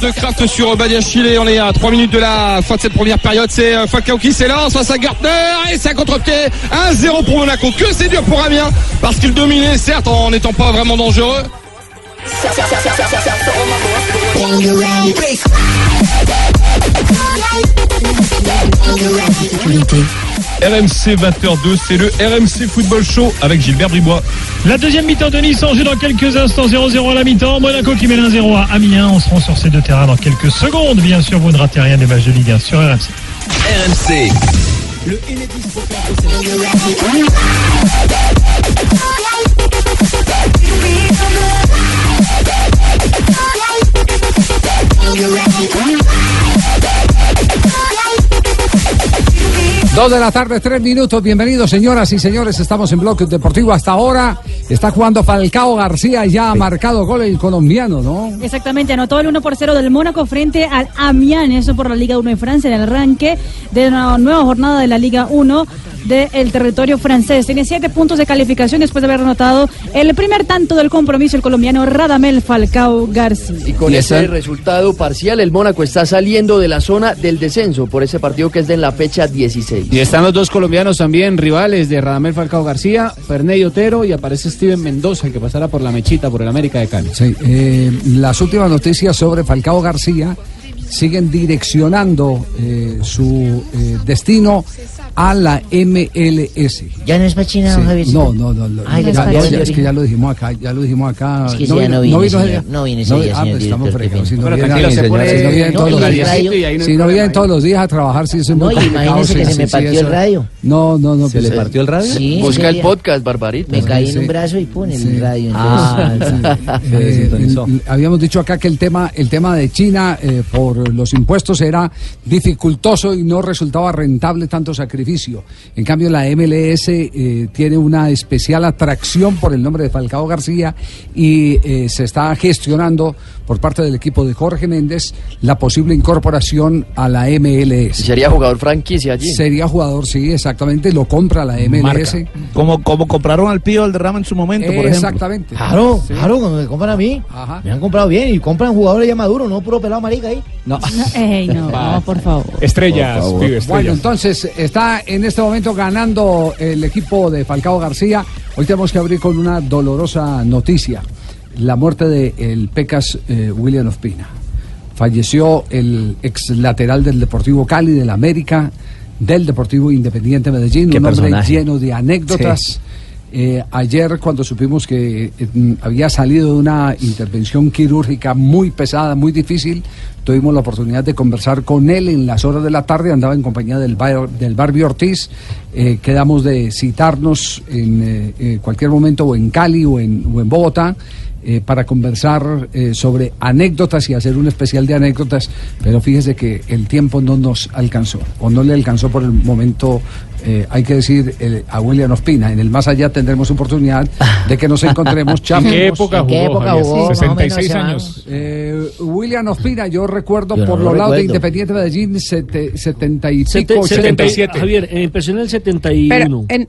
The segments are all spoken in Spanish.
De craft sur Badiachile. On est à 3 minutes de la fin de cette première période. C'est euh, Falcao qui s'élance face à Gartner et un contre-pied. 1-0 pour Monaco. Que c'est dur pour Amiens parce qu'il dominait, certes, en n'étant pas vraiment dangereux. RMC 20h2, c'est le RMC Football Show avec Gilbert Bribois. La deuxième mi-temps de Nice en jeu dans quelques instants, 0-0 à la mi-temps. Monaco qui mène 1-0 à Amiens. On se rend sur ces deux terrains dans quelques secondes. Bien sûr, vous ne ratez rien des matchs de Ligue 1 sur RMC. RMC. Le Dos de la tarde, tres minutos. Bienvenidos, señoras y señores. Estamos en Bloque Deportivo. Hasta ahora está jugando Falcao García. Ya ha marcado gol el colombiano, ¿no? Exactamente, anotó el 1 por 0 del Mónaco frente al Amiens, eso por la Liga 1 de Francia, en el arranque de una nueva jornada de la Liga 1 del territorio francés. Tiene siete puntos de calificación después de haber anotado el primer tanto del compromiso el colombiano Radamel Falcao García. Y con ese resultado parcial, el Mónaco está saliendo de la zona del descenso por ese partido que es de la fecha 16. Y están los dos colombianos también, rivales de Radamel Falcao García, Ferney Otero y aparece Steven Mendoza, el que pasará por la mechita, por el América de Cali. Sí, eh, las últimas noticias sobre Falcao García siguen direccionando eh, su eh, destino a la MLS. ¿Ya no es Pachina, Sí, Javier? No, no, no. no, Ay, ya- es que ya lo dijimos acá, ya lo dijimos acá. Es que sí, ya no vine, ese señor. día? No vine ese No, día, ah, señor pues estamos fregados. Si no vienen- si no no, todos y los días- no si no vienen todos los días a trabajar, sí, eso es No, muy complicado, imagínese que se me partió el radio. No, no, no. ¿Se le pues, partió el radio? Sí, Busca el podcast, Barbarito. Me caí en un brazo y pone el radio. Ah. Eh, habíamos dicho acá que el tema, el tema de China eh, los impuestos era dificultoso y no resultaba rentable tanto sacrificio. En cambio, la MLS eh, tiene una especial atracción por el nombre de Falcao García y eh, se está gestionando por parte del equipo de Jorge Méndez la posible incorporación a la MLS. Sería jugador franquicia allí. Sería jugador, sí, exactamente, lo compra la MLS. Como, como compraron al Pío Valderrama en su momento, por ejemplo. Exactamente. Claro, claro, cuando me compran a mí. Ajá. Me han comprado bien y compran jugadores ya maduros, no puro pelado marica ahí. No, ey, no, no, por favor. Estrellas, pibe, Bueno, estrellas. entonces está en este momento ganando el equipo de Falcao García. Hoy tenemos que abrir con una dolorosa noticia. La muerte del Pecas eh, William Ospina. Falleció el ex lateral del Deportivo Cali, del América, del Deportivo Independiente Medellín. Un hombre lleno de anécdotas. Eh, ayer cuando supimos que eh, mm, había salido de una intervención quirúrgica muy pesada, muy difícil, tuvimos la oportunidad de conversar con él en las horas de la tarde, andaba en compañía del, Bar- del Barbie Ortiz, Eh, quedamos de citarnos en cualquier momento o en Cali o en, o en Bogotá. Eh, para conversar eh, sobre anécdotas y hacer un especial de anécdotas, pero fíjese que el tiempo no nos alcanzó, o no le alcanzó por el momento, eh, hay que decir, el- a William Ospina. En el más allá tendremos oportunidad de que nos encontremos, ¿En qué época ¿En qué jugó, época jugó? Más o 66 menos, años. Eh, William Ospina, yo recuerdo Yo no por lo los lados de. Independiente Medellín, sete- 70 y pico, Sete- 80. 77. Javier, empezó en el 71. Pero en,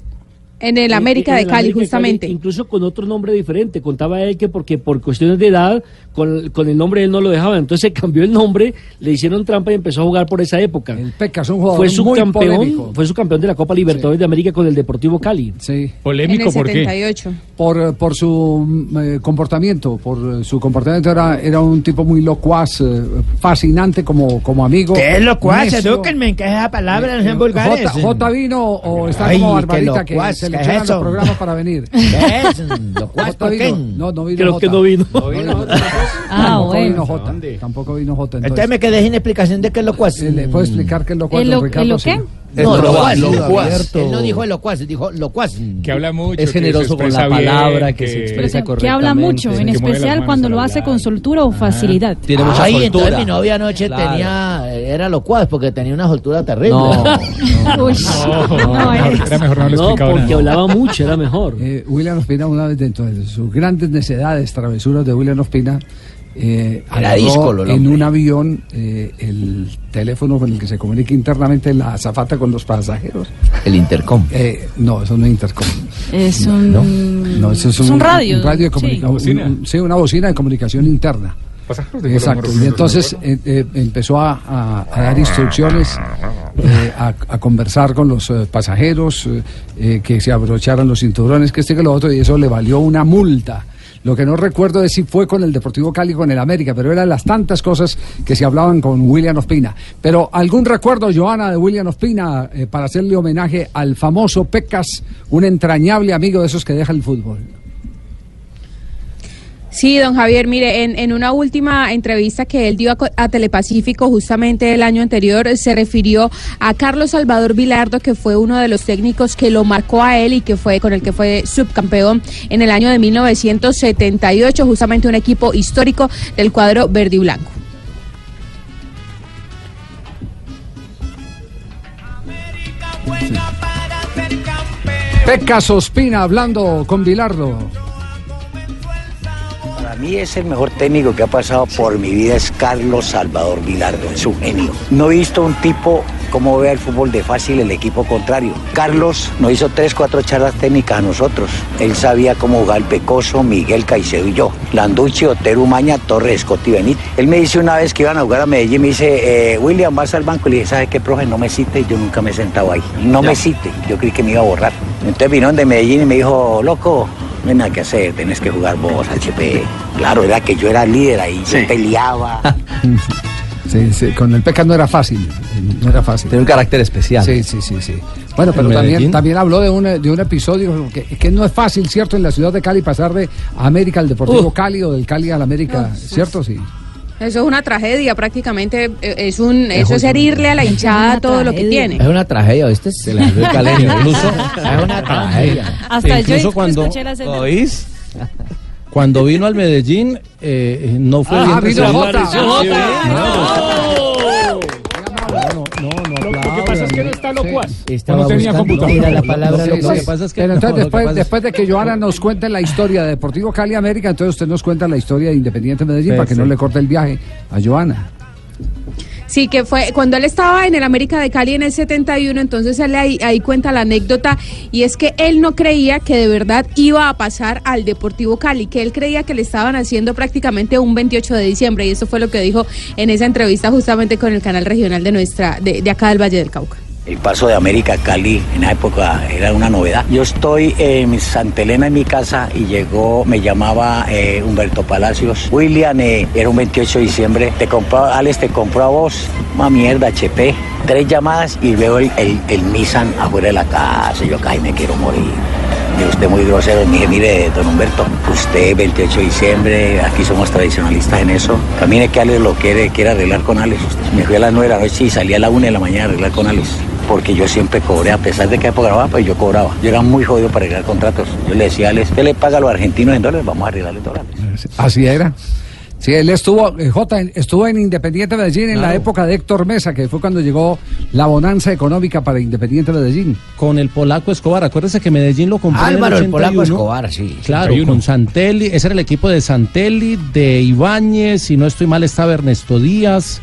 en el América En- de en Cali, América justamente. incluso con otro nombre diferente. Contaba él que porque por cuestiones de edad, con, con el nombre él no lo dejaba. Entonces se cambió el nombre, le hicieron trampa y empezó a jugar por esa época. El Pecas, un jugador Fue muy subcampeón, polémico. fue subcampeón de la Copa Libertadores de América con el Deportivo Cali. Sí. en Polémico, ¿por qué? 78. por, por su mm, eh, comportamiento, por eh, su comportamiento era, era un tipo muy locuaz, eh, fascinante como, como amigo. ¿Qué es lo cual? necio. Edúquenme, ¿qué es esa palabra? No Eh, sean vulgares. J, J vino o está Ay, como Barbarita que locuaz, se le ¿qué es echan los eso? programas para venir. ¿Qué es? ¿Lo cual J por qué? vino. No, no vino Creo J. que no vino. Ah, Tampoco bueno. vino J. Tampoco vino J. Entonces Entonces, me quedé sin explicación de qué es lo cual. eh, ¿le puedo explicar qué es lo cual, ¿El lo- Ricardo? el lo Sí. qué? No, locuaz, locuaz. Él no dijo locuaz, dijo locuaz. Que habla mucho. Es que generoso con la bien, palabra, que se expresa Que correctamente. habla mucho, en que especial cuando lo hace con soltura o facilidad. Tiene mucha Ay, soltura. entonces mi novia anoche Claro. tenía, era locuaz porque tenía una soltura terrible. No, Uy, no. Era mejor no No, nada. Hablaba mucho, era mejor. Eh, William Ospina, una vez dentro de sus grandes necedades, travesuras de William Ospina, eh, en un avión eh, el teléfono con el que se comunica internamente la azafata con los pasajeros. El intercom. Eh, no, eso no es intercom. Es un. No, eso es es un, un radio. un radio de sí. comunicación. Bocina. un- sí, una bocina de comunicación interna. Pasajeros de Exacto. Y entonces eh, eh, empezó a, a- a dar instrucciones, eh, a, a conversar con los eh, pasajeros, que se abrocharan los cinturones, que este que lo otro, y eso le valió una multa. Lo que no recuerdo es si fue con el Deportivo Cali o con el América, pero eran las tantas cosas que se hablaban con William Ospina. Pero algún recuerdo, Joana, de William Ospina, eh, para hacerle homenaje al famoso Pecas, un entrañable amigo de esos que deja el fútbol. Sí, don Javier, mire, en, una última entrevista que él dio a, Co- a Telepacífico justamente el año anterior, se refirió a Carlos Salvador Vilardo, que fue uno de los técnicos que lo marcó a él y que fue con el que fue subcampeón en el año de 1978, justamente un equipo histórico del cuadro verde y blanco. Hablando con Bilardo. Para mí es el mejor técnico que ha pasado por mi vida es Carlos Salvador Vilardo, es un genio. No he visto un tipo como ve el fútbol de fácil el equipo contrario. Carlos nos hizo tres, cuatro charlas técnicas a nosotros. Él sabía cómo jugar el Pecoso, Miguel Caicedo y yo. Landucci, Otero, Umaña, Torres, Scotty Benítez. Él me dice una vez que iban a jugar a Medellín, me dice, eh, William, vas al banco. Y le dije, ¿sabes qué, profe? No me cite, yo nunca me he sentado ahí. No me cite, yo creí que me iba a borrar. Entonces vino de Medellín y me dijo, loco, no hay nada que hacer, tenés que jugar vos, HP. Claro, era que yo era líder ahí, yo peleaba. Sí, sí, con el Pecas no era fácil, no era fácil. Tiene un carácter especial. Sí, sí, sí, sí. Bueno, pero ¿En también, también habló de un, de un episodio que, que no es fácil, ¿cierto? En la ciudad de Cali pasar de América al Deportivo Uh. Cali o del Cali al América, ¿cierto? Sí. Eso es una tragedia, prácticamente eh, es un, eso es herirle a la hinchada todo lo que tiene. Es una tragedia, ¿viste? Se le el caleño. Incluso, es una tragedia. Hasta yo Incluso cuando, escuché la. ¿oís? Cuando vino al Medellín, eh, no fue Ah, bien vino. Jota. No, locuaz. Estaba No tenía buscando, computador. mira la palabra Sí, Lo que pasa es que Pero no, entonces, que después, pasa es- después de que Joana nos cuente la historia de Deportivo Cali América, entonces usted nos cuenta la historia de Independiente Medellín para que no le corte el viaje a Joana. Sí, que fue cuando él estaba en el América de Cali en el 71, entonces él ahí, ahí cuenta la anécdota y es que él no creía que de verdad iba a pasar al Deportivo Cali, que él creía que le estaban haciendo prácticamente un 28 de diciembre y eso fue lo que dijo en esa entrevista justamente con el canal regional de nuestra de, de acá del Valle del Cauca. El paso de América a Cali en la época era una novedad. Yo estoy en Santa Elena en mi casa y llegó, me llamaba eh, Humberto Palacios. William, eh, era un 28 de diciembre, te compró, Alex te compró a vos, una mierda, HP. Tres llamadas y veo el, el, el Nissan afuera de la casa. Yo acá me quiero morir. Y usted muy grosero, me dije, mire, don Humberto, usted 28 de diciembre, aquí somos tradicionalistas en eso. Camine que Alex lo quiere, quiere arreglar con Alex. Me fui a las 9 de la noche y salí a la 1 de la mañana a arreglar con Alex. Porque yo siempre cobré, a pesar de que grababa, pues yo cobraba. Yo era muy jodido para arreglar contratos. Yo le decía a Alex, ¿qué le paga a los argentinos en dólares? Vamos a arreglarle dólares. Así era. Sí, él estuvo, eh, Jota, estuvo en Independiente Medellín en la época de Héctor Mesa, que fue cuando llegó la bonanza económica para Independiente Medellín. Con el polaco Escobar. Acuérdese que Medellín lo compró Álvaro, en el polaco 81. Escobar, sí. Claro, 81. con Santelli, ese era el equipo de Santelli, de Ibáñez, si no estoy mal estaba Ernesto Díaz,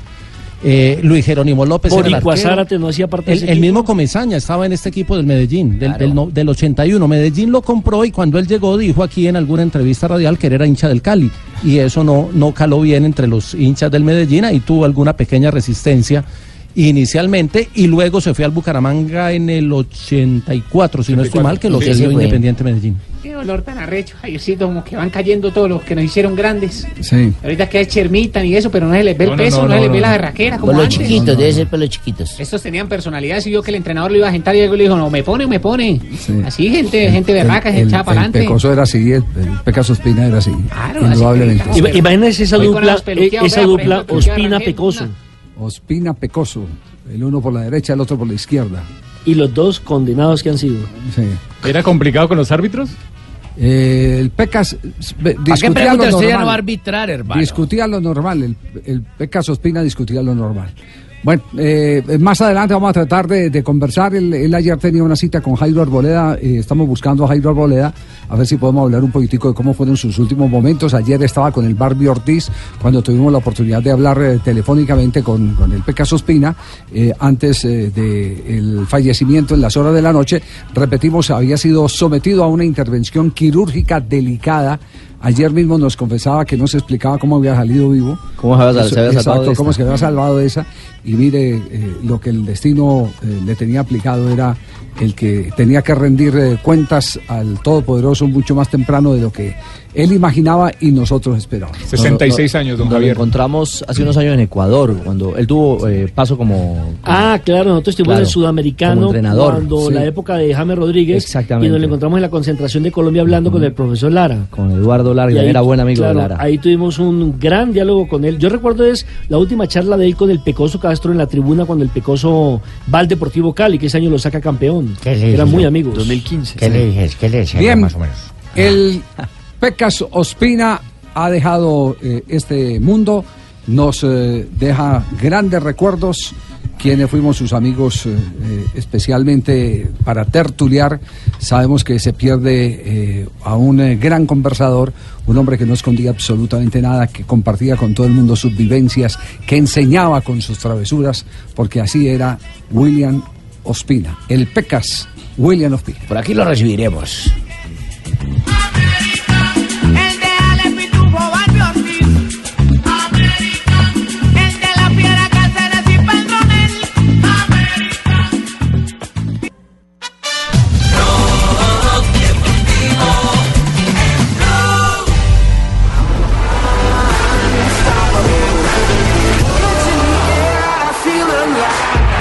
eh, Luis Jerónimo López. el Boricua. Zárate no hacía parte de El, ese el mismo Comesaña estaba en este equipo del Medellín, del, del, no- del 81. Medellín lo compró y cuando él llegó dijo aquí en alguna entrevista radial que era hincha del Cali. Y eso no, no caló bien entre los hinchas del Medellín. Ahí tuvo alguna pequeña resistencia inicialmente y luego se fue al Bucaramanga en el 84, si no estoy mal, que lo Sí, sí, fue. Independiente Medellín. Qué dolor tan arrecho, Javiercito, como que van cayendo todos los que nos hicieron grandes. Sí. Ahorita que chermitan y eso, pero no se les ve el No, no, peso, no, no, se les no, ve no. la berraquera como Por los antes. chiquitos, debe ser por los chiquitos. Estos tenían personalidades y yo que el entrenador lo iba a sentar y luego le dijo, no, me pone, me pone. Sí. Así, gente, gente berraca, se el, echaba para el adelante. Pecoso era así, el, el Pecaso Espina era así. Claro, indudablemente. así que- Ima- Imagínense esa dupla, eh, esa dupla peluqueado Ospina Pecoso. El uno por la derecha, el otro por la izquierda. Y los dos condenados que han sido. Sí. ¿Era complicado con los árbitros? Eh, el Pecas ¿Para qué discutía lo pregunta usted ya normal. no arbitrar, hermano? Discutía lo normal, el, el Pecas Ospina discutía lo normal. Bueno, eh, más adelante vamos a tratar de, de conversar. Él, él ayer tenía una cita con Jairo Arboleda. eh, estamos buscando a Jairo Arboleda a ver si podemos hablar un poquitico de cómo fueron sus últimos momentos. Ayer estaba con el Barbie Ortiz cuando tuvimos la oportunidad de hablar eh, telefónicamente con, con el Pecas Ospina eh, antes del fallecimiento en las horas de la noche. Repetimos, había sido sometido a una intervención quirúrgica delicada. Ayer mismo nos confesaba que no se explicaba cómo había salido vivo. ¿Cómo se había- se había salvado Exacto, de cómo esta? se había salvado de esa. Y mire, eh, lo que el destino eh, le tenía aplicado era el que tenía que rendir eh, cuentas al Todopoderoso mucho más temprano de lo que él imaginaba y nosotros esperábamos. Nos lo encontramos hace unos años en Ecuador, cuando él tuvo eh, paso como... Ah, claro, nosotros estuvimos Claro, en el Sudamericano como entrenador, cuando sí. la época de James Rodríguez Exactamente. y nos lo encontramos en la concentración de Colombia hablando con el profesor Lara. Con Eduardo Lara, Y que ahí, era buen amigo claro, de Lara. Ahí tuvimos un gran diálogo con él. Yo recuerdo es la última charla de él con el Pecoso Castro en la tribuna cuando el Pecoso va al Deportivo Cali, que ese año lo saca campeón. le Eran muy amigos. 2015. ¿Qué le dije? ¿Qué le decía Bien, más o menos? el Pecas Ospina ha dejado eh, este mundo, nos eh, deja grandes recuerdos, quienes fuimos sus amigos eh, eh, especialmente para tertuliar, sabemos que se pierde a un gran conversador, un hombre que no escondía absolutamente nada, que compartía con todo el mundo sus vivencias, que enseñaba con sus travesuras, porque así era William Ospina, el Pecas William Ospina. Por aquí lo recibiremos.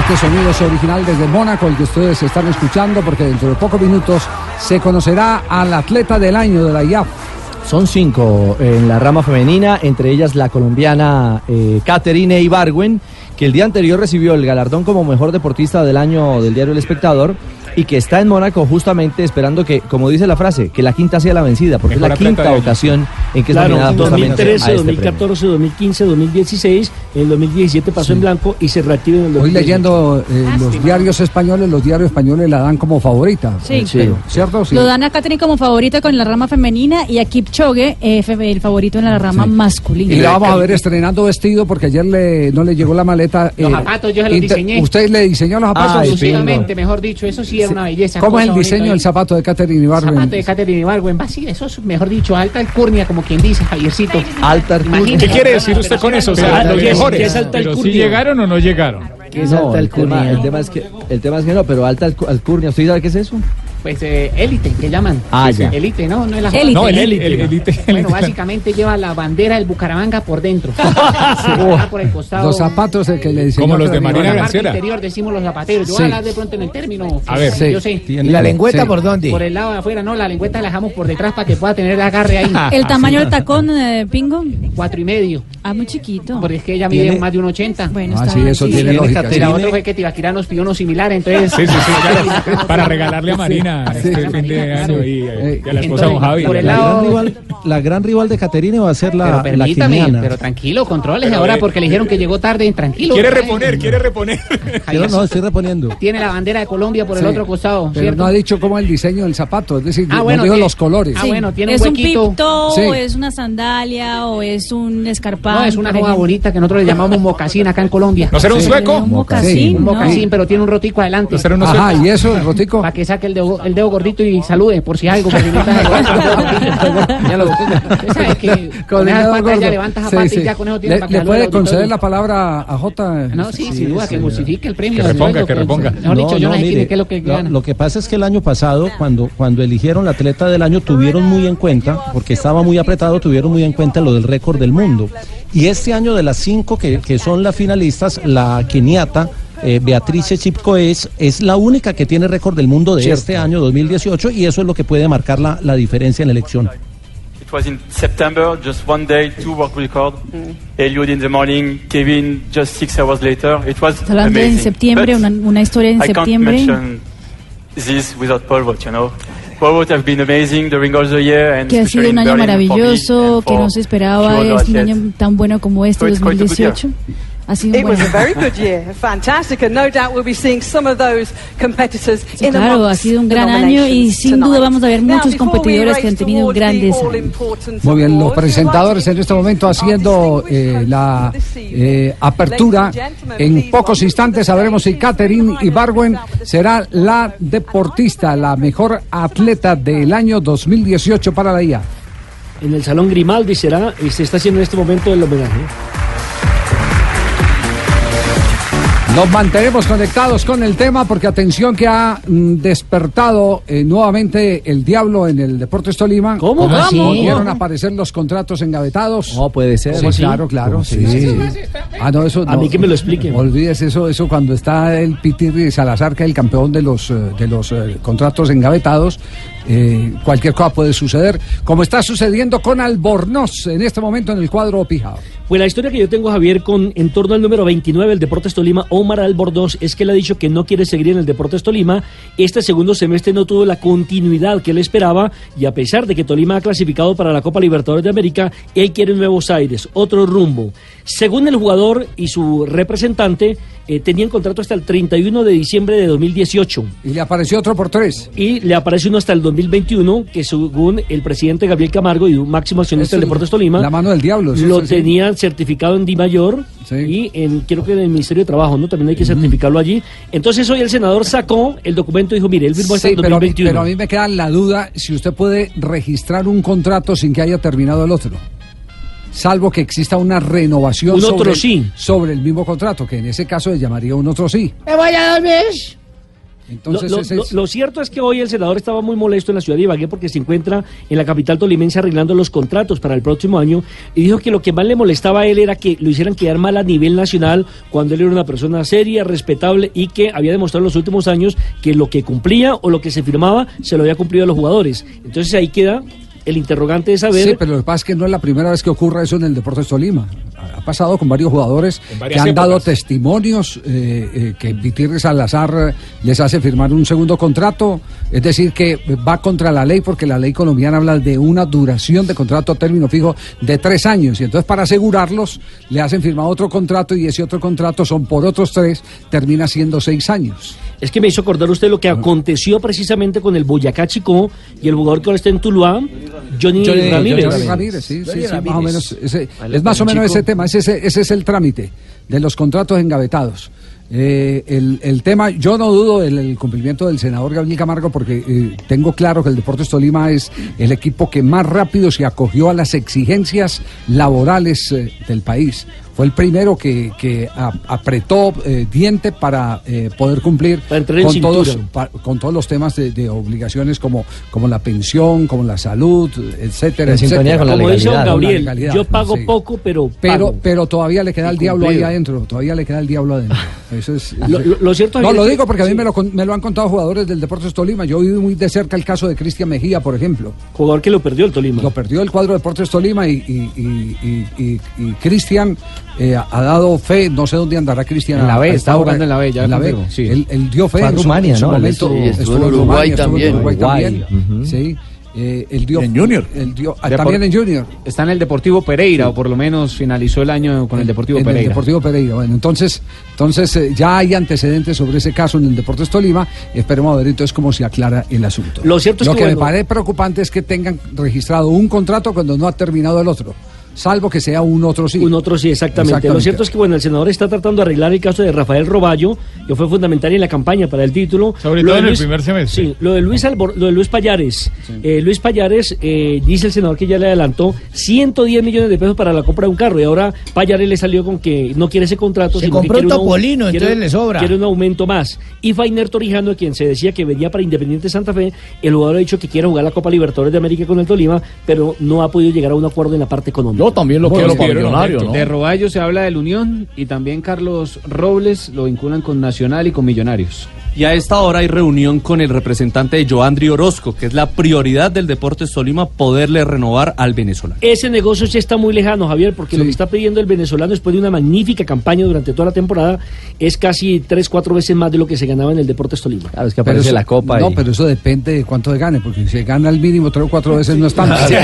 Este sonido es original desde Mónaco, el que ustedes están escuchando, porque dentro de pocos minutos se conocerá al atleta del año de la IAF. Son cinco en la rama femenina, entre ellas la colombiana eh, Caterine Ibargüen, que el día anterior recibió el galardón como mejor deportista del año del diario El Espectador y que está en Mónaco justamente esperando que, como dice la frase, que la quinta sea la vencida, porque Mejor es la quinta ocasión en que es Claro, justamente 2013, a este premio. 2014, 2015, 2016, en el 2017 pasó en blanco y se reactiva en el Hoy 2018. leyendo eh, los diarios españoles, los diarios españoles la dan como favorita. Sí. Pero, ¿Cierto? Sí. Lo dan a Katherine como favorita con la rama femenina y a Kipchoge, eh, el favorito en la rama masculina. Y la vamos a ver estrenando vestido porque ayer le, no le llegó la maleta. Los eh, zapatos yo se los diseñé. ¿Usted le diseñó los zapatos? Exclusivamente, mejor dicho, eso sí era una belleza. ¿Cómo es el diseño del zapato de Catherine Ibargüen? Zapato de Catherine Ibargüen, sí, eso es, mejor dicho, alta alcurnia, como quien dice, Javiercito. Alta alcurnia. ¿Qué quiere decir usted con eso? O sea, los ¿qué es- mejores. qué es alta Pero si alcurnia? llegaron o no llegaron. ¿Qué es No, alta el tema, alcurnia? el tema es que el tema es que no, pero alta alcu- alcurnia, ¿usted sabe qué es eso? Pues eh, élite, que llaman. Ah, ya. Élite, no, no es la Élite. No, el élite. El élite. Bueno, básicamente lleva la bandera del Bucaramanga por dentro. Va por el costado. Los zapatos eh, que le diseñó Como los de Marina la parte interior decimos los zapateros. Yo voy a hablar de pronto en el término. A ver. yo Sí. sé. Tiene- ¿Y la lengüeta Sí. por dónde? Por el lado de afuera, no, la lengüeta la dejamos por detrás para que pueda tener el agarre ahí. ¿El tamaño del tacón, eh, Pingo? Cuatro y medio. Ah, muy chiquito. Porque es que ella mide Tiene- más de un 80. Bueno, Ah, sí, eso Y tiene la lógica, otra sí. fue que Tibaquirá nos pidió uno similar, entonces... Sí, sí, sí. Para regalarle a Marina este fin de año y, eh, y a la esposa de don Javi. por el La lado- gran rival, la gran rival de Caterine va a ser la, Pero la permítame, pero tranquilo, controles Pero, ahora eh, porque le dijeron que llegó tarde, tranquilo. Quiere reponer, quiere reponer. Pero no, estoy reponiendo. Tiene la bandera de Colombia por el otro costado, Pero ¿cierto? no ha dicho cómo es el diseño del zapato, es decir, Ah, no bueno, dijo tiene- los colores. Ah, bueno, tiene ¿Es un un huequito. pipto Sí. o es una sandalia o es un escarpado? No, es una joda bonita que nosotros le llamamos mocasín acá en Colombia. ¿No será un Sí. sueco? Un mocasín, Sí, Un ¿no? mocasín, pero tiene un rotico adelante. ¿No será Ajá, sueco? ¿y eso, el rotico? Para que saque el dedo, el dedo gordito y salude, por si algo. Gordito, ya lo- que con, el esas dedo patas gordo. ya levanta esa Sí, pata sí. y ya con eso tiene ¿Le, puede conceder la palabra a J? No, sí, sin duda, que justifique el premio. Que reponga, que reponga. Mejor dicho, yo no sé qué es lo que gana. lo que pasa es que el año pasado, cuando, cuando eligieron la atleta del año, tuvieron muy en cuenta, porque estaba muy apretado, tuvieron muy en cuenta lo del récord del mundo. Y este año de las cinco que, que son las finalistas, la keniata, eh, Beatrice Chipko es, es la única que tiene récord del mundo de Cierto. este año 2018 y eso es lo que puede marcar la, la diferencia en la elección. It was in September, just one day, two world record. Eliud in the morning, Kevin just six hours later. It was hablando en amazing. septiembre, But una, una historia en I can't septiembre. mention this without Paul Watt, you know. Paul Watt have been amazing during all the year and Que ha sido un año Berlin maravilloso, que no se esperaba es un año tan bueno como este So it's quite a good 2018. Ha sido un It buen was a año. very good year, fantastic, and no doubt we'll be seeing some of those competitors Sí, in claro, ha sido un the gran año y sin duda vamos a ver Now, muchos before we competidores que han tenido grandes años. Muy bien, los presentadores en este momento haciendo eh, la eh, apertura. En pocos instantes sabremos si Catherine Ibargüen será la deportista, la mejor atleta del año 2018 para la IA. En el Salón Grimaldi será, y se está haciendo en este momento el homenaje. Nos mantenemos conectados con el tema porque atención que ha mm, despertado eh, nuevamente el diablo en el Deportes Tolima. ¿Cómo? ¿Cómo así? Volvieron a aparecer los contratos engavetados. No puede ser. Sí, claro, claro. Sí. Ah, no, eso A no. mí que me lo expliquen. Olvides eso, eso cuando está el Pitirri Salazar, que es el campeón de los, eh, de los eh, contratos engavetados. eh, cualquier cosa puede suceder, como está sucediendo con Albornoz en este momento en el cuadro Pijao. Pues la historia que yo tengo, Javier, con en torno al número 29 del Deportes Tolima, Omar Albornoz, es que él ha dicho que no quiere seguir en el Deportes Tolima. Este segundo semestre no tuvo la continuidad que él esperaba y a pesar de que Tolima ha clasificado para la Copa Libertadores de América, él quiere nuevos aires, otro rumbo. Según el jugador y su representante, eh, tenían contrato hasta el 31 de diciembre de 2018. Y le apareció otro por tres. Y le aparece uno hasta el 2021, que según el presidente Gabriel Camargo y un máximo accionista del Deportes Tolima, La mano del diablo. lo es tenían certificado en Di Mayor y en, creo que en el Ministerio de Trabajo, ¿no? También hay que certificarlo allí. Entonces hoy el senador sacó el documento y dijo, mire, él firmó hasta Sí, el pero, a mí- 2021. pero a mí me queda la duda si usted puede registrar un contrato sin que haya terminado el otro. Salvo que exista una renovación Un sobre, otro el- sí. sobre el mismo contrato, que en ese caso se llamaría un otro sí. Me voy a dormir. Entonces, lo, es- lo cierto es que hoy el senador estaba muy molesto en la ciudad de Ibagué porque se encuentra en la capital tolimense arreglando los contratos para el próximo año y dijo que lo que más le molestaba a él era que lo hicieran quedar mal a nivel nacional cuando él era una persona seria, respetable y que había demostrado en los últimos años que lo que cumplía o lo que se firmaba se lo había cumplido a los jugadores. Entonces ahí queda el interrogante de saber... Sí, pero lo que pasa es que no es la primera vez que ocurre eso en el Deportes Tolima. Ha ha pasado con varios jugadores que han dado testimonios eh, eh, que Vitirri Salazar les hace firmar un segundo contrato. Es decir, que va contra la ley porque la ley colombiana habla de una duración de contrato a término fijo de tres años. Y entonces para asegurarlos le hacen firmar otro contrato y ese otro contrato son por otros tres, termina siendo seis años. Es que me hizo acordar usted lo que aconteció precisamente con el Boyacá Chico y el jugador que ahora está en Tuluá, Johnny, Johnny- Ramírez. Johnny Ramírez, sí, sí, Johnny sí, Ramírez. más o menos. ese- Vale, es más o menos Chico. ese tema, ese, es el trámite de los contratos engavetados. Eh, el, el tema, yo no dudo del el cumplimiento del senador Gabriel Camargo porque eh, tengo claro que el Deportes Tolima es el equipo que más rápido se acogió a las exigencias laborales eh, del país. Fue el primero que, que a- apretó eh, diente para eh, poder cumplir con todos, pa- con todos los temas de, de obligaciones como, como la pensión, como la salud, etcétera, En sintonía etcétera. con la Como dice la Gabriel, legalidad, yo pago sí. poco, pero Pero, pago. pero todavía le queda el diablo ahí adentro, todavía le queda el diablo adentro. Eso es, Lo- lo- lo cierto, no, lo digo porque a mí me lo, con- me lo han contado jugadores del Deportes Tolima. Yo viví muy de cerca el caso de Cristian Mejía, por ejemplo. Jugador que lo perdió el Tolima. Lo perdió el cuadro de Deportes Tolima y, y, y- y- y- y Cristian eh, ha dado fe, no sé dónde andará Cristian. En la B, está jugando en la B, ya En la B. sí. Él, él dio fe. Fue a en su- Rumania, en su ¿no? Momento. Sí, estuvo en Uruguay en también. Uruguay Uruguay, también. Sí. Eh, él dio, En Junior. él dio- ah, también en Junior. Está en el Deportivo Pereira, o por lo menos finalizó el año con el Deportivo en Pereira. el Deportivo Pereira. Bueno, entonces, entonces eh, ya hay antecedentes sobre ese caso en el Deportes Tolima. Esperemos a ver entonces cómo se aclara el asunto. Lo cierto es que, que me parece preocupante es que tengan registrado un contrato cuando no ha terminado el otro. Salvo que sea un otro sí. Un otro sí, exactamente. Lo cierto es que bueno, el senador está tratando de arreglar el caso de Rafael Roballo, que fue fundamental en la campaña para el título. Sobre Lo todo en el primer semestre. Sí, lo de Luis, Albor- lo de Luis Payares. Eh, Luis Payares, eh, dice el senador que ya le adelantó 110 millones de pesos para la compra de un carro y ahora Payares le salió con que no quiere ese contrato. Se sino que compró un topolino, quiere- entonces le sobra. Quiere un aumento más. Y Fainer Torijano, quien se decía que venía para Independiente Santa Fe, el jugador ha dicho que quiere jugar la Copa Libertadores de América con el Tolima, pero no ha podido llegar a un acuerdo en la parte económica. Yo también lo quiero para pidieron millonario, aumento. ¿no? De Roballo se habla del Unión y también Carlos Robles lo vinculan con Nacional y con Millonarios. Y a esta hora hay reunión con el representante de Joandri Orozco, que es la prioridad del Deportes Tolima poderle renovar al venezolano. Ese negocio sí está muy lejano, Javier, porque lo que está pidiendo el venezolano después de una magnífica campaña durante toda la temporada es casi tres, cuatro veces más de lo que se ganaba en el Deportes Tolima. Claro, es que aparece eso- la copa No, y- pero eso depende de cuánto se gane, porque si se gana el mínimo tres o cuatro veces no es tanto. Sí,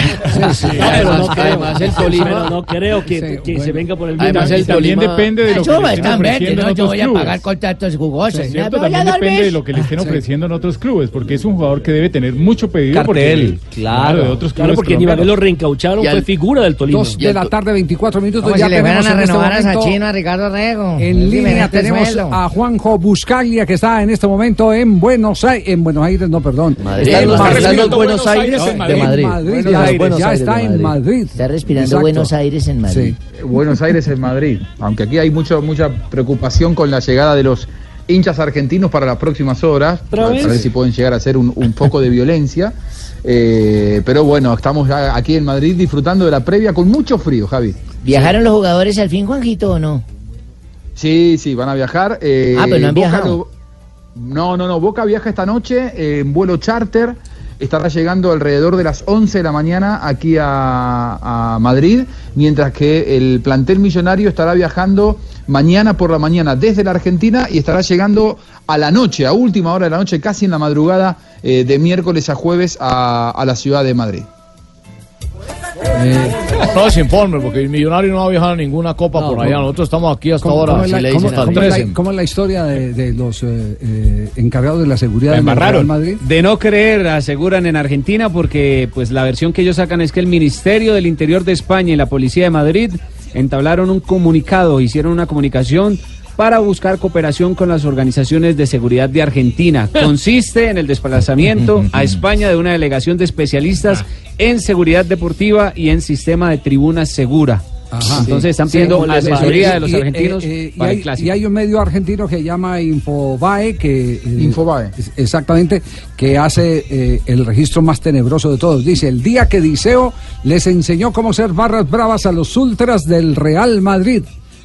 sí. No, pero no creo, además el Tolima- pero no creo que, que se venga por el Además, mismo. el Tolima- Eso Eso está verde, ¿no? Yo voy a pagar contratos jugosos. Depende de lo que le estén ofreciendo en otros clubes, porque es un jugador que debe tener mucho pedido. Cartel, porque, claro. de otros clubes Claro, porque en Ibagué lo reencaucharon, fue figura del Tolima. Dos de la tarde, 24 minutos. Como ya si le tenemos a en este renovar a momento Sachino, a Ricardo Rego. En línea tenemos suelo. a Juanjo Buscaglia que está en este momento en Buenos Aires, en Buenos Aires, no, perdón. Madrid. En Está Madrid. respirando Buenos Aires En de Madrid. Buenos ya Aires está en Madrid. Madrid. Está respirando Exacto. Buenos Aires en Madrid. Buenos Aires en Madrid. Aunque aquí hay mucho, mucha preocupación con la llegada de los hinchas argentinos para las próximas horas, ¿Otra para ver si pueden llegar a ser un, un foco de violencia. Eh, pero bueno, estamos ya aquí en Madrid disfrutando de la previa con mucho frío, Javi. ¿Viajaron los jugadores al fin, Juanjito, o no? Sí, sí, van a viajar. eh, Ah, pero no han Boca viajado. lo- no, no, no. Boca viaja esta noche eh, en vuelo charter. Estará llegando alrededor de las 11 de la mañana aquí a, a Madrid, mientras que el plantel millonario estará viajando mañana por la mañana desde la Argentina y estará llegando a la noche, a última hora de la noche, casi en la madrugada eh, de miércoles a jueves a, a la ciudad de Madrid. No se informe, porque el millonario no ha viajado a ninguna copa No, por allá. ¿cómo- Nosotros estamos aquí hasta ¿Cómo, ahora. cómo es la, cómo- cómo es la- 13. cómo es la historia de, de los eh, eh, encargados de la seguridad Real embarraron. Madrid? De no creer, aseguran en Argentina, porque pues la versión que ellos sacan es que el Ministerio del Interior de España y la Policía de Madrid entablaron un comunicado, hicieron una comunicación para buscar cooperación con las organizaciones de seguridad de Argentina. Consiste en el desplazamiento a España de una delegación de especialistas en seguridad deportiva y en sistema de tribunas segura. Ajá. Entonces están Sí, pidiendo les asesoría de los Y, eh, argentinos eh, y para hay, el clásico. y hay un medio argentino que llama Infobae, que... eh, Infobae. Exactamente, que hace eh, el registro más tenebroso de todos. Dice, el día que Diceo les enseñó cómo ser barras bravas a los ultras del Real Madrid.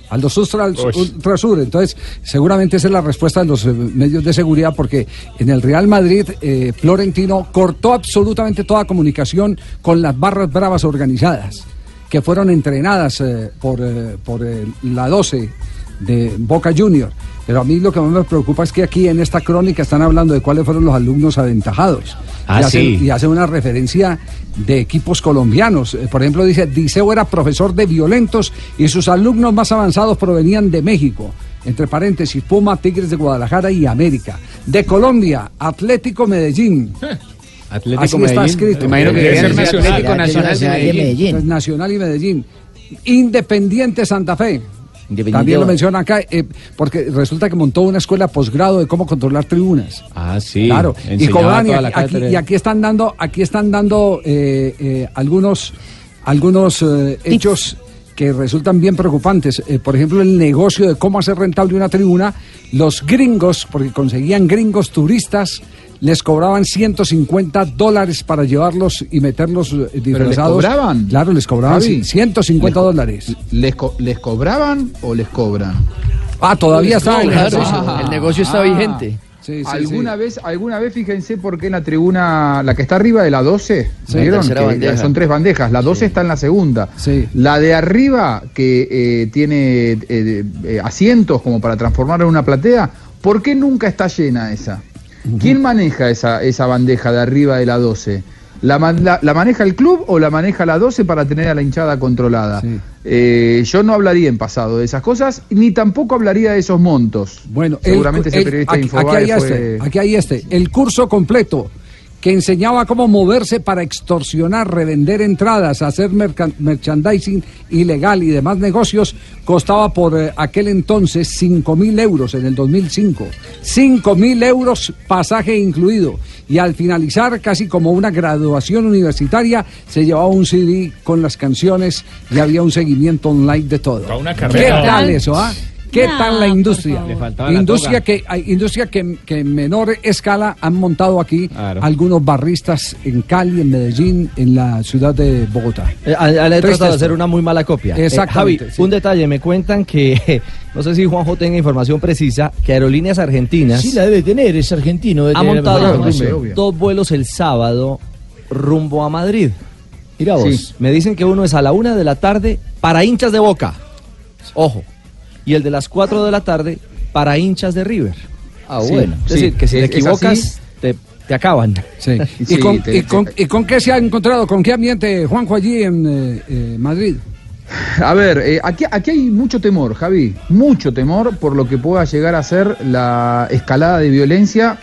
A los ultras, ultrasur. Entonces, seguramente esa es la respuesta de los eh, medios de seguridad, porque en el Real Madrid, eh, Florentino cortó absolutamente toda comunicación con las barras bravas organizadas que fueron entrenadas eh, por, eh, por eh, la 12 de Boca Junior. Pero a mí lo que más me preocupa es que aquí en esta crónica están hablando de cuáles fueron los alumnos aventajados. Ah, y, hacen, sí. y hacen una referencia de equipos colombianos. Por ejemplo, dice, Diceo era profesor de violentos y sus alumnos más avanzados provenían de México. Entre paréntesis, Puma, Tigres de Guadalajara y América. De Colombia, Atlético Medellín. Atlético Así está Medellín. escrito. Me imagino que Debe ser nacional. Atlético Nacional de Medellín. Medellín. Entonces, Nacional y Medellín. Independiente Santa Fe. Independiente También lo menciona acá, eh, porque resulta que montó una escuela posgrado de cómo controlar tribunas. Ah, sí. Claro, y la aquí, y aquí están dando, aquí están dando eh, eh, algunos, algunos eh, hechos que resultan bien preocupantes. Eh, por ejemplo, el negocio de cómo hacer rentable una tribuna, los gringos, porque conseguían gringos turistas, les cobraban 150 dólares para llevarlos y meterlos eh, les disfrazados. cobraban? Claro, les cobraban Javi, 150 les- dólares. ¿Les, co- ¿Les cobraban o les cobran? Ah, todavía está ejercicio. Ah, el negocio está vigente. Sí, sí, ¿Alguna, sí. Vez, ¿Alguna vez fíjense por qué en la tribuna, la que está arriba de la 12, Sí, ¿vieron? Que son tres bandejas, la 12 está en la segunda. La de arriba, que eh, tiene eh, eh, asientos como para transformarla en una platea, ¿por qué nunca está llena esa? ¿Quién maneja esa, esa bandeja de arriba de la 12? ¿La, la- la maneja el club o la maneja la 12 para tener a la hinchada controlada? Eh, yo no hablaría en pasado de esas cosas, ni tampoco hablaría de esos montos. Bueno, el- seguramente ese el- periodista de aquí, Infobae aquí hay fue- este, aquí hay este, el curso completo que enseñaba cómo moverse para extorsionar, revender entradas, hacer merchandising ilegal y demás negocios, costaba por eh, aquel entonces 5 mil euros en el 2005. 5 mil euros pasaje incluido. Y al finalizar, casi como una graduación universitaria, se llevaba un CD con las canciones y había un seguimiento online de todo. una ¿Qué tal eso, ah? ¿Qué tal la industria? la Industria toga. que hay industria que, que en menor escala han montado aquí algunos barristas en Cali, en Medellín, en la ciudad de Bogotá. Eh, a- a- Le he Triste tratado de hacer una muy mala copia. Eh, Exactamente, Javi, sí. un detalle, me cuentan que, no sé si Juanjo tenga información precisa, que Aerolíneas Argentinas Sí, la debe tener, es argentino. debe ha tener la montado dos vuelos el sábado rumbo a Madrid. Mira vos. Sí, me dicen que uno es a la una de la tarde para hinchas de Boca. Ojo. Y el de las cuatro de la tarde para hinchas de River. Ah, Sí, bueno. Es decir, que si es- te equivocas, así. te, te acaban. Sí. ¿Y, Sí, con, te- y con- y con qué se ha encontrado? ¿Con qué ambiente, Juanjo, allí en eh, eh, Madrid? A ver, eh, aquí, aquí hay mucho temor, Javi, mucho temor por lo que pueda llegar a ser la escalada de violencia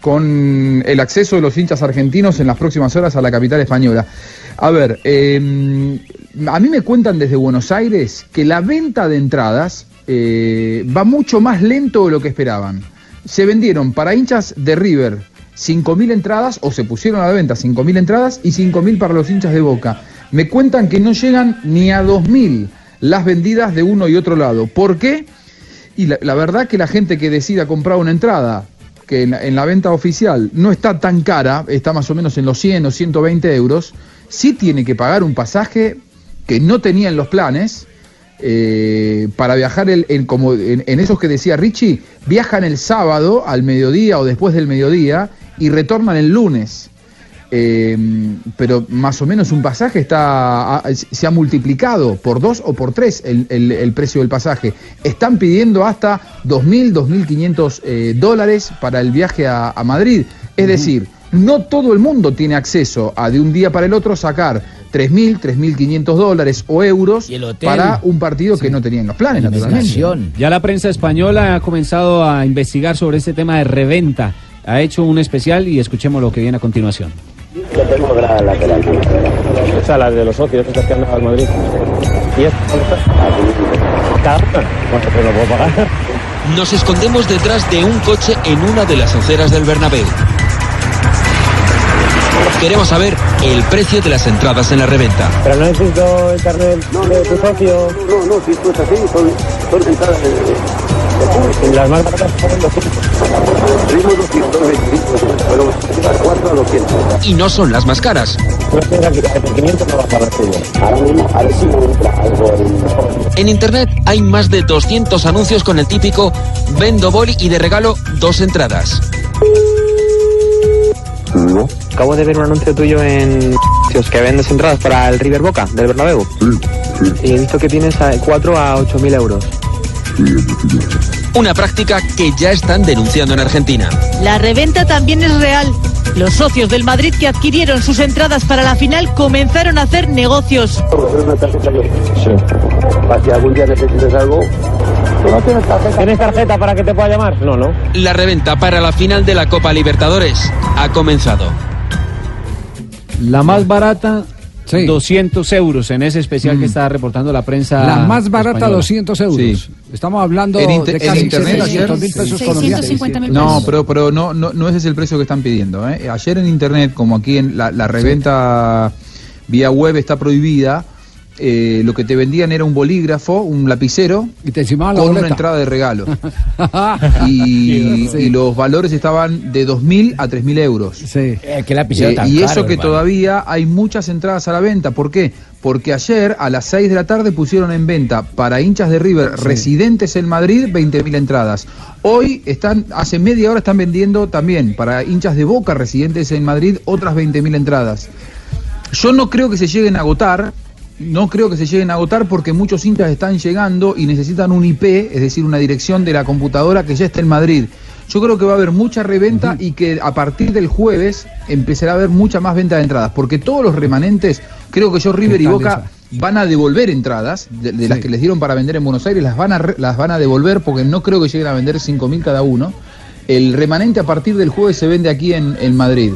con el acceso de los hinchas argentinos en las próximas horas a la capital española. A ver, eh, a mí me cuentan desde Buenos Aires que la venta de entradas eh, va mucho más lento de lo que esperaban. Se vendieron para hinchas de River 5.000 entradas, o se pusieron a la venta 5.000 entradas y 5.000 para los hinchas de Boca. Me cuentan que no llegan ni a 2.000 las vendidas de uno y otro lado. ¿Por qué? Y la, la verdad que la gente que decida comprar una entrada, que en la, en la venta oficial no está tan cara, está más o menos en los 100 o 120 euros, sí tiene que pagar un pasaje que no tenía en los planes, eh, para viajar el- en, como en, en esos que decía Richie, viajan el sábado al mediodía o después del mediodía y retornan el lunes. Eh, pero más o menos un pasaje está se ha multiplicado por dos o por tres el, el- el precio del pasaje. Están pidiendo hasta 2.000, 2.500 eh, dólares para el viaje a, a Madrid. Es decir, no todo el mundo tiene acceso a de un día para el otro sacar 3.000, 3.500 dólares o euros para un partido que no tenía en los planes, naturalmente. Ya la prensa española ha comenzado a investigar sobre este tema de reventa. Ha hecho un especial y escuchemos lo que viene a continuación. Esa la de los socios, que han dado al Madrid. Cada una. Bueno, pues lo puedo pagar. Nos escondemos detrás de un coche en una de las aceras del Bernabéu. Queremos saber el precio de las entradas en la reventa. Pero no necesito el carnet de tu socio. No, no, si esto es así, son, son entradas de, de, Las más baratas son 200. Pedimos 225, pero cuatro a 200. Y no son las más caras. No sé, por 500 no va a pagar Ahora mismo, a ver si me entra algo en... En internet hay más de 200 anuncios con el típico vendo boli y de regalo dos entradas. Acabo de ver un anuncio tuyo en que vendes entradas para el River Boca del Bernabéu. Y he visto que tienes a 4 a 8 mil euros. Una práctica que ya están denunciando en Argentina. La reventa también es real. Los socios del Madrid que adquirieron sus entradas para la final comenzaron a hacer negocios. Sí. Para si algún día necesites algo... ¿Tú no tienes tarjeta? ¿Tienes tarjeta para que te pueda llamar? No, no. La reventa para la final de la Copa Libertadores ha comenzado. La más barata, 200 euros en ese especial Mm. que está reportando la prensa. La más barata, española. 200 euros. Estamos hablando de casi internet 600 mil pesos Sí. colombianos. 650 mil No, pero, pero no, no, no ese es el precio que están pidiendo. ¿eh? Ayer en internet, como aquí en la, la reventa vía web está prohibida, eh, lo que te vendían era un bolígrafo, un lapicero, y te con una entrada de regalo. y, Sí. y los valores estaban de 2.000 a 3.000 euros. Sí. qué lapicero Eh, tan y caro, eso que hermano. todavía hay muchas entradas a la venta. ¿Por qué? Porque ayer a las 6 de la tarde pusieron en venta para hinchas de River residentes en Madrid 20.000 entradas. Hoy están, hace media hora están vendiendo también para hinchas de Boca residentes en Madrid otras 20.000 entradas. Yo no creo que se lleguen a agotar, no creo que se lleguen a agotar porque muchos hinchas están llegando y necesitan un IP, es decir, una dirección de la computadora que ya está en Madrid. Yo creo que va a haber mucha reventa y que a partir del jueves empezará a haber mucha más venta de entradas, porque todos los remanentes, creo que yo River y Boca van a devolver entradas de, de las que les dieron para vender en Buenos Aires, las van a las van a devolver porque no creo que lleguen a vender 5.000 cada uno. El remanente a partir del jueves se vende aquí en, en Madrid.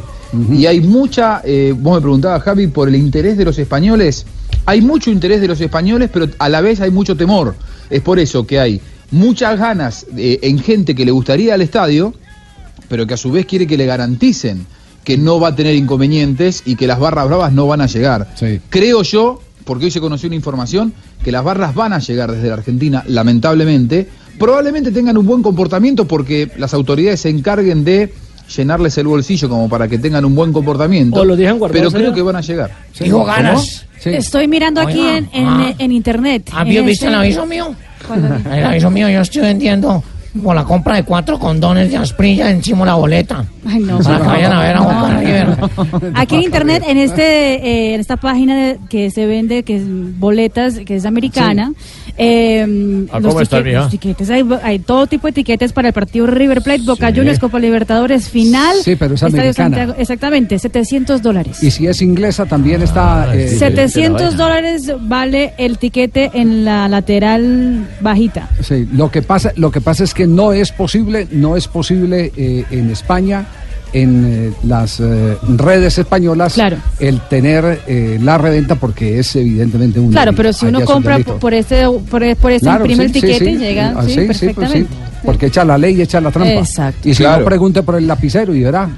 Y hay mucha, eh, vos me preguntabas Javi, por el interés de los españoles. Hay mucho interés de los españoles, pero a la vez hay mucho temor. Es por eso que hay muchas ganas eh, en gente que le gustaría al estadio, pero que a su vez quiere que le garanticen que no va a tener inconvenientes y que las barras bravas no van a llegar. Creo yo porque hoy se conoció una información que las barras van a llegar desde la Argentina, lamentablemente, probablemente tengan un buen comportamiento porque las autoridades se encarguen de llenarles el bolsillo como para que tengan un buen comportamiento. O lo dejan guardados pero creo allá. que van a llegar. Dijo ganas. Estoy mirando aquí en, en, ah. en internet. ¿Has visto En visto el aviso mío? El aviso mío, yo estoy vendiendo por la compra de cuatro condones de asprilla encima de la boleta. Ay, no. Para que vayan a ver a Boca River. Aquí en internet, en este, eh, en esta página de- que se vende, que es boletas, que es americana, eh, Ah, los, ¿cómo mija? los tiquetes, hay, hay todo tipo de etiquetes para el partido River Plate, Boca Juniors, Copa Libertadores, final. Sí, pero es americana. Santiago- exactamente, 700 dólares. Y si es inglesa también está... eh, 700 dólares vale el tiquete en la lateral bajita. Sí, lo que pasa, lo que pasa es que no es posible, no es posible eh, en España, en eh, las eh, redes españolas, el tener eh, la reventa porque es evidentemente un Claro, delito. pero si uno Allá compra por este, por, por este Claro, imprime sí, el sí, tiquete sí. y llega Ah, sí, pues sí, perfectamente. porque echa la ley y echa la trampa. Exacto. Y si Claro. no pregunte por el lapicero y verá.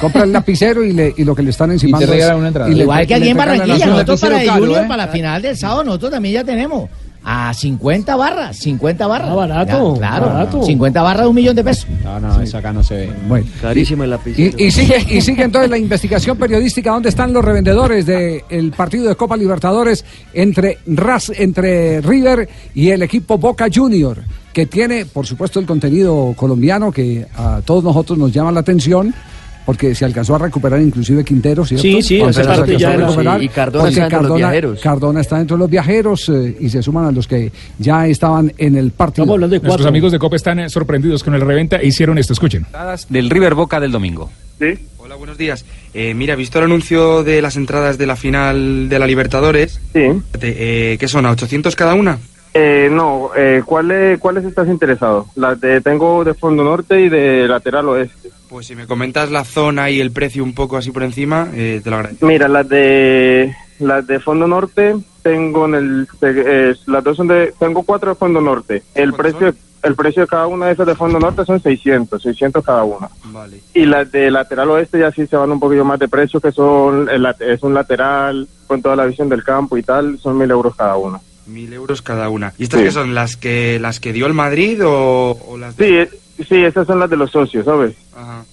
Compra el lapicero y, le, y lo que le están encima regalan una entrada. Igual que aquí en Barranquilla, nosotros para el caro, Junior, ¿eh? para la final del sábado, nosotros también ya tenemos a 50 barras, 50 barras. Ah, barato, Ya, claro, barato. 50 barras de un millón de pesos. No, no, eso acá no se ve. Bueno. Carísimo el lapicero. Y, y sigue, y sigue entonces la investigación periodística. ¿Dónde están los revendedores del partido de Copa Libertadores entre, Ras, entre River y el equipo Boca Junior? Que tiene, por supuesto, el contenido colombiano que a todos nosotros nos llama la atención. Porque se alcanzó a recuperar inclusive Quintero, ¿cierto? Sí, sí, parte ya Sí, y Cardona está entre los viajeros. Cardona está dentro de los viajeros eh, y se suman a los que ya estaban en el partido. Estamos hablando de Nuestros amigos de Copa están eh, sorprendidos con el reventa e hicieron esto. Escuchen. del River Boca del domingo. Sí. Hola, buenos días. Eh, mira, visto el anuncio de las entradas de la final de la Libertadores. Sí. Eh, ¿Qué son? ¿A 800 cada una? Eh, no, eh, ¿cuáles, ¿cuáles estás interesado? Las de, tengo de fondo norte y de lateral oeste. Pues si me comentas la zona y el precio un poco así por encima, eh, te lo agradezco. Mira, las de las de fondo norte tengo en el eh, las dos son de tengo cuatro de fondo norte. El precio el precio de cada una de esas de fondo norte son 600, 600 cada una. Vale. Y las de lateral oeste ya sí se van un poquillo más de precio, que son el es un lateral con toda la visión del campo y tal, son mil euros cada una. Mil euros cada una. ¿Y estas Sí. qué son? ¿Las que las que dio el Madrid o, o las Sí, sí, esas son las de los socios, ¿sabes?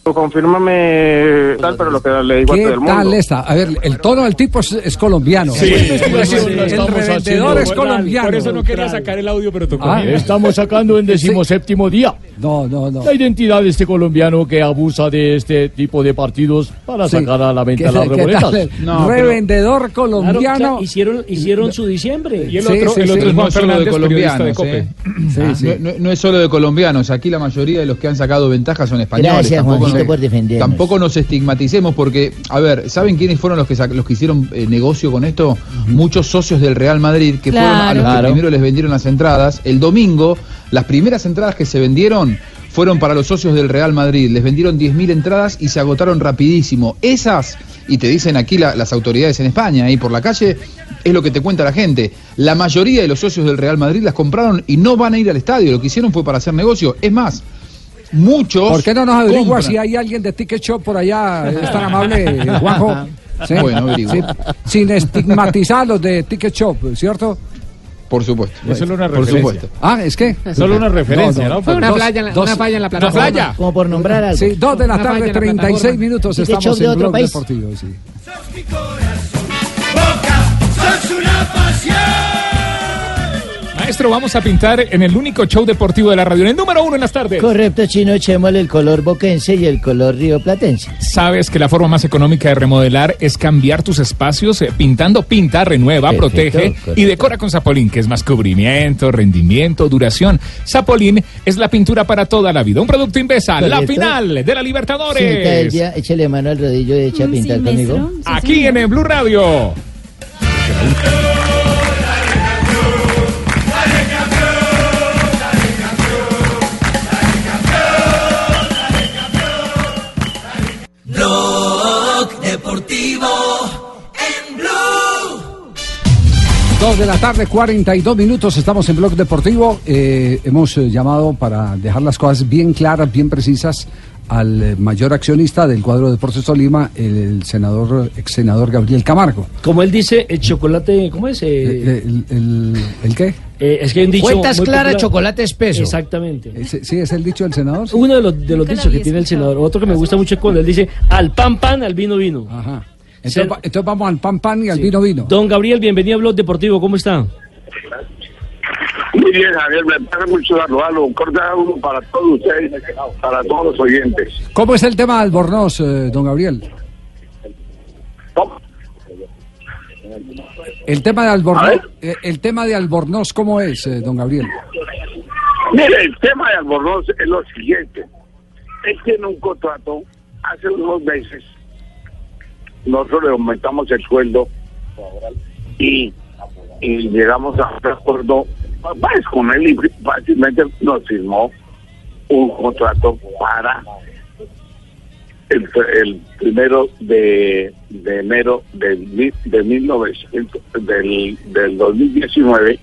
Tú confírmame tal, pero lo que le digo a ¿Qué todo el mundo. tal esta? A ver, el tono del tipo es, es colombiano. Sí, el investigación lo el estamos revendedor es colombiano. Por eso no quería sacar el audio, pero tocó. Ah. Estamos sacando en decimoséptimo día. No, no, no. La identidad de este colombiano que abusa de este tipo de partidos para Sí. sacar a la venta ¿Qué- las qué reboletas. tal? Revendedor Claro, colombiano. claro, hicieron, hicieron su diciembre. Y el Sí, otro, sí, el sí. otro es no Juan solo de periodista de COPE. ¿eh? Sí, sí. No, no- no es solo de colombianos, aquí la mayoría de los que han sacado ventajas son españoles. Gracias, tampoco, nos- por defendernos. tampoco nos estigmaticemos porque, a ver, ¿saben quiénes fueron los que los que hicieron eh, negocio con esto? Muchos socios del Real Madrid que fueron a los Claro. que primero les vendieron las entradas. El domingo, las primeras entradas que se vendieron fueron para los socios del Real Madrid. Les vendieron 10.000 entradas y se agotaron rapidísimo. Esas, y te dicen aquí la- las autoridades en España, ahí por la calle, es lo que te cuenta la gente. La mayoría de los socios del Real Madrid las compraron y no van a ir al estadio. Lo que hicieron fue para hacer negocio. Es más, muchos. ¿Por qué no nos averigua compran. si hay alguien de Ticket Shop por allá? Es tan amable, Juanjo. ¿Sí? Bueno. Sí, Sin estigmatizar a los de Ticket Shop, ¿cierto? Por supuesto. Es solo una Por referencia. supuesto. Ah, ¿es que? Solo una referencia, ¿no? Fue una, Dos- playa en la- dos- una falla en la ¿Una plataforma. playa? Como por nombrar algo. Sí, dos de la Una tarde, en la 36 plataforma. minutos. Ticket Estamos de en otro Blog país. Deportivo. Sí. Maestro, vamos a pintar en el único show deportivo de la radio, en el número uno en las tardes. Correcto, chino, echémosle el color boquense y el color rioplatense. ¿Sabes que la forma más económica de remodelar es cambiar tus espacios? Eh, Pintando, pinta, renueva, Perfecto, protege y decora con Zapolín, que es más cubrimiento, rendimiento, duración. Zapolín es la pintura para toda la vida. Un producto Invesa, la final de la Libertadores. Elvia, échale mano al rodillo y echa a Mm, pintar sí, conmigo. Sí, Aquí señor. en el Blue Radio. Dos de la tarde, 42 minutos. Estamos en Blog Deportivo. Eh, hemos eh, llamado para dejar las cosas bien claras, bien precisas al eh, mayor accionista del cuadro de Deportes Tolima, el, senador, ex senador Gabriel Camargo. Como él dice, el chocolate, ¿cómo es? Eh, ¿El, el, el qué? eh, es que hay un dicho Cuentas claras, chocolate espeso. Exactamente. Ese- ¿Sí es el dicho del senador? sí? Uno de los, de los dichos que tiene el senador. Otro que me gusta mucho es cuando él dice al pan pan, al vino vino. Ajá. Entonces, va- entonces vamos al pan pan y al vino vino. Don Gabriel, bienvenido a Blog Deportivo, ¿cómo está? Muy bien, Javier, me parece mucho saludarlo. Un cordial saludo para todos ustedes, para todos los oyentes. ¿Cómo es el tema de Albornoz, eh, don Gabriel? El tema de Albornoz, eh, el tema de Albornoz, ¿cómo es, eh, don Gabriel? Mire, el tema de Albornoz es lo siguiente. Él tiene un contrato hace unos meses. Nosotros le aumentamos el sueldo y, llegamos a un acuerdo pues, con él y fácilmente nos firmó un contrato para el, primero de, enero del, de 1900, del, del 2019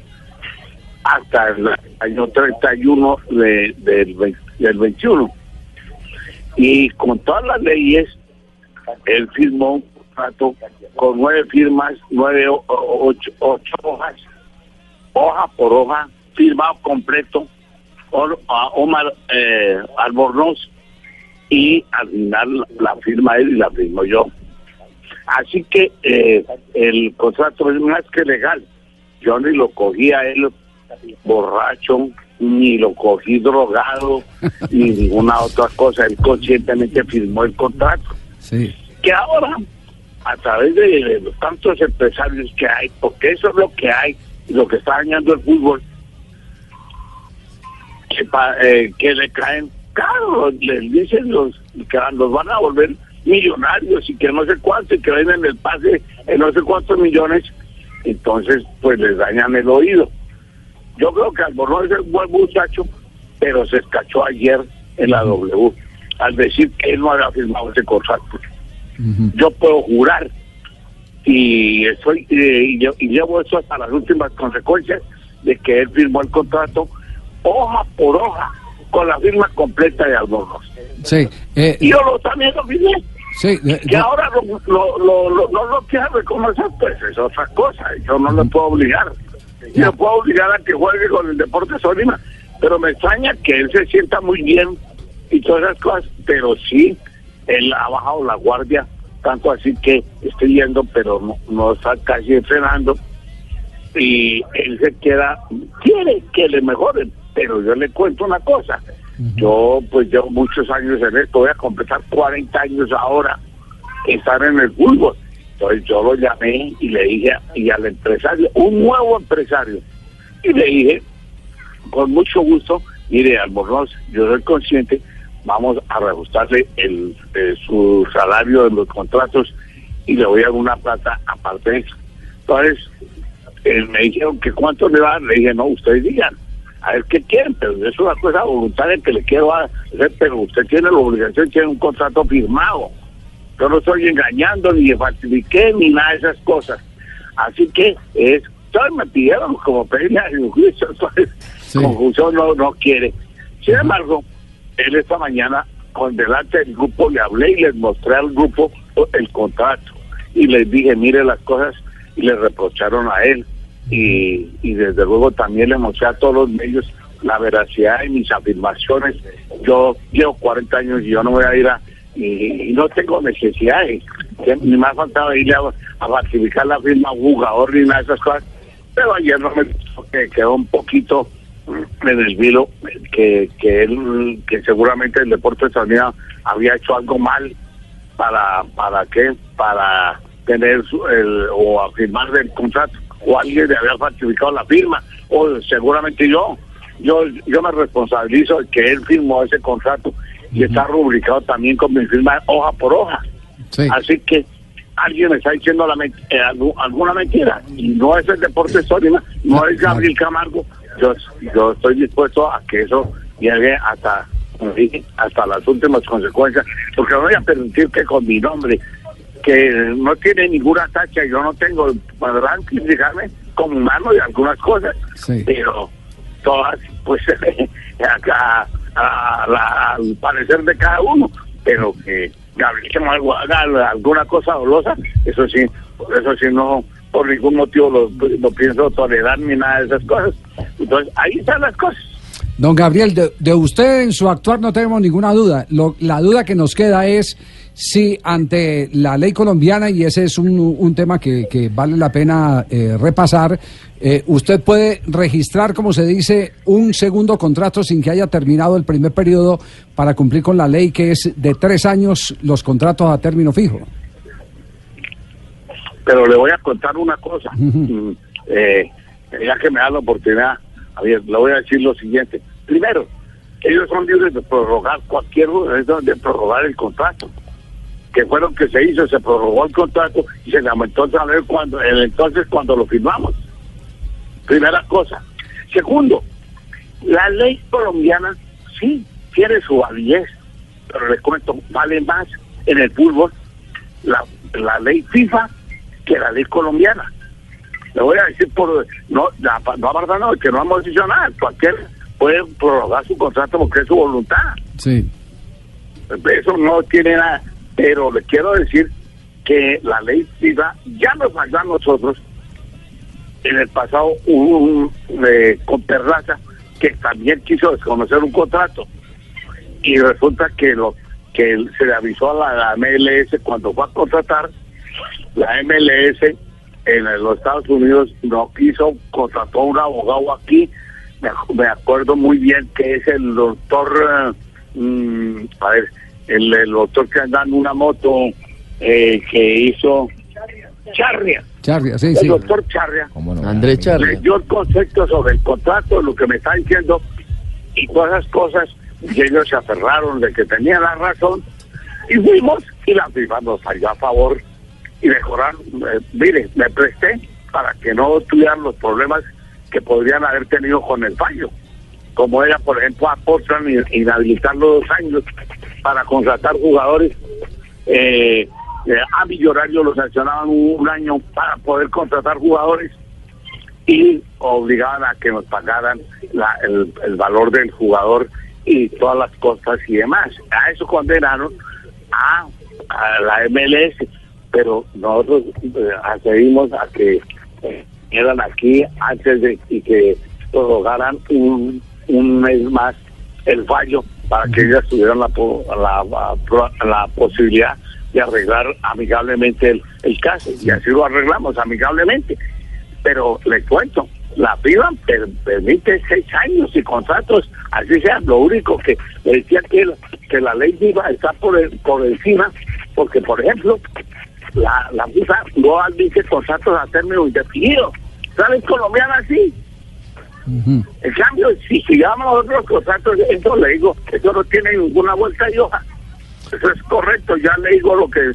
hasta el año 31 de, del, del 21. Y con todas las leyes, él firmó contrato con nueve firmas, nueve, ocho, ocho hojas, hoja por hoja, firmado completo, Or- a Omar eh, Albornoz, y al final la firma él y la firmo yo. Así que eh, el contrato es más que legal. Yo ni lo cogí a él borracho, ni lo cogí drogado, ni ninguna otra cosa. Él conscientemente firmó el contrato. Sí. Que ahora, a través de, de los tantos empresarios que hay, porque eso es lo que hay, lo que está dañando el fútbol, que, pa- eh, que le caen caro, les dicen los que los van a volver millonarios y que no sé cuánto, y que venden el pase en no sé cuántos millones, entonces pues les dañan el oído. Yo creo que Albornoz es un buen muchacho, pero se escachó ayer en la W al decir que él no había firmado ese contrato. Yo puedo jurar y eh, y, lle- y llevo eso hasta las últimas consecuencias de que él firmó el contrato hoja por hoja con la firma completa de Albornoz. Sí. eh, Y yo lo, también lo firmé. sí, eh, Que ahora lo, lo, lo, lo- no lo quiera reconocer, pues es otra cosa. Yo no le puedo obligar. Yo no puedo obligar a que juegue con el Deportes Tolima. Pero me extraña que él se sienta muy bien y todas esas cosas. Pero sí, él ha bajado la guardia. Tanto así que estoy yendo, pero no, no está casi entrenando. Y él se queda, quiere que le mejoren. Pero yo le cuento una cosa. Yo pues llevo muchos años en esto, voy a completar 40 años ahora que estar en el fútbol. Entonces yo lo llamé y le dije, y al empresario, un nuevo empresario, y le dije, con mucho gusto, mire, Albornoz, yo soy consciente, vamos a reajustarle el, eh, su salario de los contratos y le voy a dar una plata aparte de eso. Entonces, eh, me dijeron que cuánto le van, le dije, no, ustedes digan, a ver qué quieren, pero es una cosa voluntaria que le quiero hacer, pero usted tiene la obligación tener un contrato firmado. Yo no estoy engañando, ni falsifiqué, ni nada de esas cosas. Así que es, todos me pidieron como pedirle a juicio, entonces confusión no, no quiere. Sin embargo, él esta mañana, con delante del grupo, le hablé y les mostré al grupo el contrato. Y les dije, mire las cosas, y le reprocharon a él. Y, y desde luego también le mostré a todos los medios la veracidad de mis afirmaciones. Yo llevo 40 años y yo no voy a ir a... Y, no tengo necesidades. que Ni me ha faltado irle a, a falsificar la firma jugador ni nada de esas cosas. Pero ayer no me quedó un poquito en el vilo que, que él, que seguramente el deporte estadounidense había hecho algo mal para, para qué, para tener el, o afirmar el contrato, o alguien le había falsificado la firma, o seguramente yo, yo, yo me responsabilizo de que él firmó ese contrato y está rubricado también con mi firma hoja por hoja. Así que alguien me está diciendo la eh, algu- alguna mentira y no es el deporte Tolima, no es Gabriel Camargo. Yo, yo estoy dispuesto a que eso llegue hasta hasta las últimas consecuencias, porque no voy a permitir que con mi nombre, que no tiene ninguna tacha, yo no tengo, podrán criticarme como humano de algunas cosas, pero todas, pues, a, a la- al parecer de cada uno, pero que Gabriel haga alguna cosa dolosa, eso sí, eso sí no, por ningún motivo lo, pienso tolerar ni nada de esas cosas. Entonces, ahí están las cosas. Don Gabriel, de, usted en su actuar no tenemos ninguna duda. Lo- la duda que nos queda es si ante la ley colombiana, y ese es un, un tema que, que vale la pena eh, repasar, eh, usted puede registrar, como se dice, un segundo contrato sin que haya terminado el primer periodo para cumplir con la ley que es de tres años los contratos a término fijo. Pero le voy a contar una cosa. Mm, eh, ya que me da la oportunidad, Javier, le voy a decir lo siguiente. Primero, ellos son libres de prorrogar cualquier de prorrogar el contrato. Que fue lo que se hizo, se prorrogó el contrato y se le aumentó el salario cuando, el entonces cuando lo firmamos. Primera cosa. Segundo, la ley colombiana sí tiene su validez, pero le cuento, vale más en el fútbol la, la ley FIFA que la ley colombiana. Le voy a decir por no, la, no verdad no, que no hemos dicho nada. Cualquier puede prorrogar su contrato porque es su voluntad. Sí. Eso no tiene nada. Pero le quiero decir que la ley FIFA ya nos mandó a nosotros. En el pasado hubo un eh, con Terraza que también quiso desconocer un contrato. Y resulta que lo que se le avisó a la, la MLS cuando fue a contratar, la MLS en los Estados Unidos no quiso, contrató a un abogado aquí, me, ac- me acuerdo muy bien que es el doctor, eh, mm, a ver, el, el doctor que anda en una moto eh, que hizo Charria. Charria, sí, el sí. doctor Charria. Andrés Charria. Le dio el concepto sobre el contrato, lo que me está diciendo, y todas esas cosas, y ellos se aferraron de que tenía la razón, y fuimos, y la FIFA nos falló a favor, y mejoraron. Eh, mire, me presté para que no tuvieran los problemas que podrían haber tenido con el fallo, como era, por ejemplo, a Portland y- inhabilitarlo dos años para contratar jugadores. Eh, eh, a Millonarios lo sancionaban un, año para poder contratar jugadores y obligaban a que nos pagaran la- el, valor del jugador y todas las costas y demás. A eso condenaron a la MLS, pero nosotros eh, accedimos a que eh, eran aquí antes de y que prorrogaran un, un mes más el fallo para que ellas tuvieran la, la, la la posibilidad de arreglar amigablemente el, el caso. Y así lo arreglamos amigablemente. Pero le cuento, la per- permite seis años y contratos, así sea, lo único que le decía que, la- que la ley FIBA está por, el- por encima, porque por ejemplo, la, la FIFA no admite contratos a término indefinido, ¿sabes? Colombiana sí. En cambio, si sigamos otros contratos, eso le digo, eso no tiene ninguna vuelta y hoja. Eso es correcto, ya le digo lo que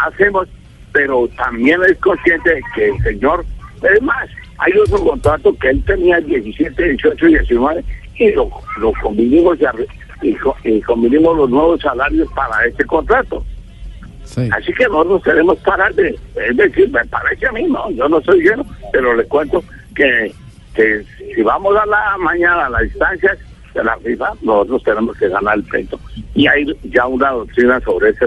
hacemos, pero también es consciente de que el señor, es más, hay otro contrato que él tenía 17, 18 y 19 y lo, lo convinimos y, y convinimos los nuevos salarios para este contrato. Así que nosotros tenemos que parar de, es decir, me parece a mí, no, yo no soy lleno, pero le cuento que, que si vamos a la mañana a las instancias de la FIFA, nosotros tenemos que ganar el pleito. Y hay ya una doctrina sobre ese,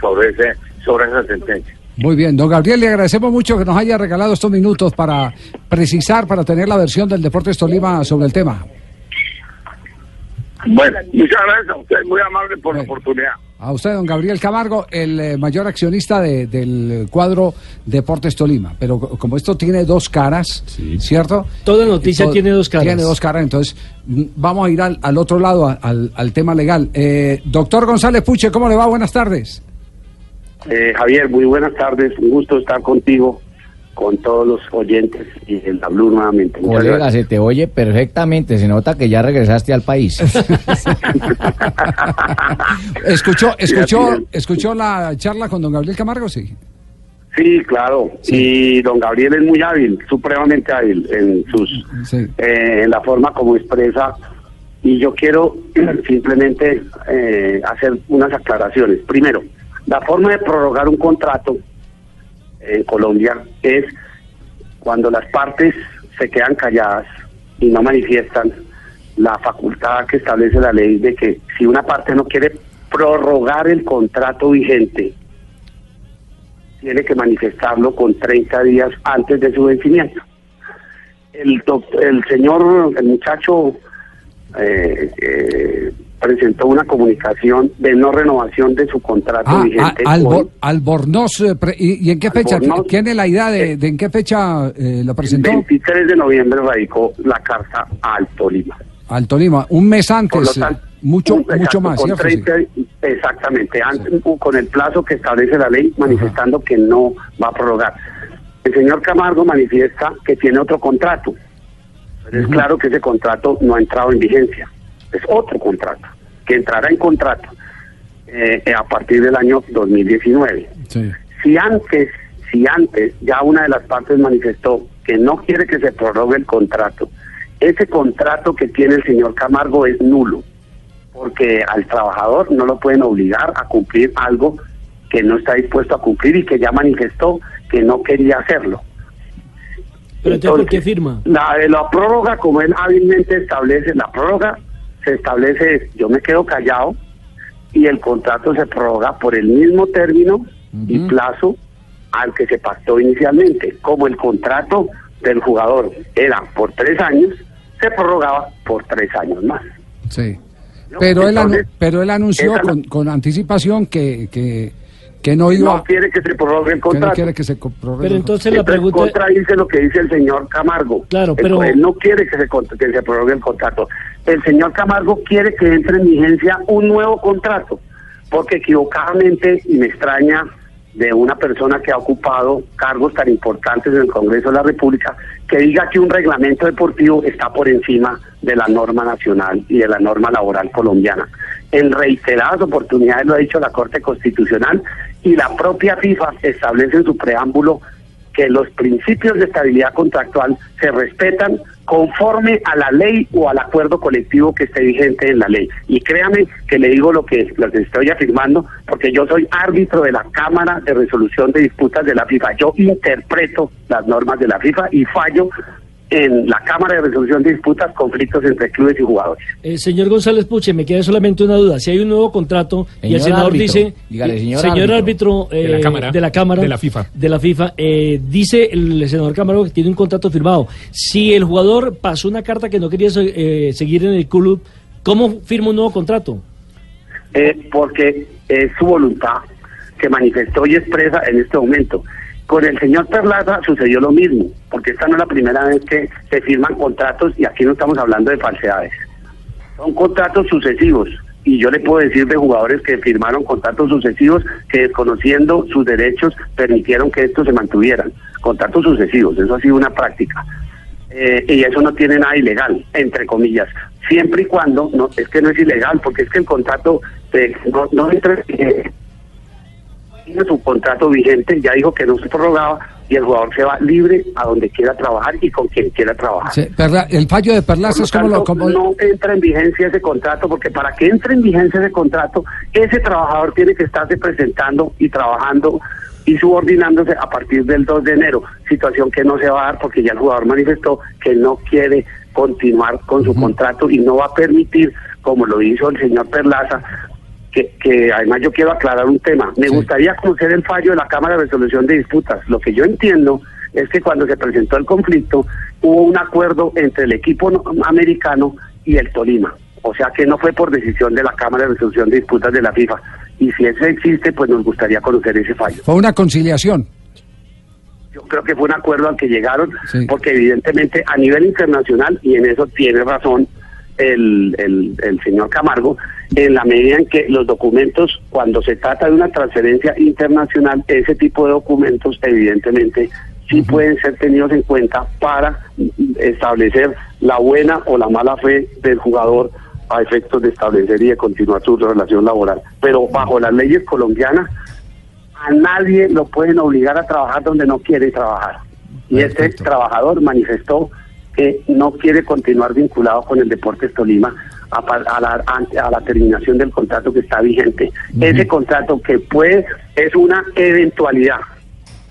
sobre ese, sobre esa sentencia. Muy bien, don Gabriel, le agradecemos mucho que nos haya regalado estos minutos para precisar, para tener la versión del Deportes Tolima sobre el tema. Bueno, muchas gracias a usted, muy amable por la oportunidad. A usted, don Gabriel Camargo, el eh, mayor accionista de- del cuadro Deportes Tolima. Pero co- como esto tiene dos caras, ¿cierto? Toda noticia tiene dos caras. Tiene dos caras, entonces mm, vamos a ir al, al otro lado, a- al, al tema legal. Eh, doctor González Puche, ¿cómo le va? Buenas tardes. Eh, Javier, muy buenas tardes, un gusto estar contigo, con todos los oyentes y en la Blue nuevamente. Muchas Colega, gracias. se te oye perfectamente. Se nota que ya regresaste al país. ¿Escuchó, escuchó, escuchó la charla con don Gabriel Camargo? Sí. Sí, claro. Y don Gabriel es muy hábil, supremamente hábil en sus eh, en la forma como expresa. Y yo quiero simplemente eh, hacer unas aclaraciones. Primero, la forma de prorrogar un contrato en Colombia es cuando las partes se quedan calladas y no manifiestan la facultad que establece la ley de que si una parte no quiere prorrogar el contrato vigente, tiene que manifestarlo con 30 días antes de su vencimiento. El, el señor, el muchacho, eh, eh, presentó una comunicación de no renovación de su contrato Ah, vigente. a- Albor- hoy. Albornoz, eh, ¿y, y en qué fecha? Albornoz. ¿Tiene la idea de, de en qué fecha eh, El presentó? 23 de noviembre radicó la carta al Tolima. Al Tolima, un mes antes, tanto, eh, mucho, un- mucho exacto, más, con ¿cierto? 30 exactamente, antes, con el plazo que establece la ley, manifestando que no va a prorrogar. El señor Camargo manifiesta que tiene otro contrato. Pero es claro que ese contrato no ha entrado en vigencia. Es otro contrato, que entrará en contrato eh, a partir del año 2019. Sí. Si antes, si antes ya una de las partes manifestó que no quiere que se prorrogue el contrato, ese contrato que tiene el señor Camargo es nulo, porque al trabajador no lo pueden obligar a cumplir algo que no está dispuesto a cumplir y que ya manifestó que no quería hacerlo. Pero entonces, ¿por qué firma? La de la prórroga, como él hábilmente establece, la prórroga se establece, yo me quedo callado y el contrato se prorroga por el mismo término y plazo al que se pactó inicialmente. Como el contrato del jugador era por tres años, se prorrogaba por tres años más. Sí. Pero él, Entonces, pero él anunció con, con anticipación que, que, que no iba No quiere que se prorrogue el que no contrato. quiere que se prorrogue Pero el entonces la Entonces, pregunta... contradice lo que dice el señor Camargo. Claro, pero- Él no quiere que se, que se prorrogue el contrato. El señor Camargo quiere que entre en vigencia un nuevo contrato, porque equivocadamente, y me extraña de una persona que ha ocupado cargos tan importantes en el Congreso de la República, que diga que un reglamento deportivo está por encima de la norma nacional y de la norma laboral colombiana. En reiteradas oportunidades lo ha dicho la Corte Constitucional y la propia FIFA establece en su preámbulo que los principios de estabilidad contractual se respetan conforme a la ley o al acuerdo colectivo que esté vigente en la ley. Y créame que le digo lo que, que estoy afirmando, porque yo soy árbitro de la Cámara de Resolución de Disputas de la FIFA. Yo interpreto las normas de la FIFA y fallo en la Cámara de Resolución de Disputas conflictos entre clubes y jugadores. Eh, señor González Puche, me queda solamente una duda. Si hay un nuevo contrato y el Señor senador árbitro, dice, dígale, eh, señor árbitro, eh, De la Cámara. de la Cámara, De la FIFA. de la FIFA, eh, dice el senador Camargo que tiene un contrato firmado. Si el jugador pasó una carta que no quería eh, seguir en el club, ¿cómo firma un nuevo contrato? eh, porque es su voluntad que manifestó y expresa en este momento. Con el señor Perlaza sucedió lo mismo, porque esta no es la primera vez que se firman contratos y aquí no estamos hablando de falsedades. Son contratos sucesivos y yo le puedo decir de jugadores que firmaron contratos sucesivos que desconociendo sus derechos permitieron que estos se mantuvieran. Contratos sucesivos, eso ha sido una práctica. Eh, y eso no tiene nada ilegal, entre comillas. Siempre y cuando, no es que no es ilegal, porque es que el contrato eh, no, no entra, eh, tiene su contrato vigente, ya dijo que no se prorrogaba y el jugador se va libre a donde quiera trabajar y con quien quiera trabajar. Sí, Perla- el fallo de Perlaza es como lo... como- no entra en vigencia ese contrato, porque para que entre en vigencia ese contrato, ese trabajador tiene que estarse presentando y trabajando y subordinándose a partir del 2 de enero, situación que no se va a dar porque ya el jugador manifestó que no quiere continuar con su contrato y no va a permitir, como lo hizo el señor Perlaza, que, que además yo quiero aclarar un tema. Me gustaría conocer el fallo de la Cámara de Resolución de Disputas. Lo que yo entiendo es que cuando se presentó el conflicto hubo un acuerdo entre el equipo no- americano y el Tolima. O sea que no fue por decisión de la Cámara de Resolución de Disputas de la FIFA. Y si eso existe, pues nos gustaría conocer ese fallo. Fue una conciliación. Yo creo que fue un acuerdo al que llegaron, porque evidentemente a nivel internacional, y en eso tiene razón el, el, el señor Camargo, en la medida en que los documentos, cuando se trata de una transferencia internacional, ese tipo de documentos evidentemente sí pueden ser tenidos en cuenta para establecer la buena o la mala fe del jugador a efectos de establecer y de continuar su relación laboral. Pero bajo las leyes colombianas, a nadie lo pueden obligar a trabajar donde no quiere trabajar. Y este trabajador manifestó que no quiere continuar vinculado con el Deportes Tolima a, a la, a la terminación del contrato que está vigente. Ese contrato que puede, es una eventualidad.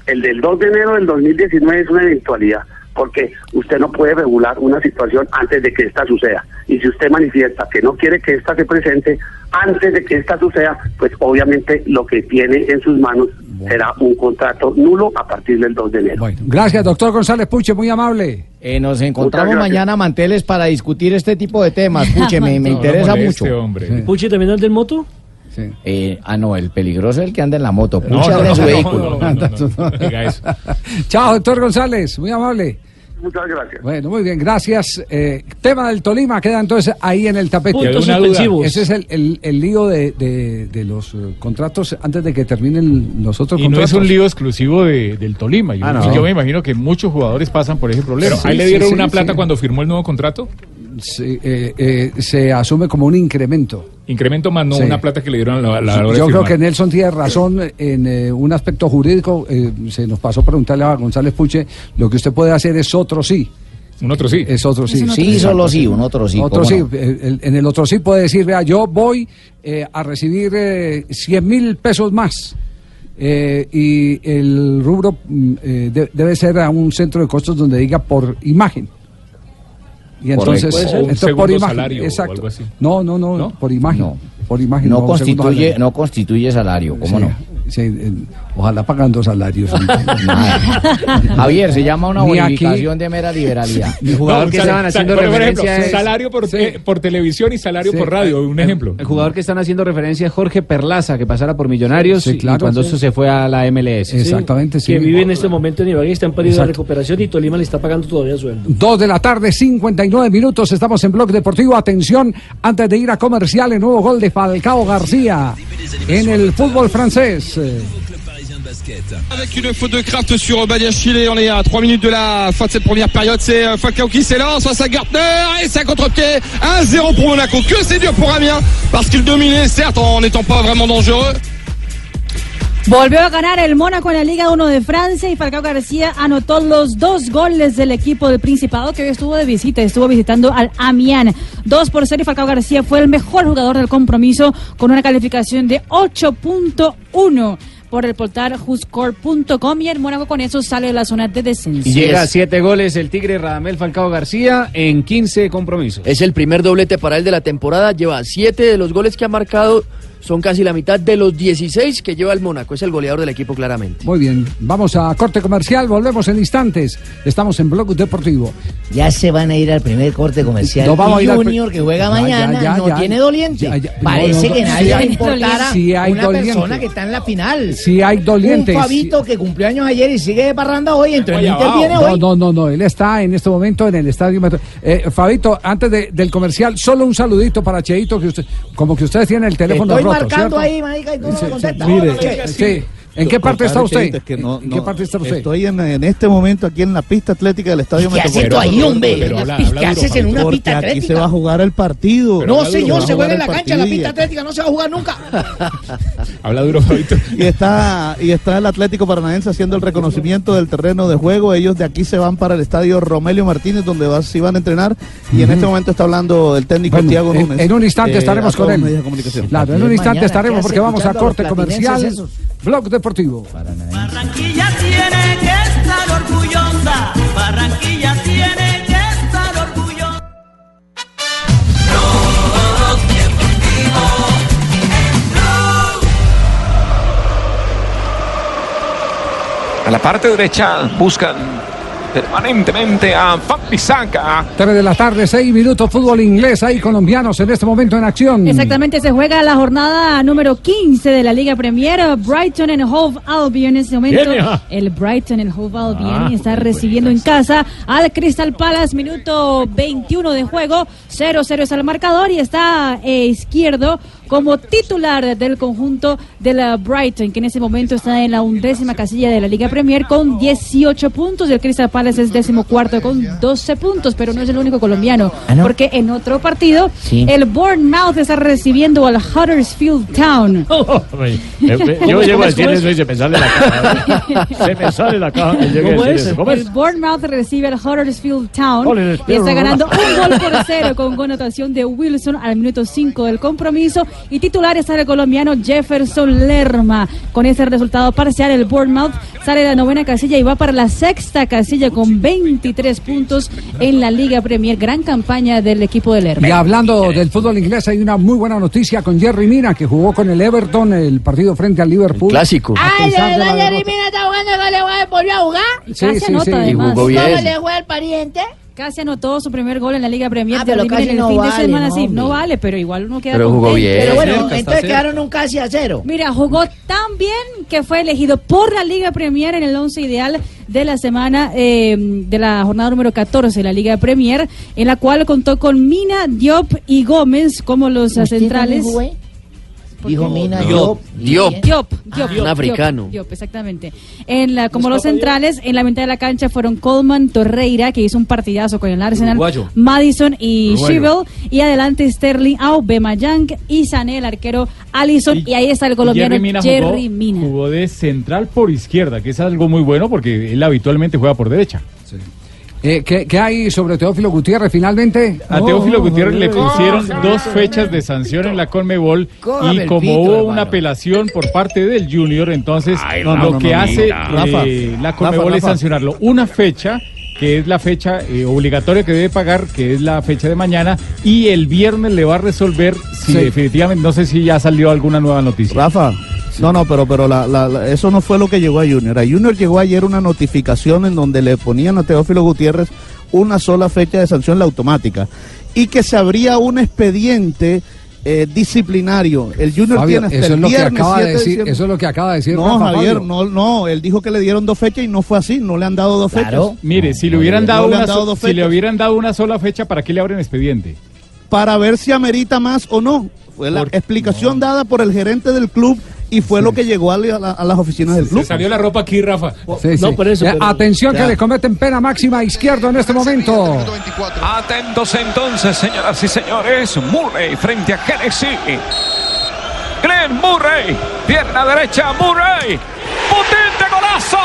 El del 2 de enero del 2019 es una eventualidad, porque usted no puede regular una situación antes de que esta suceda. Y si usted manifiesta que no quiere que esta se presente antes de que esta suceda, pues obviamente lo que tiene en sus manos será un contrato nulo a partir del 2 de enero. Gracias, doctor González Puche, muy amable. Eh, nos encontramos mañana, Manteles, para discutir este tipo de temas. Puche, me, me No, no interesa moleste, mucho. hombre. ¿Puche también anda en moto? Eh, ah, no, el peligroso es el que anda en la moto. Puche No, no, anda en su no, vehículo. no, no, no, no diga eso. Chao, doctor González, muy amable. Muchas gracias. Bueno, muy bien, gracias. Eh, tema del Tolima queda entonces ahí en el tapete. Puntos suspensivos. Ese es el, el- el lío de, de- de los eh, contratos antes de que terminen los otros Y no contratos. es un lío exclusivo de- del Tolima. Yo, Ah, no. yo me imagino que muchos jugadores pasan por ese problema. Sí, ¿Ahí le dieron sí, una sí. plata cuando firmó el nuevo contrato? Sí, eh, eh, se asume como un incremento. Incremento más no Sí. una plata que le dieron a la, la hora de Yo creo firmar. que Nelson tiene razón en eh, un aspecto jurídico. eh, se nos pasó preguntarle a González Puche. Lo que usted puede hacer es otro sí. Un otro sí. Es otro sí. Es otro Sí, sí. solo sí, un otro sí, Otro sí. no. eh, el- en el otro sí puede decir, vea, yo voy eh, a recibir eh, 100 mil pesos más. eh, y el rubro mm, eh, de- debe ser a un centro de costos donde diga por imagen. Y entonces, Correcto. O entonces por imagen. salario o exacto. algo así. No, no, no, por imagen. Por imagen. No constituye, salario. no constituye salario, ¿cómo Sí, no? sí, ojalá pagando salarios. Javier, se llama una bonificación de mera liberalidad. El jugador No, que sal- estaban sal- haciendo por ejemplo, referencia es- salario por, eh, por televisión y salario Sí. por radio, un ejemplo. El jugador que están haciendo referencia es Jorge Perlaza, que pasara por Millonarios Sí, y- claro, y cuando sí. eso se fue a la MLS. Exactamente, sí. Que vive en este momento en Ibagué, está en periodo de recuperación y Tolima le está pagando todavía sueldo. Dos de la tarde, 59 minutos. Estamos en Blog Deportivo. Atención, antes de ir a comercial, el nuevo gol de Falcao García en el fútbol francés. Avec une faute de Kraft sur Badiachile, on est à 3 minutes de la fin de cette première période. C'est euh, Falcao qui s'élance face à Gartner et un contre-pied 1-0 pour Monaco. Que c'est dur pour Amiens parce qu'il dominait certes en n'étant pas vraiment dangereux. Volvió a ganar el Mónaco en la Liga 1 de Francia y Falcao García anotó los dos goles del equipo del Principado que hoy estuvo de visita, estuvo visitando al Amiens. 2 por 0 y Falcao García fue el mejor jugador del compromiso con una calificación de 8.1 por el portal y el Mónaco con eso sale de la zona de descenso. Y llega a siete goles el Tigre Radamel Falcao García en 15 compromisos. Es el primer doblete para él de la temporada. Lleva siete de los goles que ha marcado. Son casi la mitad de los 16 que lleva el Mónaco. Es el goleador del equipo claramente. Muy bien, vamos a corte comercial. Volvemos en instantes. Estamos en Blog Deportivo. Ya se van a ir al primer corte comercial. No vamos a ir al Junior, pri- que juega Ya, mañana, ya, ya, no ya. tiene doliente. Ya, ya. Parece No, no, que no. nadie Sí hay- le importara sí hay una doliente. persona que está en la final. Sí hay dolientes. Un Fabito que cumplió años ayer y sigue de parranda hoy, entonces no No, interviene hoy. no, no, no, él está en este momento en el estadio. Metro- Eh, Fabito, antes de- del comercial, solo un saludito para Cheito, que usted, como que ustedes tienen el teléfono Estoy roto, marcando ¿cierto? ahí, marica, y Sí, Hola, sí. ¿En qué parte está usted? Es que no- ¿En qué no, parte está usted? Estoy en, en este momento aquí en la pista atlética del Estadio ¿Qué haces tú ahí, hombre? ¿Qué haces en una pista aquí atlética? se va a jugar el partido. No, señor, se juega en la cancha, la partido y- pista atlética no se va a jugar nunca. Habla duro, Fabito. Y está, y está el Atlético Paranaense haciendo el reconocimiento del terreno de juego. Ellos de aquí se van para el estadio Romelio Martínez, donde va, se iban a entrenar. Y en este momento está hablando el técnico Bueno, Tiago en- Núñez. en un instante eh, estaremos con él. de. Claro, en un instante ¿qué estaremos porque vamos a corte comercial. Blog Deportivo. Barranquilla tiene que estar orgullosa. Barranquilla tiene que estar orgullosa. A la parte derecha buscan permanentemente a Fapisaka. 3 de la tarde, 6 minutos, fútbol inglés. Hay colombianos en este momento en acción. Exactamente, se juega la jornada número 15 de la Liga Premier. Brighton and Hove Albion en este momento. El Brighton and Hove Albion Ah, está recibiendo en casa al Crystal Palace, minuto 21 de juego. 0-0 es el marcador y está eh, izquierdo como titular del conjunto de la Brighton, que en ese momento está en la undécima casilla de la Liga Premier con 18 puntos y el Crystal Palace es décimo cuarto con 12 puntos, pero no es el único colombiano, porque en otro partido Sí. el Bournemouth está recibiendo al Huddersfield Town. Yo llego a decir eso y se me sale la cara. Se me sale la cara. que llegue a ¿Cómo decir es? eso. ¿Cómo El? Bournemouth recibe al Huddersfield Town y está ganando un gol por cero con connotación de Wilson al minuto 5 del compromiso y titular está el colombiano Jefferson Lerma. Con ese resultado parcial, el Bournemouth sale de la novena casilla y va para la sexta casilla con 23 puntos en la Liga Premier. Gran campaña del equipo de Lerma. Y hablando del fútbol inglés, hay una muy buena noticia con Jerry Mina, que jugó con el Everton el partido frente al Liverpool. clásico. A Ay, de verdad, Jerry derrota. Mina está jugando con el juego, volvió a jugar. Sí, sí, anota, sí. además. Y jugó ¿Cómo bien. le juega el pariente? Casi anotó su primer gol en la Liga Premier. Ah, pero casi en el no fin vale, de semana, no, sí, no vale, pero igual uno queda Pero jugó contento. bien. Pero bueno, Cerca entonces quedaron un casi a cero. Mira, jugó tan bien que fue elegido por la Liga Premier en el once ideal de la semana eh, de la jornada número 14 de la Liga Premier, en la cual contó con Mina, Diop y Gómez como los ¿Usted centrales. Dijo Mina, Diop. Diop. Diop. Diop, Diop, un Diop, africano. Diop, exactamente. En la, como los centrales, en la mitad de la cancha fueron Coleman Torreira, que hizo un partidazo con el Arsenal, Uruguayo. Madison y Uruguayo. Shibel, y adelante Sterling, Aubameyang y Sané, el arquero Allison, y, ahí está el colombiano Jerry Mina, Jerry jugó, Mina. jugó de central por izquierda, que es algo muy bueno porque él habitualmente juega por derecha. Eh, ¿qué, qué hay sobre Teófilo Gutiérrez finalmente? A Teófilo Gutiérrez le pusieron dos fechas de sanción en la Conmebol y como pito, hubo hermano. una apelación por parte del Junior, entonces no, lo no, que no, hace eh, la Rafa, Conmebol es Rafa. sancionarlo una fecha que es la fecha eh, obligatoria que debe pagar, que es la fecha de mañana, y el viernes le va a resolver si Sí. definitivamente, no sé si ya salió alguna nueva noticia. Rafa, no, no, pero, pero la- la- la- eso no fue lo que llegó a Junior. A Junior llegó ayer una notificación en donde le ponían a Teófilo Gutiérrez una sola fecha de sanción, la automática, y que se abría un expediente eh, disciplinario. El Junior Fabio, tiene hasta eso el es lo que acaba de 7 decir, eso es lo que acaba de decir No, Rafa Javier, Fabio. no, no, él dijo que le dieron dos fechas y no fue así, no le han dado dos fechas. Mire, si le hubieran No dado, le una, dado so- dos si le hubieran dado una sola fecha, ¿para qué le abren expediente? para ver si amerita más o no. Fue la explicación dada por el gerente del club y fue lo que llegó a, la- a las oficinas del club. salió la ropa aquí, Rafa. Sí, sí. Eh, atención que le cometen pena máxima a izquierdo en este momento. Atentos entonces, señoras y señores. Murray frente a Hennessy. Glenn Murray. Pierna derecha, Murray. Potente golazo.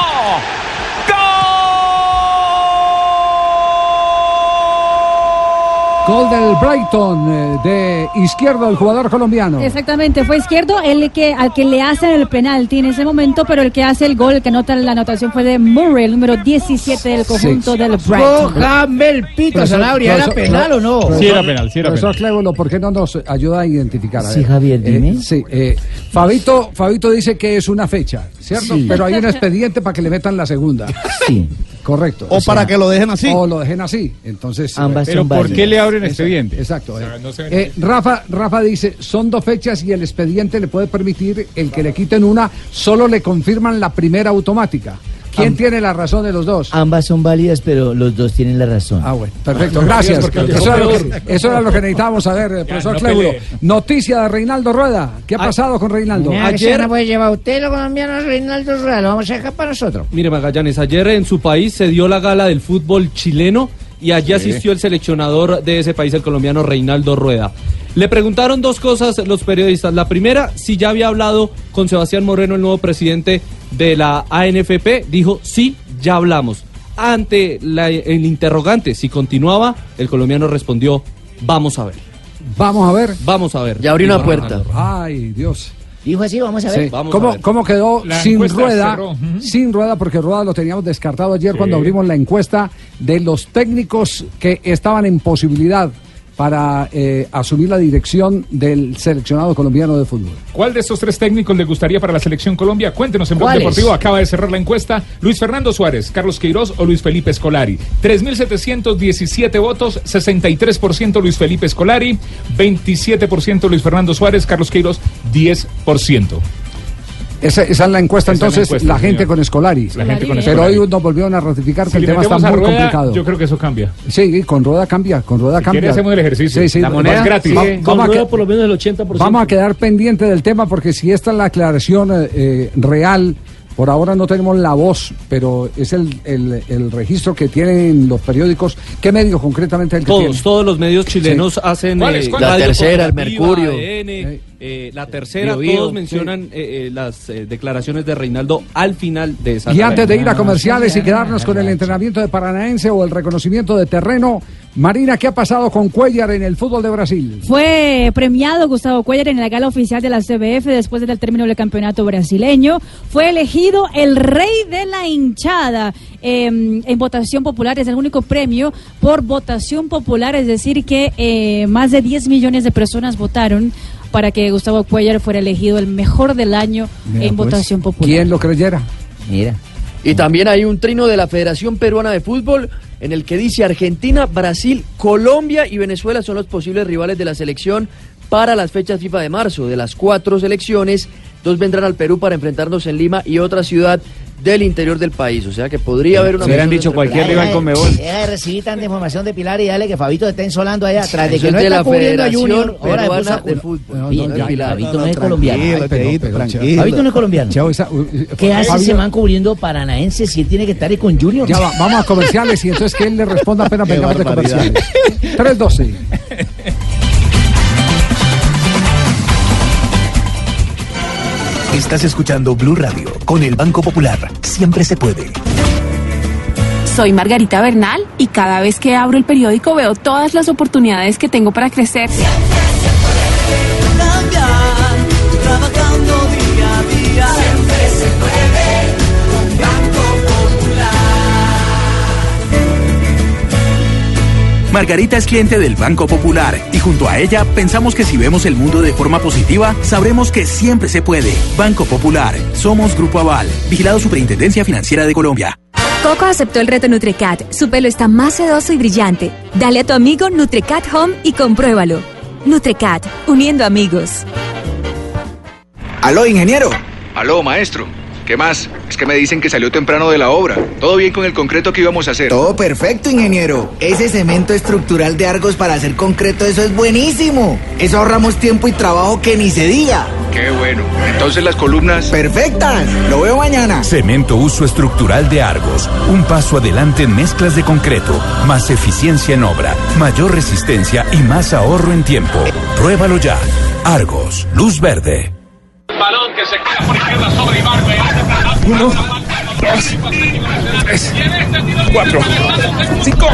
Gol del Brighton eh, de izquierdo el jugador colombiano. Exactamente, fue izquierdo el que al que le hacen el penalti en ese momento, pero el que hace el gol, el que anota la anotación fue de Murray, el número 17 del conjunto del Brighton. Cójame el pito, Sanabria, ¿era penal o no? Sí era penal, sí era profesor penal. ¿por qué no nos ayuda a identificar? A Sí. Javier, Eh, dime. sí, eh, Fabito, Fabito dice que es una fecha, ¿cierto? Sí. Pero hay un expediente para que le metan la segunda. Sí. Correcto. O para que lo dejen así. O lo dejen así. Entonces. Ambas Pero ¿por qué le abren Exacto, expediente? Exacto. O sea, eh. no se ven Eh, Rafa, Rafa dice, son dos fechas y el expediente le puede permitir el que le quiten una, solo le confirman la primera automática. ¿Quién Am- tiene la razón de los dos? Ambas son válidas, pero los dos tienen la razón. Ah, bueno, perfecto, gracias. porque Eso era, lo que, eso era lo que necesitábamos saber, eh, profesor no pelee. Noticia de Reinaldo Rueda. ¿Qué ha pasado con Reinaldo? Mira, Ayer- no puede llevar usted los colombianos Reinaldo Rueda, lo vamos a dejar para nosotros. Mire, Magallanes, ayer en su país se dio la gala del fútbol chileno y allí asistió el seleccionador de ese país, el colombiano Reinaldo Rueda. Le preguntaron dos cosas los periodistas. La primera, si ya había hablado con Sebastián Moreno, el nuevo presidente de la ANFP. Dijo, sí, ya hablamos. Ante la- el interrogante, si continuaba, el colombiano respondió, vamos a ver. Vamos a ver. Vamos a ver. Ya abrió una puerta. Ay, Dios. Dijo así, vamos a ver. Sí. Vamos ¿Cómo, a ver. cómo quedó La sin rueda? Sin rueda, porque rueda lo teníamos descartado ayer cuando abrimos la encuesta de los técnicos que estaban en posibilidad para eh, asumir la dirección del seleccionado colombiano de fútbol. ¿Cuál de estos tres técnicos le gustaría para la selección Colombia? Cuéntenos en Blog. Deportivo. Acaba de cerrar la encuesta. Luis Fernando Suárez, Carlos Queiroz o Luis Felipe Escolari. 3.717 votos, 63% Luis Felipe Escolari, 27% Luis Fernando Suárez, Carlos Queiroz, 10%. Esa, esa es la encuesta Esa es la entonces, la, gente señor. con Escolari. La gente con Pero hoy nos volvieron a ratificar que Si el tema está a muy Rueda, complicado. yo creo que eso cambia. Sí, con rueda cambia, con rueda Si cambia. quiere hacemos el ejercicio. Sí, sí, La moneda es gratis. va- vamos, Con a rueda que- por lo menos el 80%. vamos a quedar pendiente del tema porque si esta es la aclaración eh, eh, real, por ahora no tenemos la voz, pero es el, el- el registro que tienen los periódicos. ¿Qué medio concretamente el que Todos, tiene? todos los medios chilenos hacen ¿Cuáles, eh, La Tercera, el Mercurio. ADN, eh, la tercera, Bio, Bio. todos mencionan eh, eh, las eh, declaraciones de Reinaldo al final de esa Y antes de ir a comerciales y quedarnos con el entrenamiento de Paranaense o el reconocimiento de terreno, Marina, ¿qué ha pasado con Cuellar en el fútbol de Brasil? Fue premiado Gustavo Cuellar en la gala oficial de la CBF después del término del campeonato brasileño. Fue elegido el rey de la hinchada eh, en votación popular. Es el único premio por votación popular, es decir, que eh, más de 10 millones de personas votaron para que Gustavo Cuellar fuera elegido el mejor del año Mira, en pues, votación popular. ¿Quién lo creyera? Mira. Y también hay un trino de la Federación Peruana de Fútbol en el que dice Argentina, Brasil, Colombia y Venezuela son los posibles rivales de la selección para las fechas FIFA de marzo. De las cuatro selecciones, dos vendrán al Perú para enfrentarnos en Lima y otra ciudad del interior del país. O sea que podría haber una... Se hubieran dicho cualquier rival con Mebol. Deja de recibir tanta información de Pilar y dale que Fabito te está insolando allá atrás. De que no de está la cubriendo a Federación Junior, ahora Peruana puso de Fútbol. Oye, No, no, Pilar. Fabito no es colombiano. Tranquilo. Fabito no es colombiano. Esa- uh, ¿Qué hace Fabio- ese man cubriendo paranaense si él tiene que estar ahí con Junior? Ya va, vamos a comerciales y entonces que él le responda apenas vengamos de comerciales. 312. Estás escuchando Blue Radio con el Banco Popular. Siempre se puede. Soy Margarita Bernal y cada vez que abro el periódico veo todas las oportunidades que tengo para crecer. Cambiar, trabajando día a día. Siempre se puede Margarita es cliente del Banco Popular y junto a ella pensamos que si vemos el mundo de forma positiva, sabremos que siempre se puede. Banco Popular, somos Grupo Aval, vigilado Superintendencia Financiera de Colombia. Coco aceptó el reto Nutrecat. Su pelo está más sedoso y brillante. Dale a tu amigo Nutrecat Home y compruébalo. Nutrecat, uniendo amigos. Aló, ingeniero. Aló, maestro. ¿Qué más? Es que me dicen que salió temprano de la obra. ¿Todo bien con el concreto que íbamos a hacer? Todo perfecto, ingeniero. Ese cemento estructural de Argos para hacer concreto, eso es buenísimo. Eso ahorramos tiempo y trabajo que ni se diga. Qué bueno. Entonces las columnas... Perfectas. Lo veo mañana. Cemento uso estructural de Argos. Un paso adelante en mezclas de concreto. Más eficiencia en obra, mayor resistencia y más ahorro en tiempo. Pruébalo ya. Argos, luz verde. Balón que se queda por izquierda sobre Ibarbe. Uno, dos, tres, cuatro, cinco.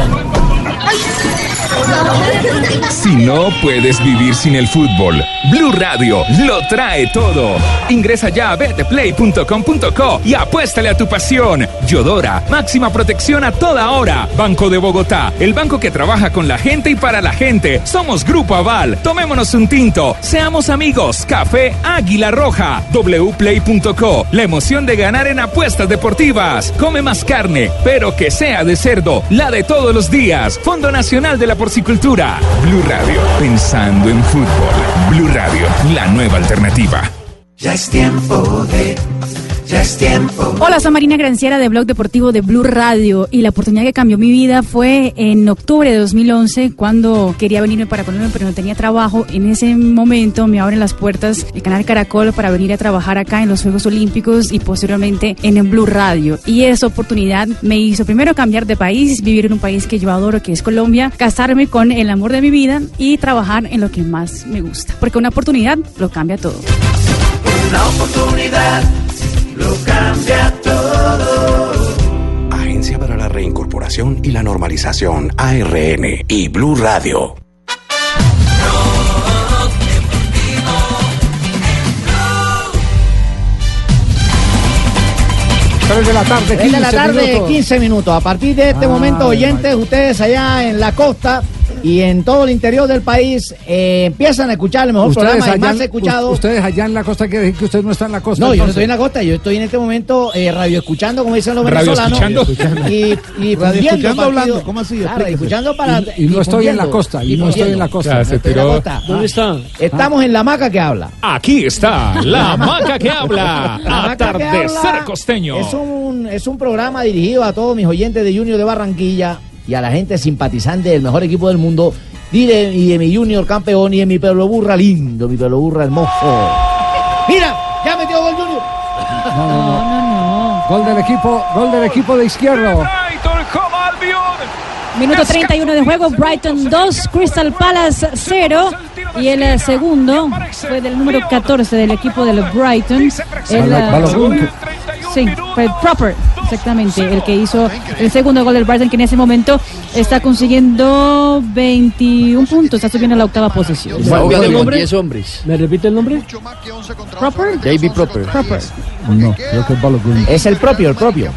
Si no puedes vivir sin el fútbol, Blue Radio lo trae todo. Ingresa ya a betplay.com.co y apuéstale a tu pasión. Yodora, máxima protección a toda hora. Banco de Bogotá, el banco que trabaja con la gente y para la gente. Somos Grupo Aval. Tomémonos un tinto. Seamos amigos. Café Águila Roja. wplay.co. La emoción de ganar en apuestas deportivas. Come más carne, pero que sea de cerdo. La de todos los días. Fondo Nacional de la Porcicultura. Blue Radio, pensando en fútbol. Blue Radio, la nueva alternativa. Ya es tiempo de. Ya es tiempo. Hola, soy Marina Granciera de Blog Deportivo de Blue Radio y la oportunidad que cambió mi vida fue en octubre de 2011 cuando quería venirme para ponerme pero no tenía trabajo. En ese momento me abren las puertas el canal Caracol para venir a trabajar acá en los Juegos Olímpicos y posteriormente en el Blue Radio. Y esa oportunidad me hizo primero cambiar de país, vivir en un país que yo adoro que es Colombia, casarme con el amor de mi vida y trabajar en lo que más me gusta. Porque una oportunidad lo cambia todo. Una oportunidad lo cambia todo. Agencia para la Reincorporación y la Normalización, ARN y Blue Radio. De la tarde, 15 Tres de la tarde, minutos. 15 minutos. A partir de este Ay, momento, oyentes, ustedes allá en la costa y en todo el interior del país eh, empiezan a escuchar el mejor programa y más escuchado. ustedes allá en la costa que, que usted no está en la costa. No, yo no estoy en la costa, yo estoy en este momento eh, radio escuchando, como dicen los Radio venezolanos. escuchando. Y, y Radio escuchando hablando, ¿cómo así? Claro, escuchando para. Y- y no estoy en la costa, y no estoy en la costa. se en la costa. ¿Dónde está? Estamos en la maca que habla. Aquí está la maca que habla. La Maca que Atardecer habla costeño. Es un, es un programa dirigido a todos mis oyentes de Junior de Barranquilla y a la gente simpatizante del mejor equipo del mundo y de, y de mi Junior campeón y de mi pelo burra lindo, mi pelo burra hermoso. Mira, ya metió gol Junior. No, no, no. Gol del equipo, gol del equipo de izquierdo. Minuto 31 de juego, Brighton 2, Crystal Palace 0. Y el eh, segundo fue del número 14 del equipo del Brighton. El, Balogun. sí, fue Proper. Exactamente, el que hizo el segundo gol del Brighton, que en ese momento está consiguiendo 21 puntos, está subiendo a la octava posición. Está jugando con 10 hombres. ¿Me repite el nombre? Proper. David Proper. Proper. No, creo que es Balogun. Es el propio, el propio.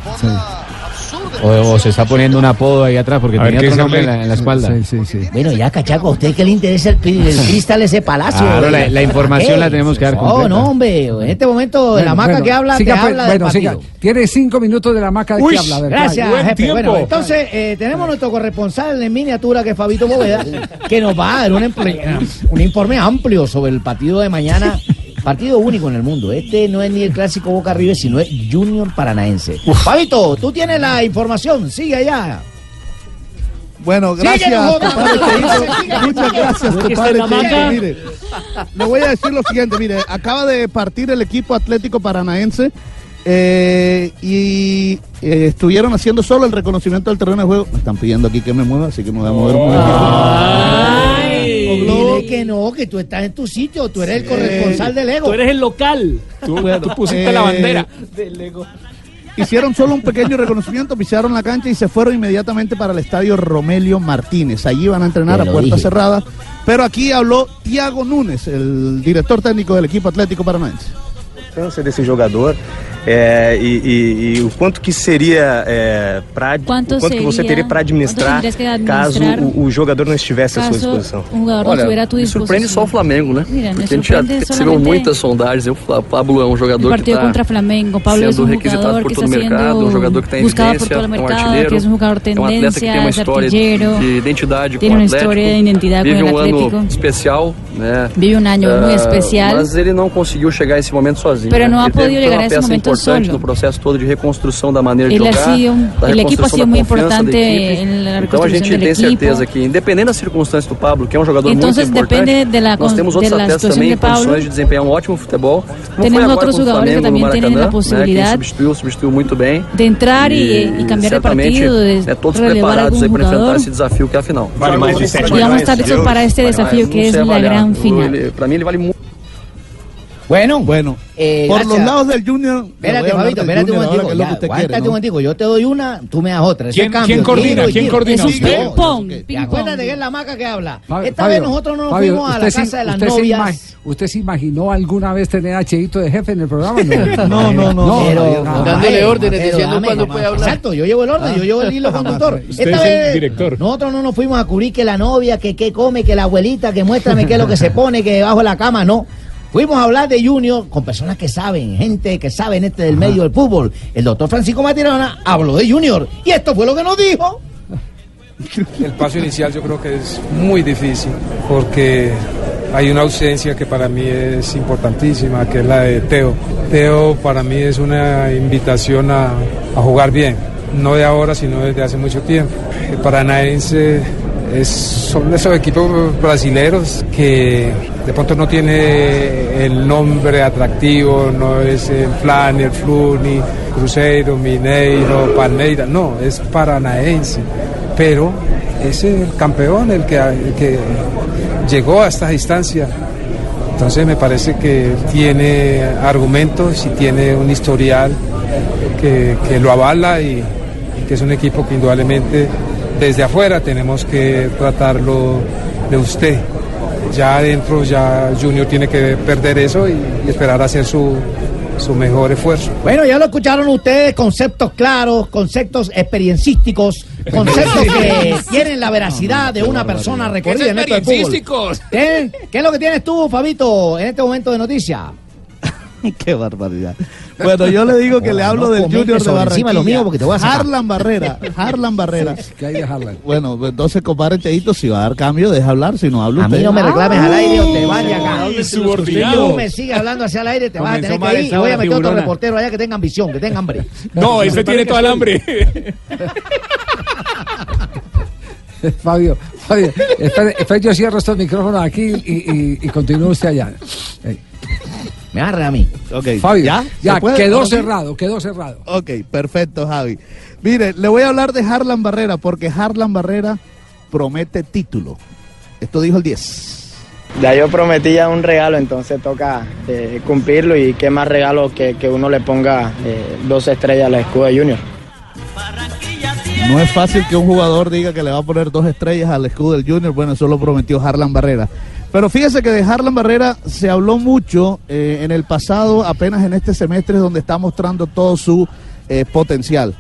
O, o se está poniendo un apodo ahí atrás porque A tenía ¿qué otro nombre en la, en la espalda. Sí, sí, sí. Bueno, ya, cachaco, ¿a usted qué le interesa el, cristal ese palacio? Claro, la- información la tenemos que dar No, completa. no, hombre, en este momento de la maca bueno, que habla, siga, te pues, habla del siga. partido. Tiene cinco minutos de la maca de Uy, que habla. gracias, vaya. jefe. Bueno, entonces eh, tenemos nuestro corresponsal en miniatura, que es Fabito Bóveda, que nos va a dar un informe amplio sobre el partido de mañana. Partido único en el mundo. Este no es ni el clásico Boca River, sino es Junior Paranaense. Fabito, tú tienes la información. Sigue allá. Bueno, gracias, compadre Cheito. Muchas gracias, ¿No es que está compadre? Mire, le voy a decir lo siguiente, mire, acaba de partir el equipo Atlético Paranaense eh, y eh, estuvieron haciendo solo el reconocimiento del terreno de juego. Me están pidiendo aquí que me mueva, así que me voy a mover. Dile que no, que tú estás en tu sitio, tú eres el corresponsal del ego. Tú eres el local. Tú, tú pusiste la bandera. Del Lego. Hicieron solo un pequeño reconocimiento, pisaron la cancha y se fueron inmediatamente para el estadio Romelio Martínez. Allí van a entrenar a puerta dije. cerrada. Pero aquí habló Tiago Núñez, el director técnico del equipo Atlético Paranaense. importância desse jogador é, e, e- e o quanto que seria é, para Quanto o quanto que você seria- teria para administrar que caso administrar o, o jogador não estivesse à sua disposição. un jugador no estuviera a tu me surpreende só o Flamengo, né? Mira, Porque a gente já recebeu muitas sondagens. O Fla- Pablo é um jogador que está contra Flamengo. Pablo es sendo un requisitado jugador por que todo está o mercado, um jogador que está em evidência, todo é um mercado, artilheiro, que es un jugador é um atleta que tem uma es história de identidade com o Atlético, vive um ano especial, né? Vive um ano muito Ah, especial. Mas ele não conseguiu chegar a esse momento sozinho. Né? não ha Ele teve- podido uma a esse momento importante no processo todo de reconstrução da maneira de Ele ha jogar, sido um- da ha reconstrução da confiança da importante equipe. Então a gente tem equipo. certeza que, independente da circunstância do Pablo, que é um jogador Entonces, muito importante, de la nós temos outros atletas também em condições de desempenhar um ótimo futebol. Como Tenemos foi agora otros contra o Flamengo no Maracanã, né? Quem substituiu, substituiu muito bem. de entrar y, y cambiar de partido, né, todos preparados para enfrentar esse desafio que é a final. Vale mais de sete Y vamos a estar listos para este desafío que es la gran final. Para mí ele vale muito. Bueno, bueno. Eh, Por gracias. los lados del Junior. Espérate, Fabito, espérate un momentico. ya, que usted aguántate quiere, un ¿no? momentico. Yo te doy una, tú me das otra. ¿Quién- cambio. quién coordina? ¿Quién giro. coordina? Eso es ¿Usted? ping-pong. Ping Acuérdate que es la maca que habla. Fabio, Esta Fabio, vez nosotros no nos Fabio, fuimos a la se- casa de las usted se novias. ima- ¿Usted se imaginó alguna vez tener a Cheito de jefe en el programa? No, no, no. Pero, no, Dándole no, órdenes, diciendo cuándo puede hablar. Exacto, yo llevo el orden, yo llevo el hilo conductor. Usted Esta es el vez, director. Nosotros no nos fuimos a cubrir que la novia, que qué come, que la abuelita, que muéstrame qué es lo que se pone, que debajo de la cama, no. Fuimos a hablar de Junior con personas que saben, gente que sabe en este del medio del fútbol. El doctor Francisco Matirona habló de Junior y esto fue lo que nos dijo. El paso inicial yo creo que es muy difícil porque hay una ausencia que para mí es importantísima, que es la de Teo. Teo para mí es una invitación a, a jugar bien, no de ahora, sino desde hace mucho tiempo. El Paranaense es, son esos equipos brasileros que de pronto no tiene el nombre atractivo, no es el Flan, Fluni, Cruzeiro, Mineiro, Palmeira, no, es paranaense, pero es el campeón el que, llegó a esta instancia. Entonces me parece que tiene argumentos y tiene un historial que, lo avala y que es un equipo que indudablemente desde afuera tenemos que tratarlo de usted. Ya adentro ya Junior tiene que perder eso y, y esperar a hacer su, su mejor esfuerzo. Bueno, ya lo escucharon ustedes, conceptos claros, conceptos experiencísticos, conceptos que tienen la veracidad de una persona recorrida en esto del fútbol. ¿Tienen- ¿Qué es lo que tienes tú, Fabito, en este momento de noticia? Qué barbaridad. Bueno, yo le digo que le hablo no del Junior de Barranquilla. encima de lo mío porque te voy a sacar. Harlan Barrera, Harlan Barrera. ¿Qué hay de Harlan? Bueno, pues entonces, compadre Cheito, si va a dar cambio, deja hablar, si no habla A mí no me reclames al aire o te vayas acá. Ay, Si tú me sigues hablando hacia el aire, te vas a tener que ir y voy a meter otro reportero allá que tenga ambición, que tenga hambre. No, ese tiene toda el hambre. Fabio, Fabio, espere, espere, yo cierro estos micrófonos aquí y, y, y continúa usted allá. Me agarra a mí. Ok, Fabio, ¿ya? ya, quedó cerrado, quedó cerrado. Ok, perfecto, Javi. Mire, le voy a hablar de Harlan Barrera, porque Harlan Barrera promete título. Esto dijo el 10. Ya yo prometí ya un regalo, entonces toca eh, cumplirlo y qué más regalo que, que uno le ponga eh, dos estrellas al escudo de Junior. No es fácil que un jugador diga que le va a poner dos estrellas al escudo del Junior. Bueno, eso lo prometió Harlan Barrera. Pero fíjese que de Harlan Barrera se habló mucho eh, en el pasado, apenas en este semestre, donde está mostrando todo su eh, potencial.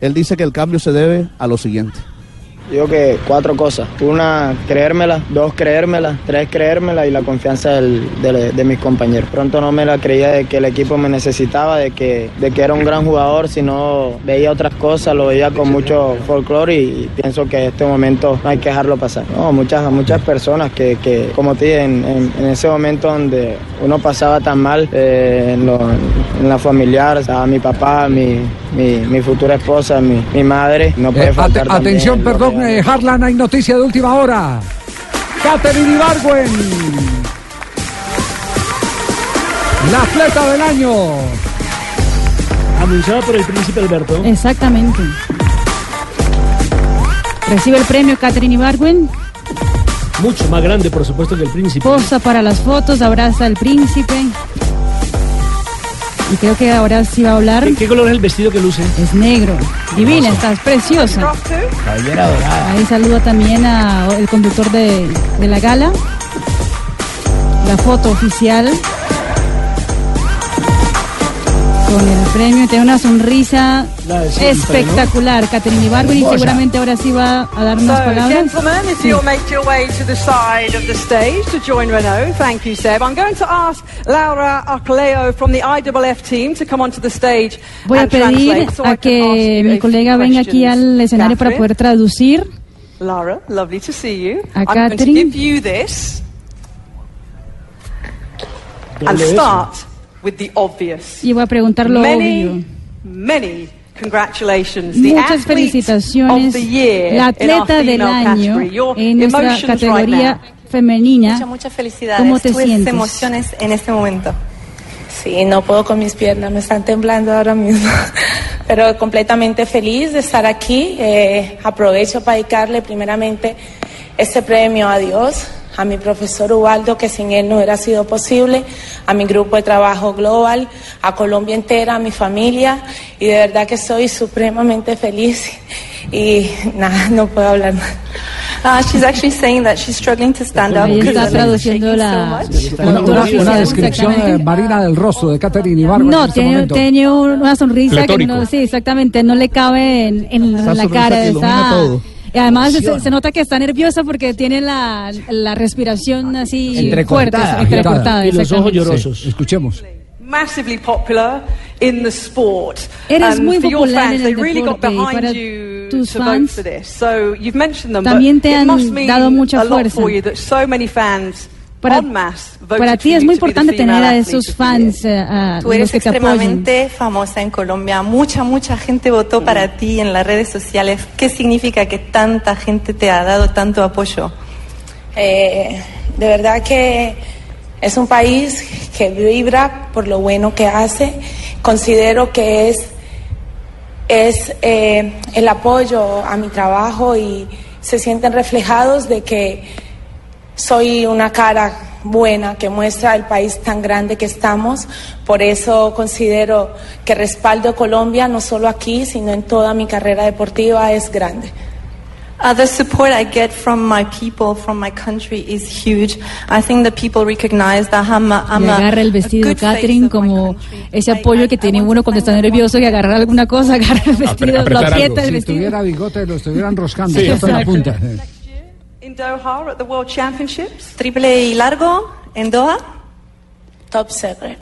Él dice que el cambio se debe a lo siguiente. Digo que cuatro cosas. Una, creérmela. Dos, creérmela. Tres, creérmela y la confianza del- de, de mis compañeros. Pronto no me la creía de que el equipo me necesitaba, de que, de que era un gran jugador, sino veía otras cosas, lo veía con mucho folclore y, y pienso que en este momento no hay que dejarlo pasar. No, muchas, muchas personas que, que como te dije, en, en- en ese momento donde uno pasaba tan mal eh, en, lo- en la familiar, estaba mi papá, mi, mi, mi futura esposa, mi, mi madre, no puede Eh, faltar atención, perdón, eh, Harlan, hay noticia de última hora. Catherine Ibargüen. La atleta del año. Anunciada por el príncipe Alberto. Exactamente. Recibe el premio Catherine Ibargüen, Mucho más grande, por supuesto, que el príncipe. posa para las fotos, abraza al príncipe. Y creo que ahora sí va a hablar. ¿Qué, qué color es el vestido que luce? Es negro. Divina, estás preciosa. Cabellera dorada. Ahí saluda también al conductor de, de la gala. La foto oficial. Con el premio. Tiene una sonrisa siempre, espectacular, Catherine Ibargüen. Y seguramente ahora sí va a dar unas So, palabras. gentlemen, if Sí. you'll make your way to the side of the stage to join Renault. Thank you, Seb. I'm going to ask Laura Arcoleo from the IWF team to come onto the stage Voy a pedir so a que mi colega venga aquí al escenario para Catherine? poder traducir. Laura, lovely to see you. A I'm going to Catherine. give you this and eso. start with the obvious. Y voy a preguntar lo many, obvio. many congratulations. The Muchas athlete felicitaciones. of the year La in our atleta del female año category. Your en nuestra categoría femenina. Muchas, muchas felicidades. ¿Cómo te Tus sientes? emociones en este momento. Sí, no puedo con mis piernas, me están temblando ahora mismo. Pero completamente feliz de estar aquí. Eh, aprovecho para dedicarle primeramente este premio a Dios, a mi profesor Ubaldo, que sin él no hubiera sido posible, a mi grupo de trabajo global, a Colombia entera, a mi familia. Y de verdad que estoy supremamente feliz. Y nada, no puedo hablar más. Uh, she's actually saying that she's struggling to stand up está traduciendo la, so Una, descripción exactamente. marina del rostro de Catherine No, en este tiene, una sonrisa que no, sí, exactamente, no le cabe en, en Esa la cara. todo. y además se, se nota que está nerviosa porque tiene la, la respiración así fuerte, Entrecortada. entrecortada. Y los ojos llorosos. Sí, escuchemos. massively popular in the sport. Eres muy popular en el really got deporte y para behind you tus fans for this. So you've mentioned them, también te han must mean dado mucha fuerza. Para, para for ti es muy importante tener a esos fans, a Tú los eres que te apoyan. extremadamente famosa en Colombia. Mucha, mucha gente votó para ti en las redes sociales. ¿Qué significa que tanta gente te ha dado tanto apoyo? Eh, de verdad que es un país que vibra por lo bueno que hace. Considero que es, es eh, el apoyo a mi trabajo y se sienten reflejados de que soy una cara buena que muestra el país tan grande que estamos. Por eso considero que respaldo a Colombia no solo aquí, sino en toda mi carrera deportiva es grande. Uh, the support I get from my people, from my country, is huge. I think that people recognize that I'm a, I'm agarra el vestido Catherine como ese apoyo que tiene uno cuando está nervioso y agarrar alguna cosa, agarra el vestido, lo aprieta el Si vestido. tuviera bigote lo estuvieran roscando Sí, en la punta. In Doha at the World Championships. Triple y largo en Doha. Top secret.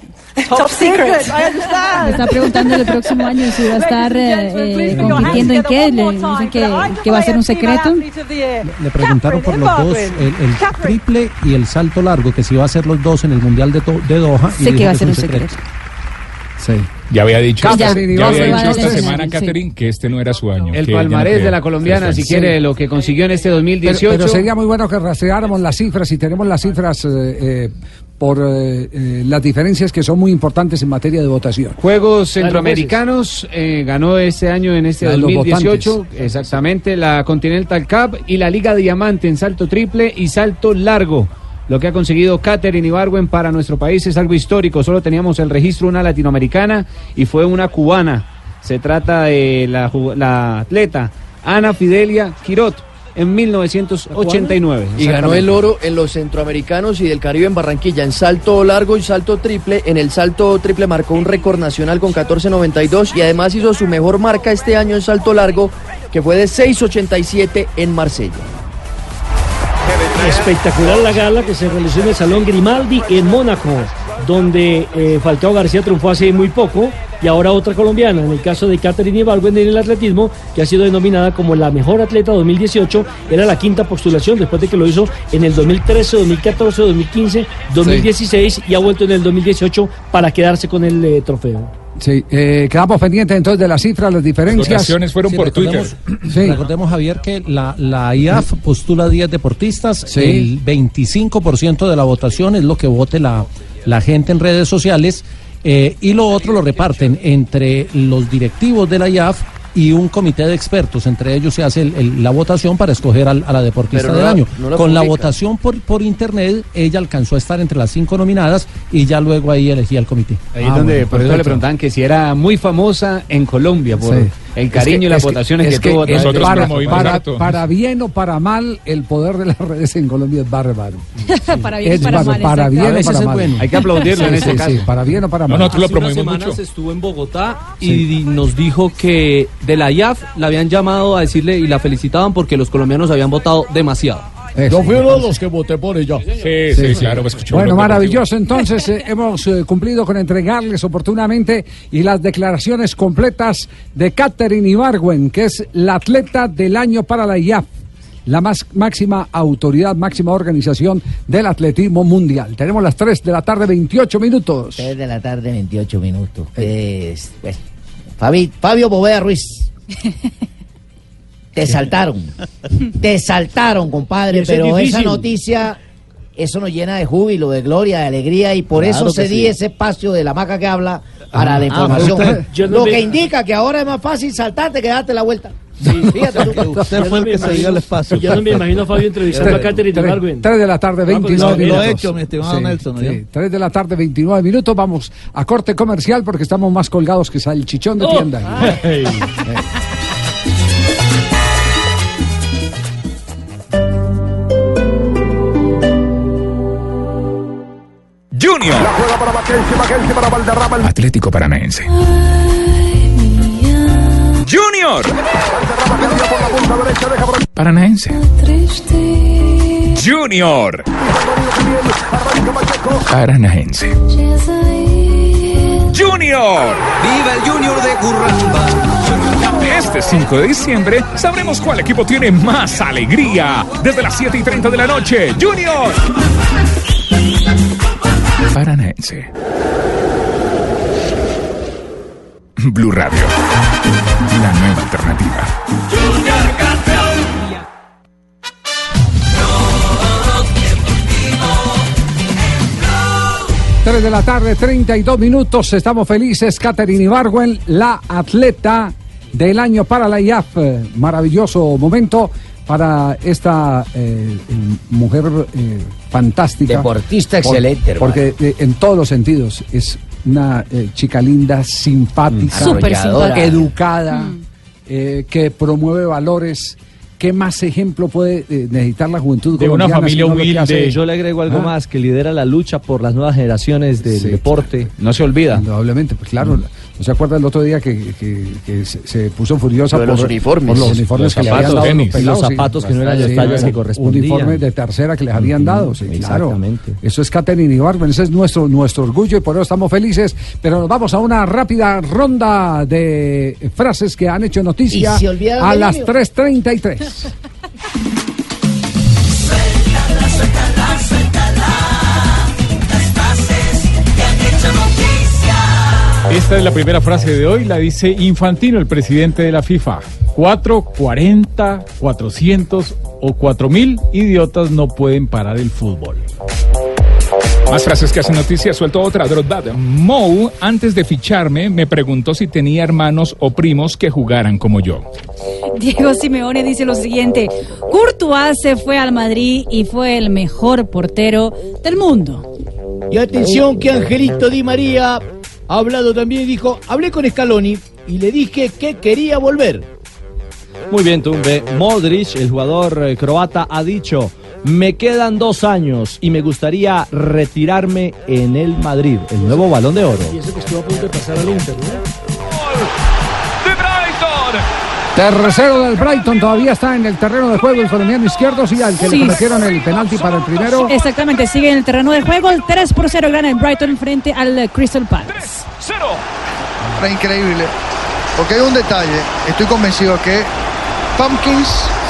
Top secret, I Me understand. está preguntando el próximo año si va a estar eh, eh, compitiendo en qué. Le dicen que, que va a ser un secreto. Le preguntaron por los dos, el, el triple y el salto largo, que si va a hacer los dos en el Mundial de, To- de Doha. y Sé que va a ser un secreto. Sí. Ya había dicho, Catherine ya había dicho esta Sí. semana, Catherine, que este no era su año. El que ella no palmarés de la colombiana, si Sí. quiere, lo que consiguió en este Pero, 2018. pero sería muy bueno que rastreáramos las cifras y tenemos las cifras eh, eh, por eh, las diferencias que son muy importantes en materia de votación. Juegos Centroamericanos eh, ganó este año en este La de los 2018 votantes. exactamente la Continental Cup y la Liga Diamante en salto triple y salto largo. Lo que ha conseguido Catherine Ibargüen para nuestro país es algo histórico. Solo teníamos el registro una latinoamericana y fue una cubana. Se trata de la, la atleta Ana Fidelia Quirot en 1989. Y ganó el oro en los centroamericanos y del Caribe en Barranquilla, en salto largo y salto triple. En el salto triple marcó un récord nacional con 14.92 y además hizo su mejor marca este año en salto largo, que fue de 6.87 en Marsella. Espectacular la gala que se realizó en el Salón Grimaldi en Mónaco, donde eh, García triunfó hace muy poco y ahora otra colombiana, en el caso de Catherine Ibargüen en el atletismo, que ha sido denominada como la mejor atleta 2018, era la quinta postulación después de que lo hizo en el 2013, 2014, 2015, 2016 y ha vuelto en el 2018 para quedarse con el eh, trofeo. Sí, eh, quedamos pendientes entonces de las cifras, las diferencias. Sí, recordemos- Recordemos, Javier, que la, la IAF postula 10 deportistas, Sí. el 25% de la votación es lo que vote la, la gente en redes sociales eh, y lo otro lo reparten entre los directivos de la IAF y un comité de expertos. Entre ellos se hace el- el- la votación para escoger al- a la deportista no del la- año. no la Con la votación por, por internet, ella alcanzó a estar entre las cinco nominadas y ya luego ahí elegía el comité. Ahí es donde por eso le preguntaban que si era muy famosa en Colombia por Sí. El Es cariño que- y las es que- votaciones que, es que tuvo. para, para- para bien o para mal, el poder de las redes en Colombia es bárbaro. para bien Es para bárbaro, mal. para bien o para mal. bueno. Hay que aplaudirlo en este sí, caso. para bien o para mal. nosotros lo Hace unas promovemos semanas mucho. estuvo en Bogotá y nos dijo que de la IAF la habían llamado a decirle y la felicitaban porque los colombianos habían votado demasiado. Yo fui uno de los que voté por ella. Sí, sí, claro, me escuchó. Bueno, maravilloso. Entonces, eh, hemos eh, cumplido con entregarles oportunamente y las declaraciones completas de Catherine Ibargüen, que es la atleta del año para la IAF, la más máxima autoridad, máxima organización del atletismo mundial. Tenemos las 3 de la tarde, 28 minutos. 3 de la tarde, 28 minutos. Es, bueno, Fabi- Fabio Bovea Ruiz. Te saltaron. Te saltaron, compadre. Eso es Pero esa noticia, eso nos llena de júbilo, de gloria, de alegría. Y por Claro eso cedí sí. ese espacio de la maca que habla para Ah, la ah, información. usted- yo no Lo me- que indica que ahora es más fácil saltarte que darte la vuelta. Fíjate tú. Usted fue el que se dio el espacio. Yo no me imagino a Fabio entrevistando a Catherine Ibargüen. 3 de la tarde, Ah, porque 29 lo- minutos. lo he hecho, mi estimado Nelson, ¿no? 3 de la tarde, 29 minutos. Vamos a corte comercial porque estamos más colgados que salchichón de Oh. tienda. Ay. Junior. Atlético Paranaense. Junior. Paranaense. Junior. Paranaense. Junior. ¡Viva el Junior de Curramba! Este 5 de diciembre sabremos cuál equipo tiene más alegría. Desde las 7 y 30 de la noche, Junior. Paranaense. Blue Radio. La nueva alternativa. 3 de la tarde, 32 minutos. Estamos felices. Catherine Ibargüen, la atleta del año para la IAF. Maravilloso momento para esta eh, eh, mujer eh, fantástica. Deportista Por- excelente. Porque eh, en todos los sentidos es una eh, chica linda, simpática, Súper simpática. educada, Mm. eh, que promueve valores. ¿Qué más ejemplo puede necesitar la juventud De una colombiana familia humilde. Yo le agrego algo Ah. más, que lidera la lucha por las nuevas generaciones del Sí, deporte. No se olvida. Indudablemente, pues claro. ¿No se acuerda el otro día que, que- que se, se puso furiosa por los uniformes. por los uniformes Los que le zapatos, habían dado los pelados, Los sí. zapatos que no eran las Sí, tallas que correspondían. Uniformes de tercera que les habían dado, sí, claro. Exactamente. Eso es Catherine Ibargüen, ese es nuestro, nuestro orgullo y por eso estamos felices. Pero nos vamos a una rápida ronda de frases que han hecho noticia a las niño. 3.33. Esta es la primera frase de hoy, la dice Infantino, el presidente de la FIFA. 4, 40, 400 o 4000 idiotas no pueden parar el fútbol. Más frases que hacen noticia, suelto otra. Drogba. Mou, antes de ficharme, me preguntó si tenía hermanos o primos que jugaran como yo. Diego Simeone dice lo siguiente: Courtois se fue al Madrid y fue el mejor portero del mundo. Y atención que Angelito Di María ha hablado también y dijo, hablé con Scaloni y le dije que quería volver. Muy bien, Tumbe. Modric, el jugador eh, croata, ha dicho, me quedan dos años y me gustaría retirarme en el Madrid, el nuevo balón de oro. Y eso que estuvo a punto de pasar al Inter, ¿no? Tercero del Brighton todavía está en el terreno de juego el colombiano izquierdo, sí, al que Sí. le cometieron el penalti para el primero. Exactamente, sigue en el terreno de juego. El 3 por 0 gana el Brighton frente al Crystal Palace. Era increíble. Porque hay un detalle. Estoy convencido que Pumpkins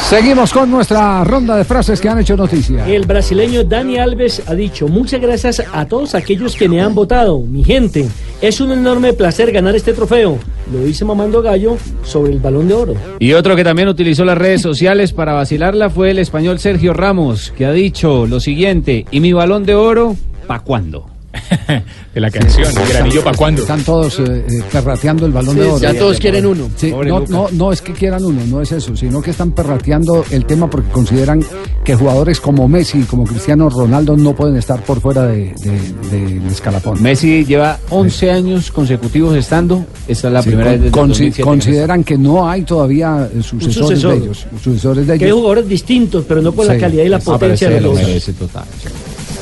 Seguimos con nuestra ronda de frases que han hecho noticia. El brasileño Dani Alves ha dicho, muchas gracias a todos aquellos que me han votado, mi gente. Es un enorme placer ganar este trofeo. Lo dice Mamando Gallo sobre el balón de oro. Y otro que también utilizó las redes sociales para vacilarla fue el español Sergio Ramos, que ha dicho lo siguiente, ¿y mi balón de oro? ¿Pa' cuándo? de la canción, el granillo para cuándo. Están todos eh, eh, perrateando el balón Sí, de oro. ya todos quieren uno. Sí, no, no, no es que quieran uno, no es eso, sino que están perrateando el tema porque consideran que jugadores como Messi y como Cristiano Ronaldo no pueden estar por fuera de- de- del escalafón. Messi lleva 11 años consecutivos estando, esta es la Sí, primera con- vez desde el consi- 2007 que consideran que no hay todavía eh, sucesores sucesor. de ellos. Sucesores de Que hay ellos. jugadores distintos, pero no con la Sí. calidad y la potencia de lo los total.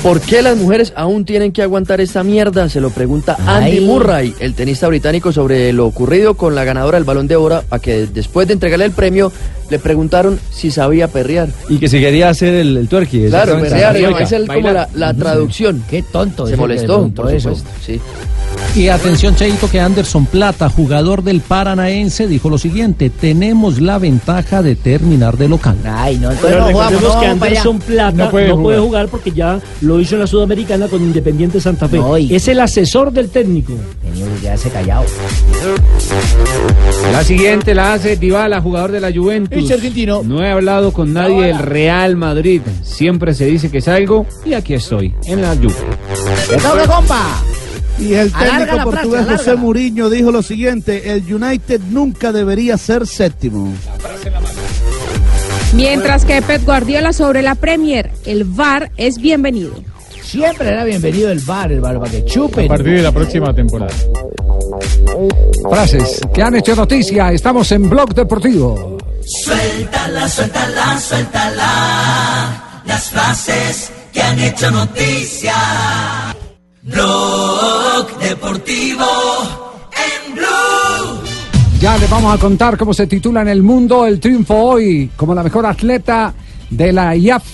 ¿Por qué las mujeres aún tienen que aguantar esta mierda? Se lo pregunta Andy Ay. Murray, el tenista británico, sobre lo ocurrido con la ganadora del Balón de Oro, a que después de entregarle el premio le preguntaron si sabía perrear. Y que si quería hacer el, el twerky. Claro, perrear, es como la, la traducción. Qué tonto. Se molestó, por eso. supuesto. Sí. Y atención, Cheito, que Anderson Plata, jugador del Paranaense, dijo lo siguiente: Tenemos la ventaja de terminar de local. Ay, no, Pero recordemos que Anderson Plata No no puede puede, jugar. jugar. porque ya lo hizo en la Sudamericana con Independiente Santa Fe. No, y- Es el asesor del técnico. Tenía que quedarse callado. La siguiente la hace Dybala, jugador de la Juventus. Es argentino. No he hablado con nadie del Real Madrid. Siempre se dice que salgo y aquí estoy, en la Juve. ¡Que toque, compa! Y el técnico la frase, portugués José. Mourinho dijo lo siguiente, el United nunca debería ser séptimo. Mientras que Pep Guardiola sobre la Premier, el VAR es bienvenido. Siempre era bienvenido el bar, el bar, para que chupen. A partir de la próxima temporada. Frases que han hecho noticia. Estamos en Blog Deportivo. Suéltala, suéltala, suéltala. Las frases que han hecho noticia. Blog Deportivo en Blue. Ya les vamos a contar cómo se titula en el mundo el triunfo hoy como la mejor atleta de la IAF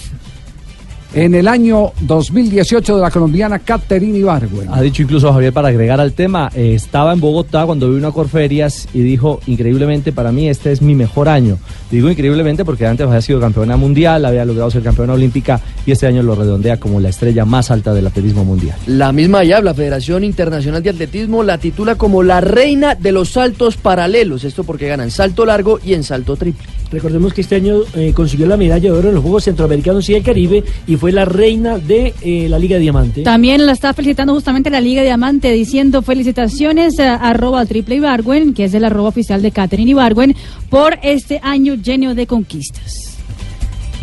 en el año 2018 de la colombiana Caterina Ibargüen. Ha dicho incluso Javier para agregar al tema, eh, estaba en Bogotá cuando vino a Corferias y dijo, increíblemente para mí este es mi mejor año. Digo increíblemente porque antes había sido campeona mundial, había logrado ser campeona olímpica y este año lo redondea como la estrella más alta del atletismo mundial. La misma IAB, la Federación Internacional de Atletismo, la titula como la reina de los saltos paralelos. Esto porque ganan salto largo y en salto triple. Recordemos que este año eh, consiguió la medalla de oro en los Juegos Centroamericanos y del Caribe y fue la reina de eh, la Liga Diamante. También la está felicitando justamente la Liga Diamante diciendo felicitaciones a arroba triple Ibargüen, que es el arroba oficial de Catherine Ibargüen, por este año lleno de conquistas.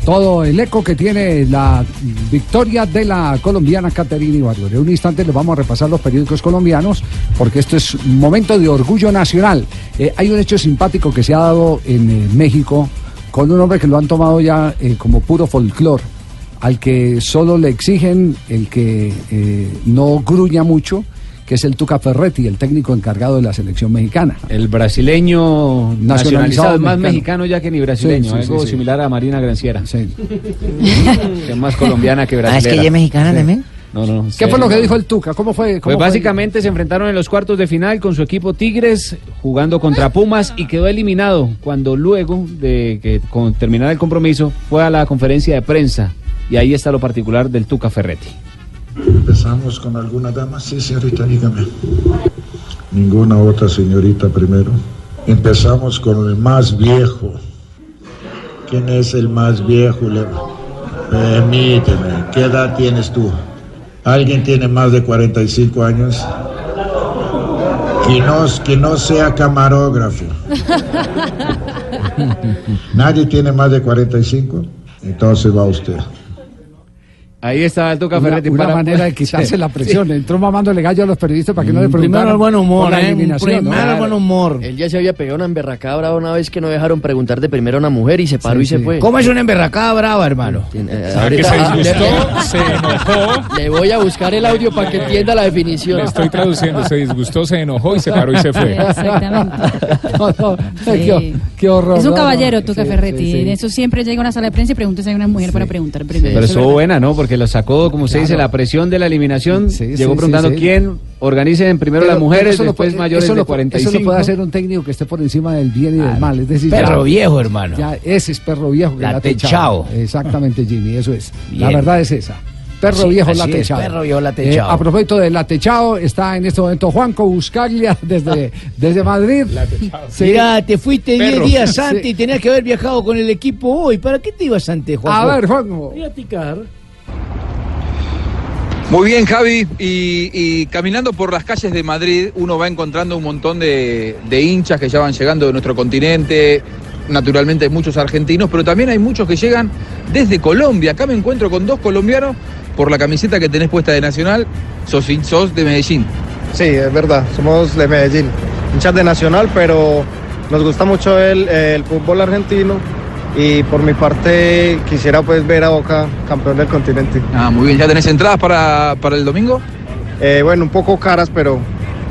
Todo el eco que tiene la victoria de la colombiana Caterina Ibargüen. En un instante les vamos a repasar los periódicos colombianos porque esto es un momento de orgullo nacional. Eh, hay un hecho simpático que se ha dado en eh, México con un hombre que lo han tomado ya eh, como puro folclore, al que solo le exigen el que no gruña mucho, que es el Tuca Ferretti, el técnico encargado de la selección mexicana. El brasileño Nacionalizado nacionalizado, es más mexicano. mexicano ya que ni brasileño, Sí, sí, algo sí, sí. similar a Marina Granciera. Sí. Que es más colombiana que Ah, brasileña. es que ella es mexicana también. No, no. ¿Qué fue lo que dijo el Tuca? ¿Cómo fue? cómo Pues fue? básicamente se enfrentaron en los cuartos de final con su equipo Tigres jugando contra Pumas y quedó eliminado cuando luego de que con, terminara el compromiso fue a la conferencia de prensa y ahí está lo particular del Tuca Ferretti. Empezamos con alguna dama. Sí, señorita, dígame. Ninguna otra señorita primero. Empezamos con el más viejo. ¿Quién es el más viejo? Le- Permíteme, ¿qué edad tienes tú? ¿Alguien tiene más de 45 años? Que no, que no sea camarógrafo. ¿Nadie tiene más de 45? Entonces va usted. Ahí está el Tuca Ferretti una para- manera de quitarse la presión. Entró mamándole gallo a los periodistas para que no le Mm, preguntaran primero el buen humor, la ¿eh? Primero el buen humor. Él ya se había pegado una emberracada brava una vez que no dejaron preguntar de primero a una mujer y se paró Sí, y se sí. fue. ¿Cómo es una emberracada brava, hermano? Eh, sea, que se disgustó, se enojó. Le voy a buscar el audio para que entienda la definición. Le estoy traduciendo, se disgustó, se enojó y se paró y se fue. Exactamente. No, no, Sí. qué, qué horror. Es un caballero, no. Tuca Sí, Ferretti. sí, sí. En eso siempre llega a una sala de prensa y pregunta si hay una mujer para preguntar primero. Pero Eso es estuvo buena, ¿no? Porque lo sacó, como se dice, la presión de la eliminación. sí, Llegó sí, preguntando sí. quién organicen primero Pero- las mujeres, después puede- mayores eso de lo- 45. Eso lo puede hacer un técnico que esté por encima del bien y del mal. Es decir, Perro ya- viejo, hermano. Ya, ese es perro viejo que La la techao. techado. Exactamente, Jimmy, eso es. La verdad es esa. Perro Sí, viejo la es, techado. perro viejo la Eh, techao. a propósito de la techao, está en este momento Juanco Buscaglia desde, desde Madrid. Sí. Mira, te fuiste 10 Perro. días antes Sí. y tenías que haber viajado con el equipo hoy. ¿Para qué te ibas antes, Juan? A ver, Juanco. Voy a picar. Muy bien, Javi. Y, caminando por las calles de Madrid, uno va encontrando un montón de, hinchas que ya van llegando de nuestro continente. Naturalmente hay muchos argentinos, pero también hay muchos que llegan desde Colombia. Acá me encuentro con dos colombianos por la camiseta que tenés puesta de Nacional. Sos, sos de Medellín. Sí, es verdad, somos de Medellín, hinchas de Nacional, pero nos gusta mucho el fútbol argentino y por mi parte quisiera pues ver a Boca campeón del continente. Ah, muy bien. ¿Ya tenés entradas para, para el domingo? Eh, bueno, un poco caras, pero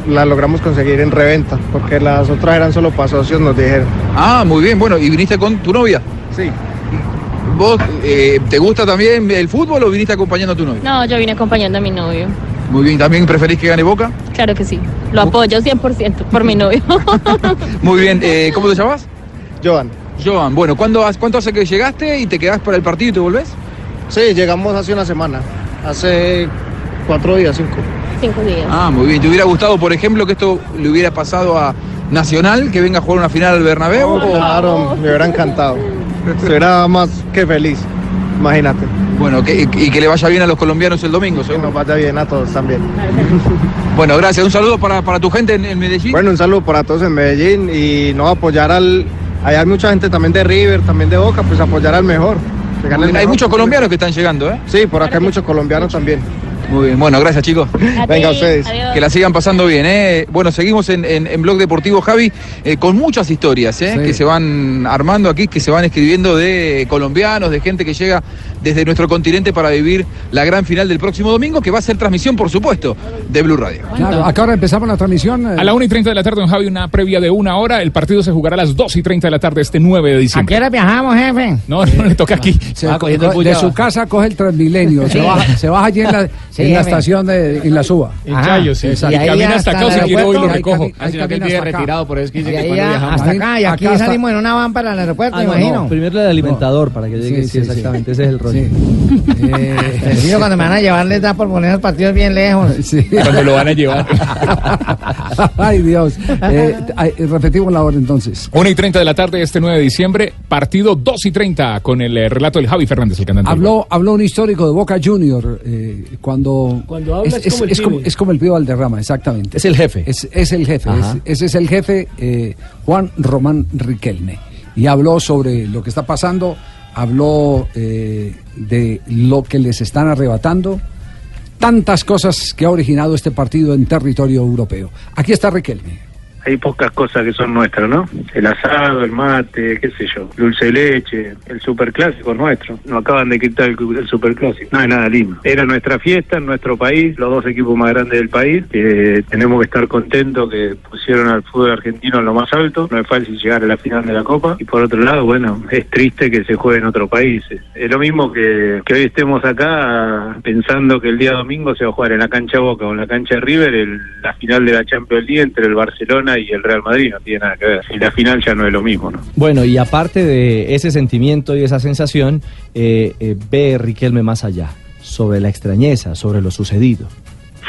las logramos conseguir en reventa, porque las otras eran solo para socios, nos dijeron. Ah, muy bien. Bueno, ¿y viniste con tu novia? Sí. ¿Vos eh, te gusta también el fútbol o viniste acompañando a tu novia? No, yo vine acompañando a mi novio. Muy bien. ¿También preferís que gane Boca? Claro que sí. Lo apoyo 100% por mi novio. Muy bien. Eh, ¿Cómo te llamas? Joan. Joan, bueno, ¿cuándo, ¿cuánto hace que llegaste y te quedás para el partido y te volvés? Sí, llegamos hace una semana, hace cuatro días, cinco. Cinco días. Ah, muy bien. ¿Te hubiera gustado, por ejemplo, que esto le hubiera pasado a Nacional, que venga a jugar una final al Bernabéu? o- Claro, me hubiera encantado. Estuviera más que feliz, imagínate. Bueno, que, y que le vaya bien a los colombianos el domingo, Que nos vaya bien a todos también. Bueno, gracias. Un saludo para, para tu gente en, en Medellín. Bueno, un saludo para todos en Medellín y no apoyar al... Allá hay mucha gente también de River, también de Boca, pues apoyar al mejor. que gane el Hay mejor. muchos colombianos que están llegando, ¿eh? Sí, por acá hay muchos colombianos también. Muy bien, bueno, gracias chicos. Venga, ustedes. Que la sigan pasando bien, ¿eh? Bueno, seguimos en, en, en Blog Deportivo, Javi, eh, con muchas historias, ¿eh? Sí. Que se van armando aquí, que se van escribiendo de colombianos, de gente que llega desde nuestro continente para vivir la gran final del próximo domingo, que va a ser transmisión, por supuesto, de Blue Radio. Claro, acá ahora empezamos la transmisión. eh, A la 1 y 30 de la tarde, don Javi, una previa de una hora. El partido se jugará a las 2 y 30 de la tarde este 9 de ¿A diciembre. qué hora viajamos, jefe? No, no le toca aquí. se- co- de su casa coge el Transmilenio, se baja, se baja allí en la, Sí, en la estación de en la suba. En Chayo, sí. exacto. Y ahí camina hasta acá o si quiere hoy lo Ahí recojo. que él vive hasta acá. retirado, por eso es que dice Y que ahí cuando ya- viajamos. hasta acá, y aquí salimos en una van para el aeropuerto, Ah, imagino. no, primero el alimentador para que llegue, Sí, sí, sí, sí. exactamente, ese es el rollo. Mío cuando me van a llevar les da por poner los partidos bien lejos. Sí. Cuando lo van a llevar. Ay, Dios. Eh, repetimos la hora entonces. 1 y 30 de la tarde este 9 de diciembre, partido 2 y 30 con el eh, relato del Javi Fernández, el cantante. Habló, habló un histórico de Boca Junior eh, cuando, Cuando habla es como el es, como, pibe. es como el Pío Valderrama, exactamente. Es el jefe. Es, es el jefe, ese es el jefe eh, Juan Román Riquelme. Y habló sobre lo que está pasando, habló eh, de lo que les están arrebatando, tantas cosas que ha originado este partido en territorio europeo. Aquí está Riquelme. Hay pocas cosas que son nuestras, ¿no? El asado, el mate, qué sé yo, dulce de leche, el superclásico nuestro. No acaban de quitar el, el superclásico. No hay nada lindo. Era nuestra fiesta en nuestro país, los dos equipos más grandes del país. que tenemos que estar contentos que pusieron al fútbol argentino en lo más alto. No es fácil llegar a la final de la Copa. Y por otro lado, bueno, es triste que se juegue en otro país. Es, es lo mismo que, que hoy estemos acá pensando que el día domingo se va a jugar en la cancha Boca o en la cancha River el- la final de la Champions League entre el Barcelona y el Real Madrid. No tiene nada que ver. Y la final ya no es lo mismo, ¿no? Bueno, y aparte de ese sentimiento y esa sensación, eh, eh, ve Riquelme más allá, sobre la extrañeza, sobre lo sucedido.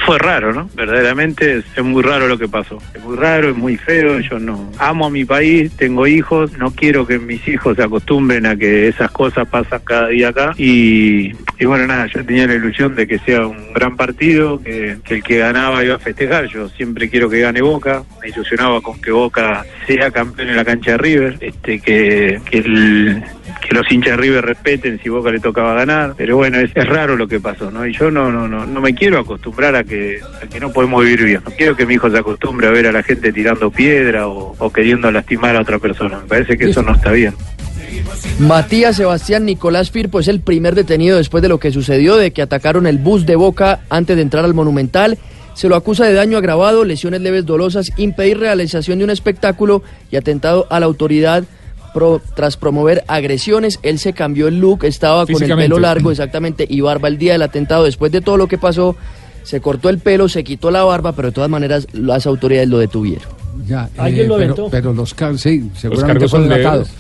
Fue raro, ¿no? Verdaderamente es, muy raro lo que pasó. Es muy raro, es muy feo. Yo no amo a mi país, tengo hijos, no quiero que mis hijos se acostumbren a que esas cosas pasan cada día acá. Y, y bueno, nada, yo tenía la ilusión de que sea un gran partido, que, que el que ganaba iba a festejar. Yo siempre quiero que gane Boca, me ilusionaba con que Boca sea campeón en la cancha de River, este que, que el que los hinchas de River respeten si Boca le tocaba ganar. Pero bueno, es, raro lo que pasó, ¿no? Y yo no, no, no, no me quiero acostumbrar a que, a que no podemos vivir bien. No quiero que mi hijo se acostumbre a ver a la gente tirando piedra o queriendo lastimar a otra persona. Me parece que eso no está bien. Matías Sebastián Nicolás Firpo es el primer detenido después de lo que sucedió, de que atacaron el bus de Boca antes de entrar al Monumental. Se lo acusa de daño agravado, lesiones leves dolosas, impedir realización de un espectáculo y atentado a la autoridad pro- tras promover agresiones. Él se cambió el look, estaba con el pelo largo exactamente y barba el día del atentado. Después de todo lo que pasó, se cortó el pelo, se quitó la barba, pero de todas maneras las autoridades lo detuvieron. Ya, ¿Alguien lo pero, aventó? pero los cargos, sí, seguramente cargos fue son delatado. leves.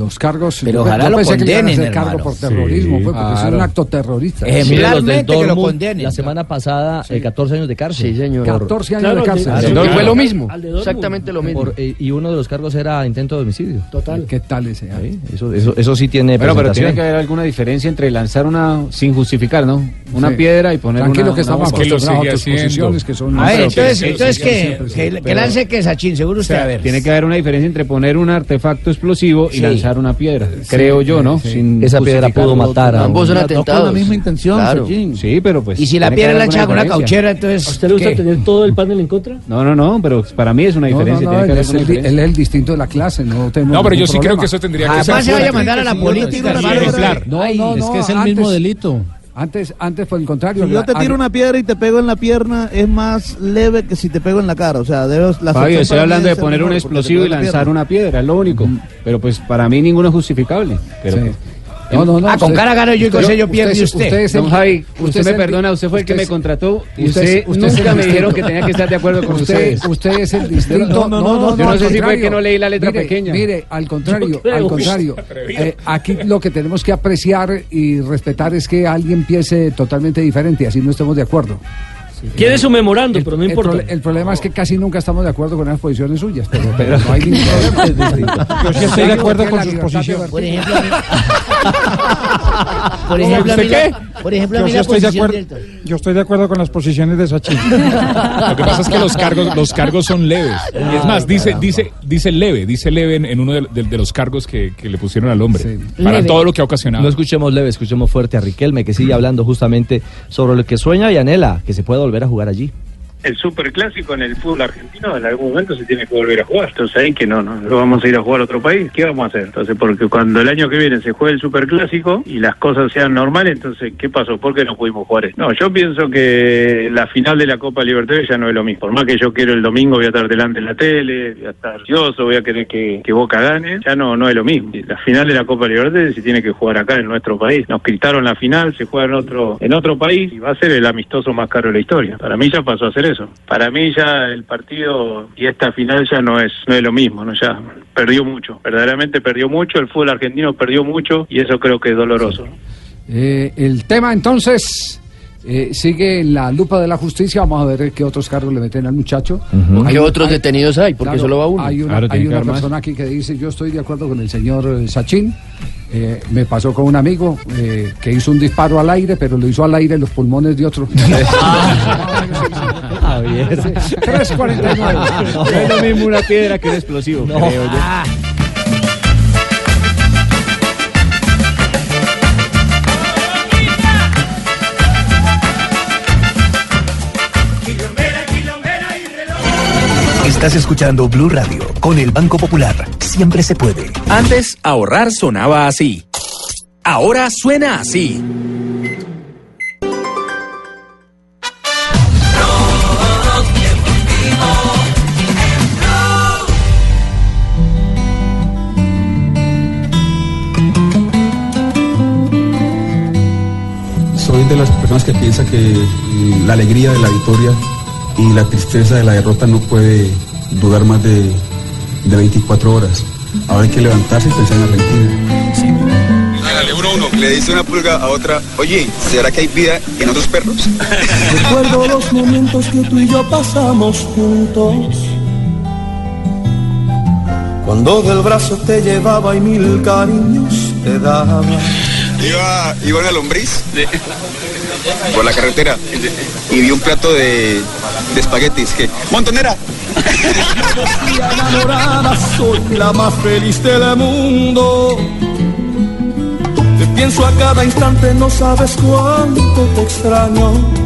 Los cargos, Pero yo- ojalá yo lo que condenen, hacer cargo por terrorismo, Sí, pues, porque es claro. un acto terrorista. Mire, los del Ejemplarmente que lo condenen. La semana pasada, eh, 14 años de cárcel. Sí, señor. Por- 14 años de cárcel. Claro, Sí, claro. fue lo mismo. Exactamente lo mismo. Por- eh, y uno de los cargos era intento de homicidio. Total. ¿Qué tal ese? Eso, eso, eso sí tiene Bueno, pero tiene que haber alguna diferencia entre lanzar una sin justificar, ¿no? Una Sí. piedra y poner Tranquilo una que estamos acostumbrados a otras posiciones que son A ver, entonces, que- entonces que- que, que, que lance que Sachin, seguro usted, a ver. tiene que haber una diferencia entre poner un artefacto explosivo y Sí. Lanzar una piedra. Creo yo, ¿no? Sin Esa piedra pudo matar a Ambos son un- atentados. con la misma intención, Claro. Sí, pero pues. Y si la tiene que piedra haber la alguna echa con una diferencia. cauchera, entonces. ¿A usted le gusta ¿qué? tener todo el panel en contra? No, no, no, pero para mí es una No, no, diferencia. no, tiene que él, haber es alguna el, di- diferencia. él es el distinto de la clase, no tenemos No, pero yo ningún sí creo problema. que eso tendría que Jamás ser se vaya a mandar a la política, hermano. ejemplar. No, Ay, no, es no, que es el antes- mismo delito. Antes, antes por el contrario. Si yo te tiro una piedra y te pego en la pierna, es más leve que si te pego en la cara. O sea, debes, la Fabio, estoy hablando de poner un explosivo y la lanzar una piedra, es lo único. Pero pues para mí ninguno es justificable. Pero, Sí. pues, No, no, no. Ah, con usted- cara gano yo y con usted- sello pierde usted. es el- Don Javi, usted, es me el- perdona, usted fue el que usted me contrató y usted usted, usted nunca me dijeron que tenía que estar de acuerdo con usted, ustedes. Usted es el distinto. No, no, no, yo no sé si fue que no leí la letra Mire, pequeña. Mire, al contrario, al contrario. eh, aquí lo que tenemos que apreciar y respetar es que alguien piense totalmente diferente, así no estemos de acuerdo. Quiere su memorando, pero no El, importa. prole- el problema es que casi nunca estamos de acuerdo con las posiciones suyas, pero, pero no hay ningún problema. Yo sí estoy de acuerdo con sus posiciones. Por ejemplo, por ejemplo, ¿Usted la- por ejemplo, Yo sí estoy de acuerdo. del- Yo estoy de acuerdo con las posiciones de Sachin. Lo que pasa es que los cargos, los cargos son leves. Y es más, dice, dice, dice leve, dice leve en, en uno de, de- de los cargos que, que le pusieron al hombre. Para Leve. todo lo que ha ocasionado. No escuchemos leve, escuchemos fuerte a Riquelme, que sigue hablando justamente sobre lo que sueña y anhela, que se pueda volver a jugar allí. El superclásico en el fútbol argentino en algún momento se tiene que volver a jugar. Entonces ahí que no, no, lo vamos a ir a jugar a otro país. ¿Qué vamos a hacer? Entonces, porque cuando el año que viene se juegue el superclásico y las cosas sean normales, entonces, ¿qué pasó? ¿Por qué no pudimos jugar eso? No, yo pienso que la final de la Copa Libertadores ya no es lo mismo. Por más que yo quiero el domingo, voy a estar delante en la tele, voy a estar ansioso, voy a querer que, que Boca gane, ya no, no es lo mismo. La final de la Copa Libertadores se tiene que jugar acá en nuestro país. Nos quitaron la final, se juega en otro, en otro país y va a ser el amistoso más caro de la historia. Para mí ya pasó a ser eso. Para mí ya el partido y esta final ya no es, no es lo mismo, ¿no? Ya perdió mucho, verdaderamente perdió mucho, el fútbol argentino perdió mucho y eso creo que es doloroso. ¿no? Eh, el tema entonces eh, sigue en la lupa de la justicia. Vamos a ver qué otros cargos le meten al muchacho. ¿Qué otros detenidos hay? Porque claro, solo va uno. Hay una, Claro, hay una más. persona aquí que dice: Yo estoy de acuerdo con el señor eh, Sachin. Eh, me pasó con un amigo eh, que hizo un disparo al aire, pero lo hizo al aire en los pulmones de otro. Javier. 349. No es lo mismo una piedra que un explosivo, creo yo. Estás escuchando Blue Radio con el Banco Popular. Siempre se puede. Antes, ahorrar sonaba así. Ahora suena así. Las personas que piensa que mm, la alegría de la victoria y la tristeza de la derrota no puede durar más de, de 24 horas. Ahora hay que levantarse y pensar en Argentina. Hágale uno a uno, le dice una pulga a otra, oye, ¿será que hay vida en otros perros? Recuerdo los momentos que tú y yo pasamos juntos. Cuando del brazo te llevaba y mil cariños te daba. Iba, iba en la lombriz por la carretera y vi un plato de, de espaguetis que. ¡Montonera! soy la más feliz del mundo. Te pienso a cada instante, no sabes cuánto te extraño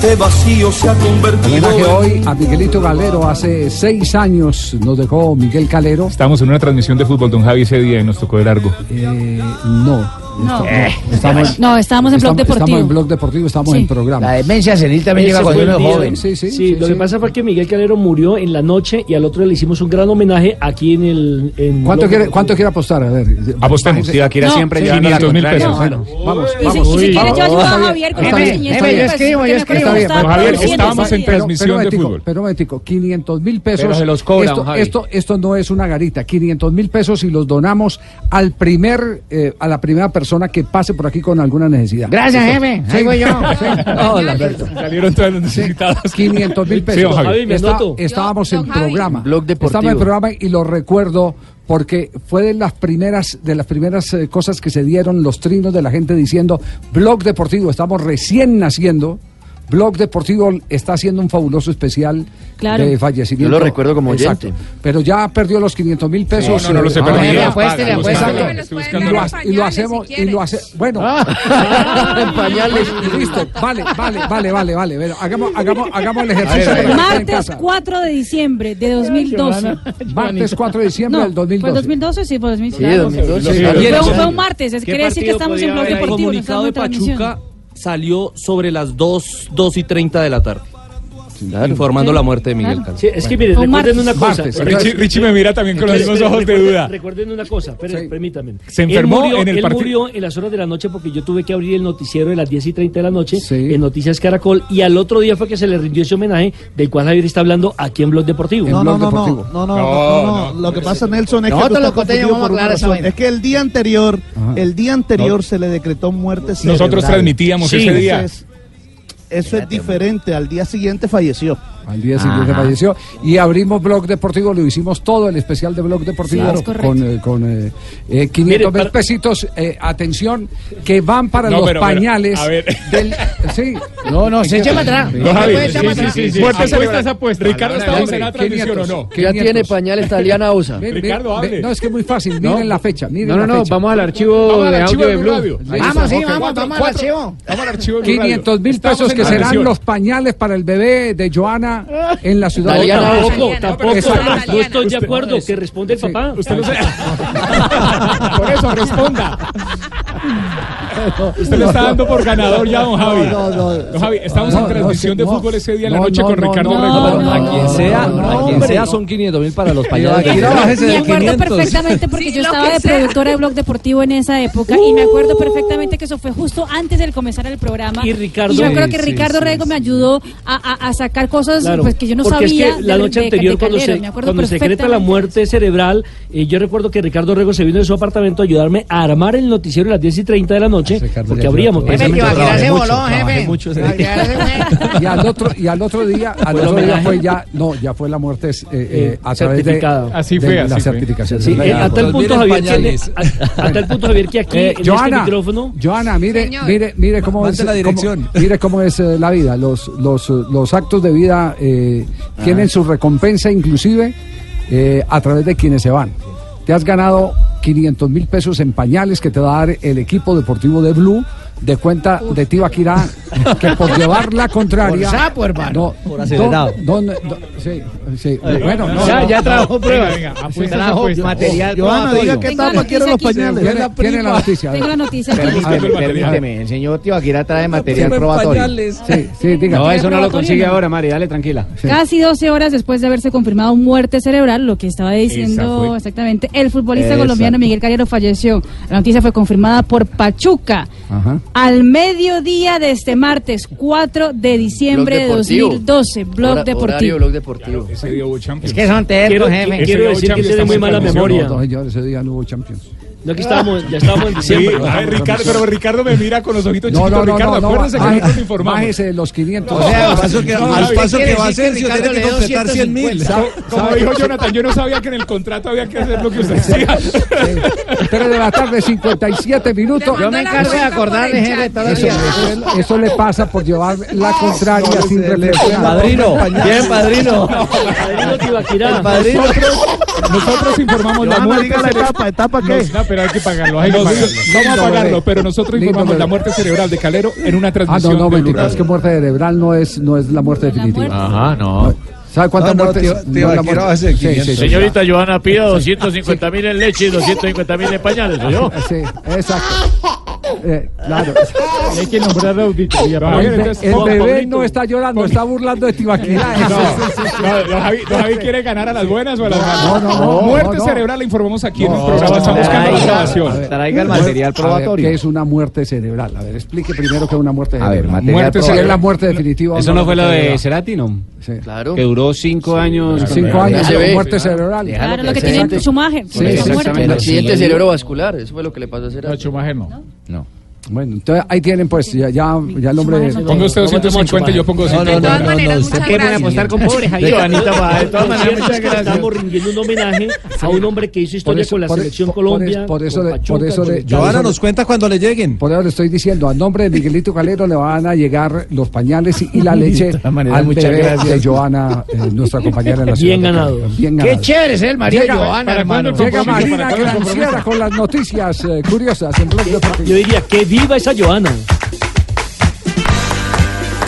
este vacío se ha convertido. que hoy a Miguelito Galero. Hace seis años nos dejó Miguel Calero. Estamos en una transmisión de fútbol, don Javi, ese día y nos tocó de largo. Eh, no. Eh. No, estamos, no, estábamos en Blog Deportivo. Estamos en Blog Deportivo, estamos en programa. La demencia senil también llega cuando uno es joven. Sí, sí, sí, lo que pasa fue que Miguel Calero murió en la noche y al otro le hicimos un gran homenaje aquí en el... ¿Cuánto, quiere, ¿Cuánto quiere apostar? A ver. Apostemos, si la quiera no, siempre ya 500 mil pesos. Bueno, vamos, y si, quiere yo a Javier con Javier, pues, estábamos en transmisión de fútbol. Pero un 500 mil pesos. los Esto no es una garita. 500 mil pesos y los donamos al primer, eh, a la primera persona persona que pase por aquí con alguna necesidad. Gracias, jefe. Sí. Yo. Hola, Alberto. Salieron todos los necesitados. 500 mil pesos. Sí, Javi, Está, estábamos en programa. Blog deportivo. Estábamos en programa y lo recuerdo porque fue de las primeras de las primeras eh, cosas que se dieron los trinos de la gente diciendo blog deportivo estamos recién naciendo Blog Deportivo está haciendo un fabuloso especial claro. de fallecimiento. Yo lo recuerdo como oyente. Exacto. Pero ya perdió los 500 mil pesos. Sí, no, no, lo se ah, perdió. Pues, pues, y lo hacemos, si y lo hace, bueno. Ah, pañales. Y Listo, vale, vale, vale, vale, vale. Bueno, hagamos, hagamos, hagamos el ejercicio. Ver. Martes 4 de diciembre de 2012. Martes 4 de diciembre no, del 2012. ¿Fue 2012? Sí, fue 2012. Sí, 2012. Sí, 2012. Fue, un martes, quiere decir que estamos en Blog Deportivo. El comunicado de Pachuca salió sobre las 2, 2 y 30 de la tarde. Informando la muerte de Miguel claro. Calvo. Es que miren, recuerden una cosa. Martes, Richie, me mira también con los mismos ojos de duda. Recuerden una cosa, permítanme. Se enfermó él murió, en el partido. Él murió en las horas de la noche porque yo tuve que abrir el noticiero de las 10 y 30 de la noche en Noticias Caracol y al otro día fue que se le rindió ese homenaje del cual Javier está hablando aquí en Blog Deportivo. No, no, no, no, no, Lo que pasa, Nelson, es que. Es que el día anterior, el día anterior se le decretó muerte Nosotros transmitíamos ese día eso es diferente. Al día siguiente falleció. Al día siguiente Ajá. falleció. Y abrimos Blog Deportivo, lo hicimos todo el especial de Blog Deportivo sí, con, eh, con eh, eh, 500 mil para... pesitos. Eh, atención, que van para no, los pero, pañales. Pero, del... Sí. No, no, se echa para atrás. No, sí, sí, Fuertes apuestas, apuestas. Ricardo, ¿estamos en la transmisión o no? Que ya tiene pañales Taliana USA. Ricardo, hable. No, es que es muy fácil. Miren la fecha. No, no, no. Vamos al archivo de audio de Blue. Vamos, sí, vamos, vamos al archivo. 500 mil pesos que serán los pañales para el bebé de Joana en la ciudad de Tampoco, tampoco. tampoco. No estoy de acuerdo. Que responde el papá. Usted no se... Por eso, responda. Usted lo está dando por ganador ya, don Javi. Don Javi, estamos en transmisión de fútbol ese día en la noche con Ricardo Rego. A quien sea, a quien sea son 500 mil para los payasos. Me acuerdo perfectamente porque yo estaba de productora de Blog Deportivo en esa época y me acuerdo uh. perfectamente que eso fue justo antes de comenzar el programa. Y Ricardo. Y yo creo que Ricardo Rego me ayudó a, sacar cosas pues, que yo no sabía. Es que la noche anterior, cuando, se, cuando secreta la muerte cerebral, eh, yo recuerdo que Ricardo Rego se vino de su apartamento a ayudarme a armar el noticiero a las 10 y 30 de la noche noche, porque abríamos precisamente y al otro y al otro día, al otro día fue ya, no, ya fue la muerte eh, eh, a través de, así fue, la eh, certificación. hasta el punto Javier, hasta el punto Javier que aquí en este micrófono, Joana, mire, mire, mire cómo es la dirección, mire cómo es la vida, los los los actos de vida tienen su recompensa inclusive a través de quienes se van. Te has ganado 500 mil pesos en pañales que te va a dar el equipo deportivo de Blue de cuenta de Tibaquirá que por llevar la contraria. Por sapo, hermano. No, por acelerado. Sí, sí. Bueno, no, ya, ya trajo pruebas. Venga, venga trajo material. Joana, diga qué tapa quieren los pañales. Tiene, la, ¿tiene noticia. Tengo la noticia. Permíteme, permíteme. El señor Tibaquirá trae material probatorio. Sí, sí, diga. No, eso no lo consigue ahora, Mari. Dale, tranquila. Casi 12 horas después de haberse confirmado muerte cerebral, lo que estaba diciendo exactamente el futbolista colombiano Miguel Calero falleció. La noticia fue confirmada por Pachuca. Ajá. Al mediodía de este martes 4 de diciembre de 2012, Blog Hora, Deportivo. Horario, blog deportivo. Claro, ese día hubo Champions. Es que son tercos, jefe. Quiero, quiero decir que tiene muy mala memoria. No, no, ese día no hubo Champions. No, aquí estábamos, ya estábamos en diciembre. Sí, Ricardo, pero Ricardo me mira con los ojitos no, chiquitos. No, no, Ricardo, no, acuérdese que nosotros informamos. Bájese los 500. Al paso que, va a ser, si tiene que completar 100 mil. Como dijo Jonathan, yo no sabía que en el contrato había que hacer lo que usted decía. 3 de la tarde, 57 minutos. Yo me encargo de acordarle, jefe. Eso le pasa por llevar la contraria sin reflexionar. Padrino, bien, padrino. Padrino Tibaquirá. Padrino. Nosotros informamos la nueva etapa. ¿Etapa qué? Pero hay que pagarlo. Hay que No, pagarlo. Vamos a pagarlo, pero nosotros Lindo, informamos bebé. la muerte cerebral de Calero en una Ah, transmisión. no, no, Blue mentira, es que muerte cerebral no es, no es la muerte definitiva. Ajá, no. ¿Sabe cuántas No, no, muertes? tío, no tío, no muerte- hace Sí, 500. sí, sí. Señorita Joana, pido 250 mil en leche y 250 mil en pañales, ¿soy yo? Sí, exacto. Eh, claro. Hay que nombrar la auditoría. El, entonces, el Juan bebé Pablito, no está llorando, está burlando de Tibaquira. No, no, don Javi, Javi quiere ganar a las buenas o a las malas. no, no, no, Muerte no. cerebral la informamos aquí en No, programa. Estamos buscando la traiga- grabación. a ver, a ver, ¿Qué es una muerte cerebral? A ver, explique primero qué es una muerte A ver, cerebral. material muerte si es la muerte definitiva. Eso no fue la lo de cerebral. Cerati, ¿no? Sí. Claro. Que duró cinco años. Cinco años de muerte cerebral. Claro, lo que tiene en Schumacher. Sí, exactamente. El accidente cerebrovascular, eso fue lo que le pasó a Cerati. No, Schumacher no. No. Bueno, entonces ahí tienen pues ya, ya, ya el hombre... Ponga usted 250 y yo pongo 250. No, no, no, no, no, usted puede apostar con pobres ahí. Joanita, ma, de todas maneras, muchas gracias. Estamos rindiendo un homenaje a un hombre que hizo historia con la por- selección por- Colombia. Por, eso, por eso, por eso- cuenta cuando le lleguen. Por eso le estoy diciendo, a nombre de Miguelito Calero le van a llegar los pañales y, la leche De todas maneras, al muchas bebé gracias. de Joana, eh, nuestra compañera en la Bien ciudad de ganado. Bien Qué ganado. chévere es el Llega- Joana, ¿para cuándo hermano. Llega? Marina ¿Para cuándo el Granciera con las noticias eh, curiosas en Blog Deportivo. Yo diría que viva esa Joana.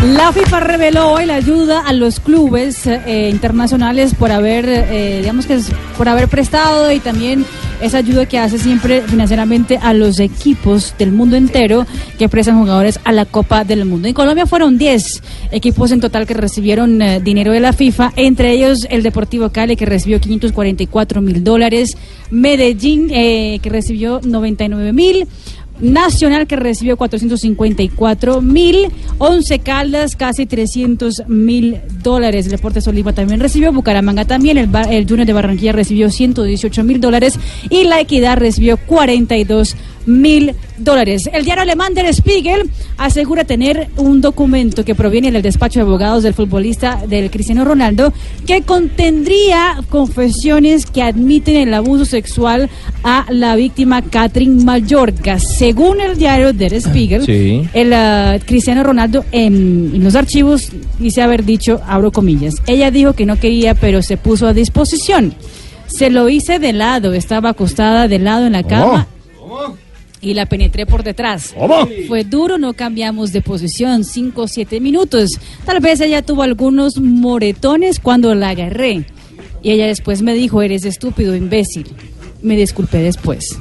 La FIFA reveló hoy la ayuda a los clubes eh, internacionales por haber, eh, digamos que por haber prestado y también esa ayuda que hace siempre financieramente a los equipos del mundo entero que prestan jugadores a la Copa del Mundo. En Colombia fueron 10 equipos en total que recibieron eh, dinero de la FIFA, entre ellos el Deportivo Cali que recibió 544 mil dólares, Medellín que recibió 99 mil. Nacional que recibió 454 mil, Once Caldas casi 300 mil dólares, el Deportes Oliva también recibió, Bucaramanga también, el, el Junior de Barranquilla recibió 118 mil dólares y La Equidad recibió 42 mil dólares. El diario alemán Der Spiegel asegura tener un documento que proviene del despacho de abogados del futbolista del Cristiano Ronaldo que contendría confesiones que admiten el abuso sexual a la víctima Catherine Mallorca. Según el diario Der Spiegel, Sí. el ah, Cristiano Ronaldo en, en los archivos dice haber dicho, abro comillas, ella dijo que no quería, pero se puso a disposición. Se lo hice de lado, estaba acostada de lado en la cama y la penetré por detrás. Fue duro, no cambiamos de posición, 5 o 7 minutos. Tal vez ella tuvo algunos moretones cuando la agarré. Y ella después me dijo, eres estúpido, imbécil. Me disculpé después.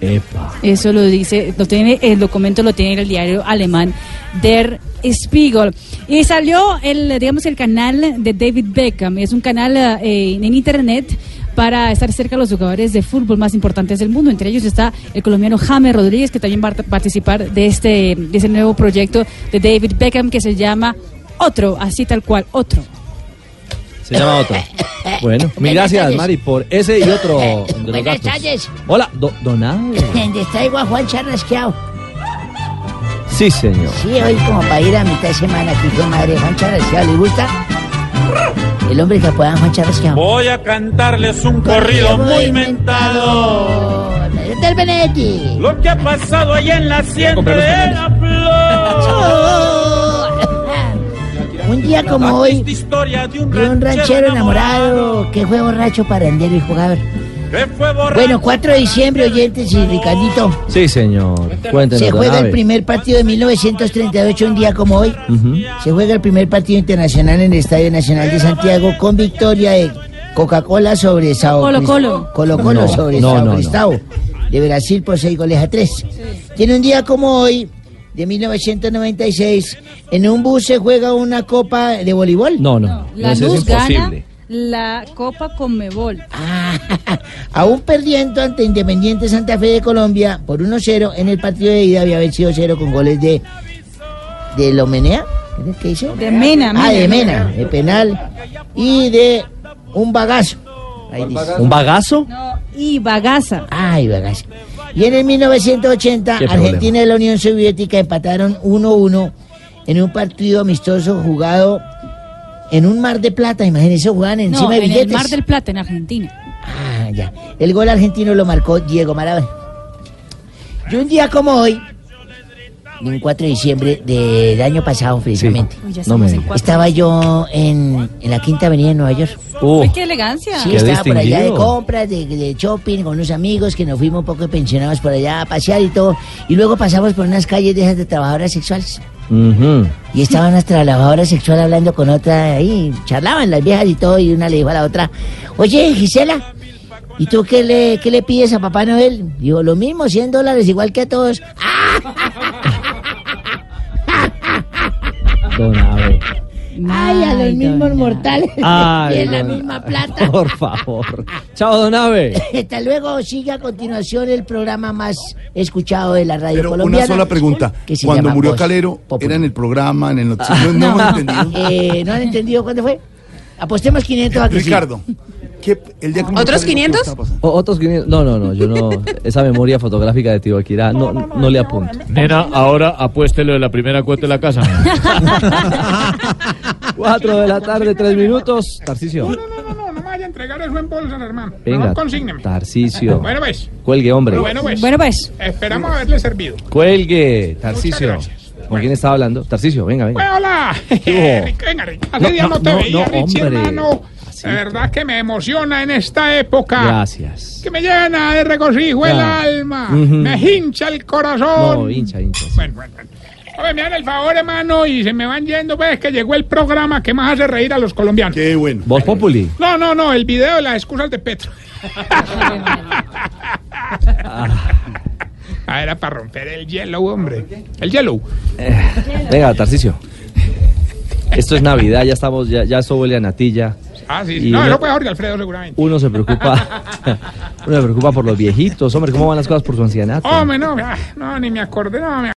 Epa. Eso lo dice, lo tiene, el documento lo tiene el diario alemán Der Spiegel. Y salió el, digamos, el canal de David Beckham. Es un canal eh, en internet para estar cerca de los jugadores de fútbol más importantes del mundo. Entre ellos está el colombiano James Rodríguez, que también va a participar de este, de ese nuevo proyecto de David Beckham que se llama Otro, así tal cual, Otro. Se llama otro. Bueno, mil gracias, tardes. Mari, por ese y otro de los Buenas datos. tardes. Hola, do, Donado. Les traigo a Juan Charrasqueado. Sí, señor. Sí, hoy como para ir a mitad de semana aquí con madre Juan Charrasqueado. ¿Le gusta? El hombre que apodan Juan Charrasqueado. Voy a cantarles un corrido muy mentado. Del Benedetti. Lo que ha pasado allá en la hacienda de la Un día como hoy, historia de un de un ranchero enamorado que fue borracho, parandero y jugador. Bueno, 4 de diciembre, oyentes y Ricardito. Sí, señor. Cuéntenos, Se juega el primer partido de 1938, un día como hoy. Se juega el primer partido internacional en el Estadio Nacional de Santiago con victoria de Coca-Cola sobre Sao Colo Colo. Colo-Colo No, sobre no, Sao no, de Brasil por 6 goles a 3. Tiene un día como hoy, de 1996, en un bus se juega una copa de voleibol. No, no. La es luz gana imposible. La Copa Conmebol. Aún perdiendo ante Independiente Santa Fe de Colombia por 1-0 en el partido de ida había vencido 0 con goles de de Lomenea, ¿qué dice? De Mena, Ah, de Mena. Mena, de penal y de un bagazo. Ahí dice. ¿Un bagazo? Y Bagaza. Ay, bagazo. Y en el 1980 Qué problema. Argentina y la Unión Soviética empataron 1-1 en un partido amistoso jugado en un mar de plata, imagínense, jugaban encima No, de en el billetes. Mar del Plata, en Argentina. Ah, ya. El gol argentino lo marcó Diego Maradona. Y un día como hoy, un 4 de diciembre del año pasado, precisamente. No me. Estaba yo en, en la Quinta Avenida de Nueva York. Uy, qué elegancia. Sí, estaba por allá de compras, de, de shopping con unos amigos que nos fuimos un poco pensionados por allá a pasear y todo. Y luego pasamos por unas calles de esas de trabajadoras sexuales. Y estaban las trabajadoras sexuales hablando con otra ahí, charlaban las viejas y todo, y una le dijo a la otra, oye Gisela, ¿y tú qué le, qué le pides a Papá Noel? Digo, lo mismo, 100 dólares, igual que a todos. Don Abe. Ay, a los mismos mortales. Ay, y en la don- misma plata. Por favor. Chao, Don Abe. Hasta luego, sigue a continuación el programa más escuchado de la radio Pero colombiana. una sola pregunta. que se Cuando llama murió Voz Calero, ¿era en el programa, en el noticiero? No, hemos entendido. Eh, ¿No han entendido cuándo fue? Apostemos 500 a que sí. Ricardo, ¿qué, el día que ¿Otros Calero, ¿qué 500? estaba pasando? O- otros 500. No, no, no, yo no. Esa memoria fotográfica de Tibaquirá no, no le apunto. Nena, ahora apuéstelo de la primera cuota de la casa. 4 de la tarde, 3 minutos. Tarcicio. No, no me vaya a entregar eso en bolsas, hermano. Venga. No, consígneme. Tarcicio. Bueno, pues. Cuelgue, hombre. Bueno, pues. Bueno, pues. Esperamos haberle servido. Cuelgue. Tarcicio. ¿Con quién estaba hablando? Tarcicio, venga, venga. Bueno, hola. Venga, Rick. Hace No, días no, no, te no, veía, no, Richie, hombre. hermano. De verdad que me emociona en esta época. Gracias. Que me llena de regocijo el Ya. alma. Ujú. Me hincha el corazón. No, hincha, hincha. Bueno, bueno, bueno. Oye, me dan el favor, hermano, y se me van yendo, pues, que llegó el programa que más hace reír a los colombianos. Qué bueno. Voz Populi. No, no, no, el video de las excusas de Petro. Ah, era para romper el hielo, hombre. El hielo. Venga, Tarcicio. Esto es Navidad, ya estamos, ya, ya esto huele a natilla. Ah, sí, sí. No, uno- eso fue Jorge Alfredo, seguramente. Uno se preocupa, uno se preocupa por los viejitos, hombre, ¿cómo van las cosas por su ancianato? Hombre, no, no, ni me acordé, no, me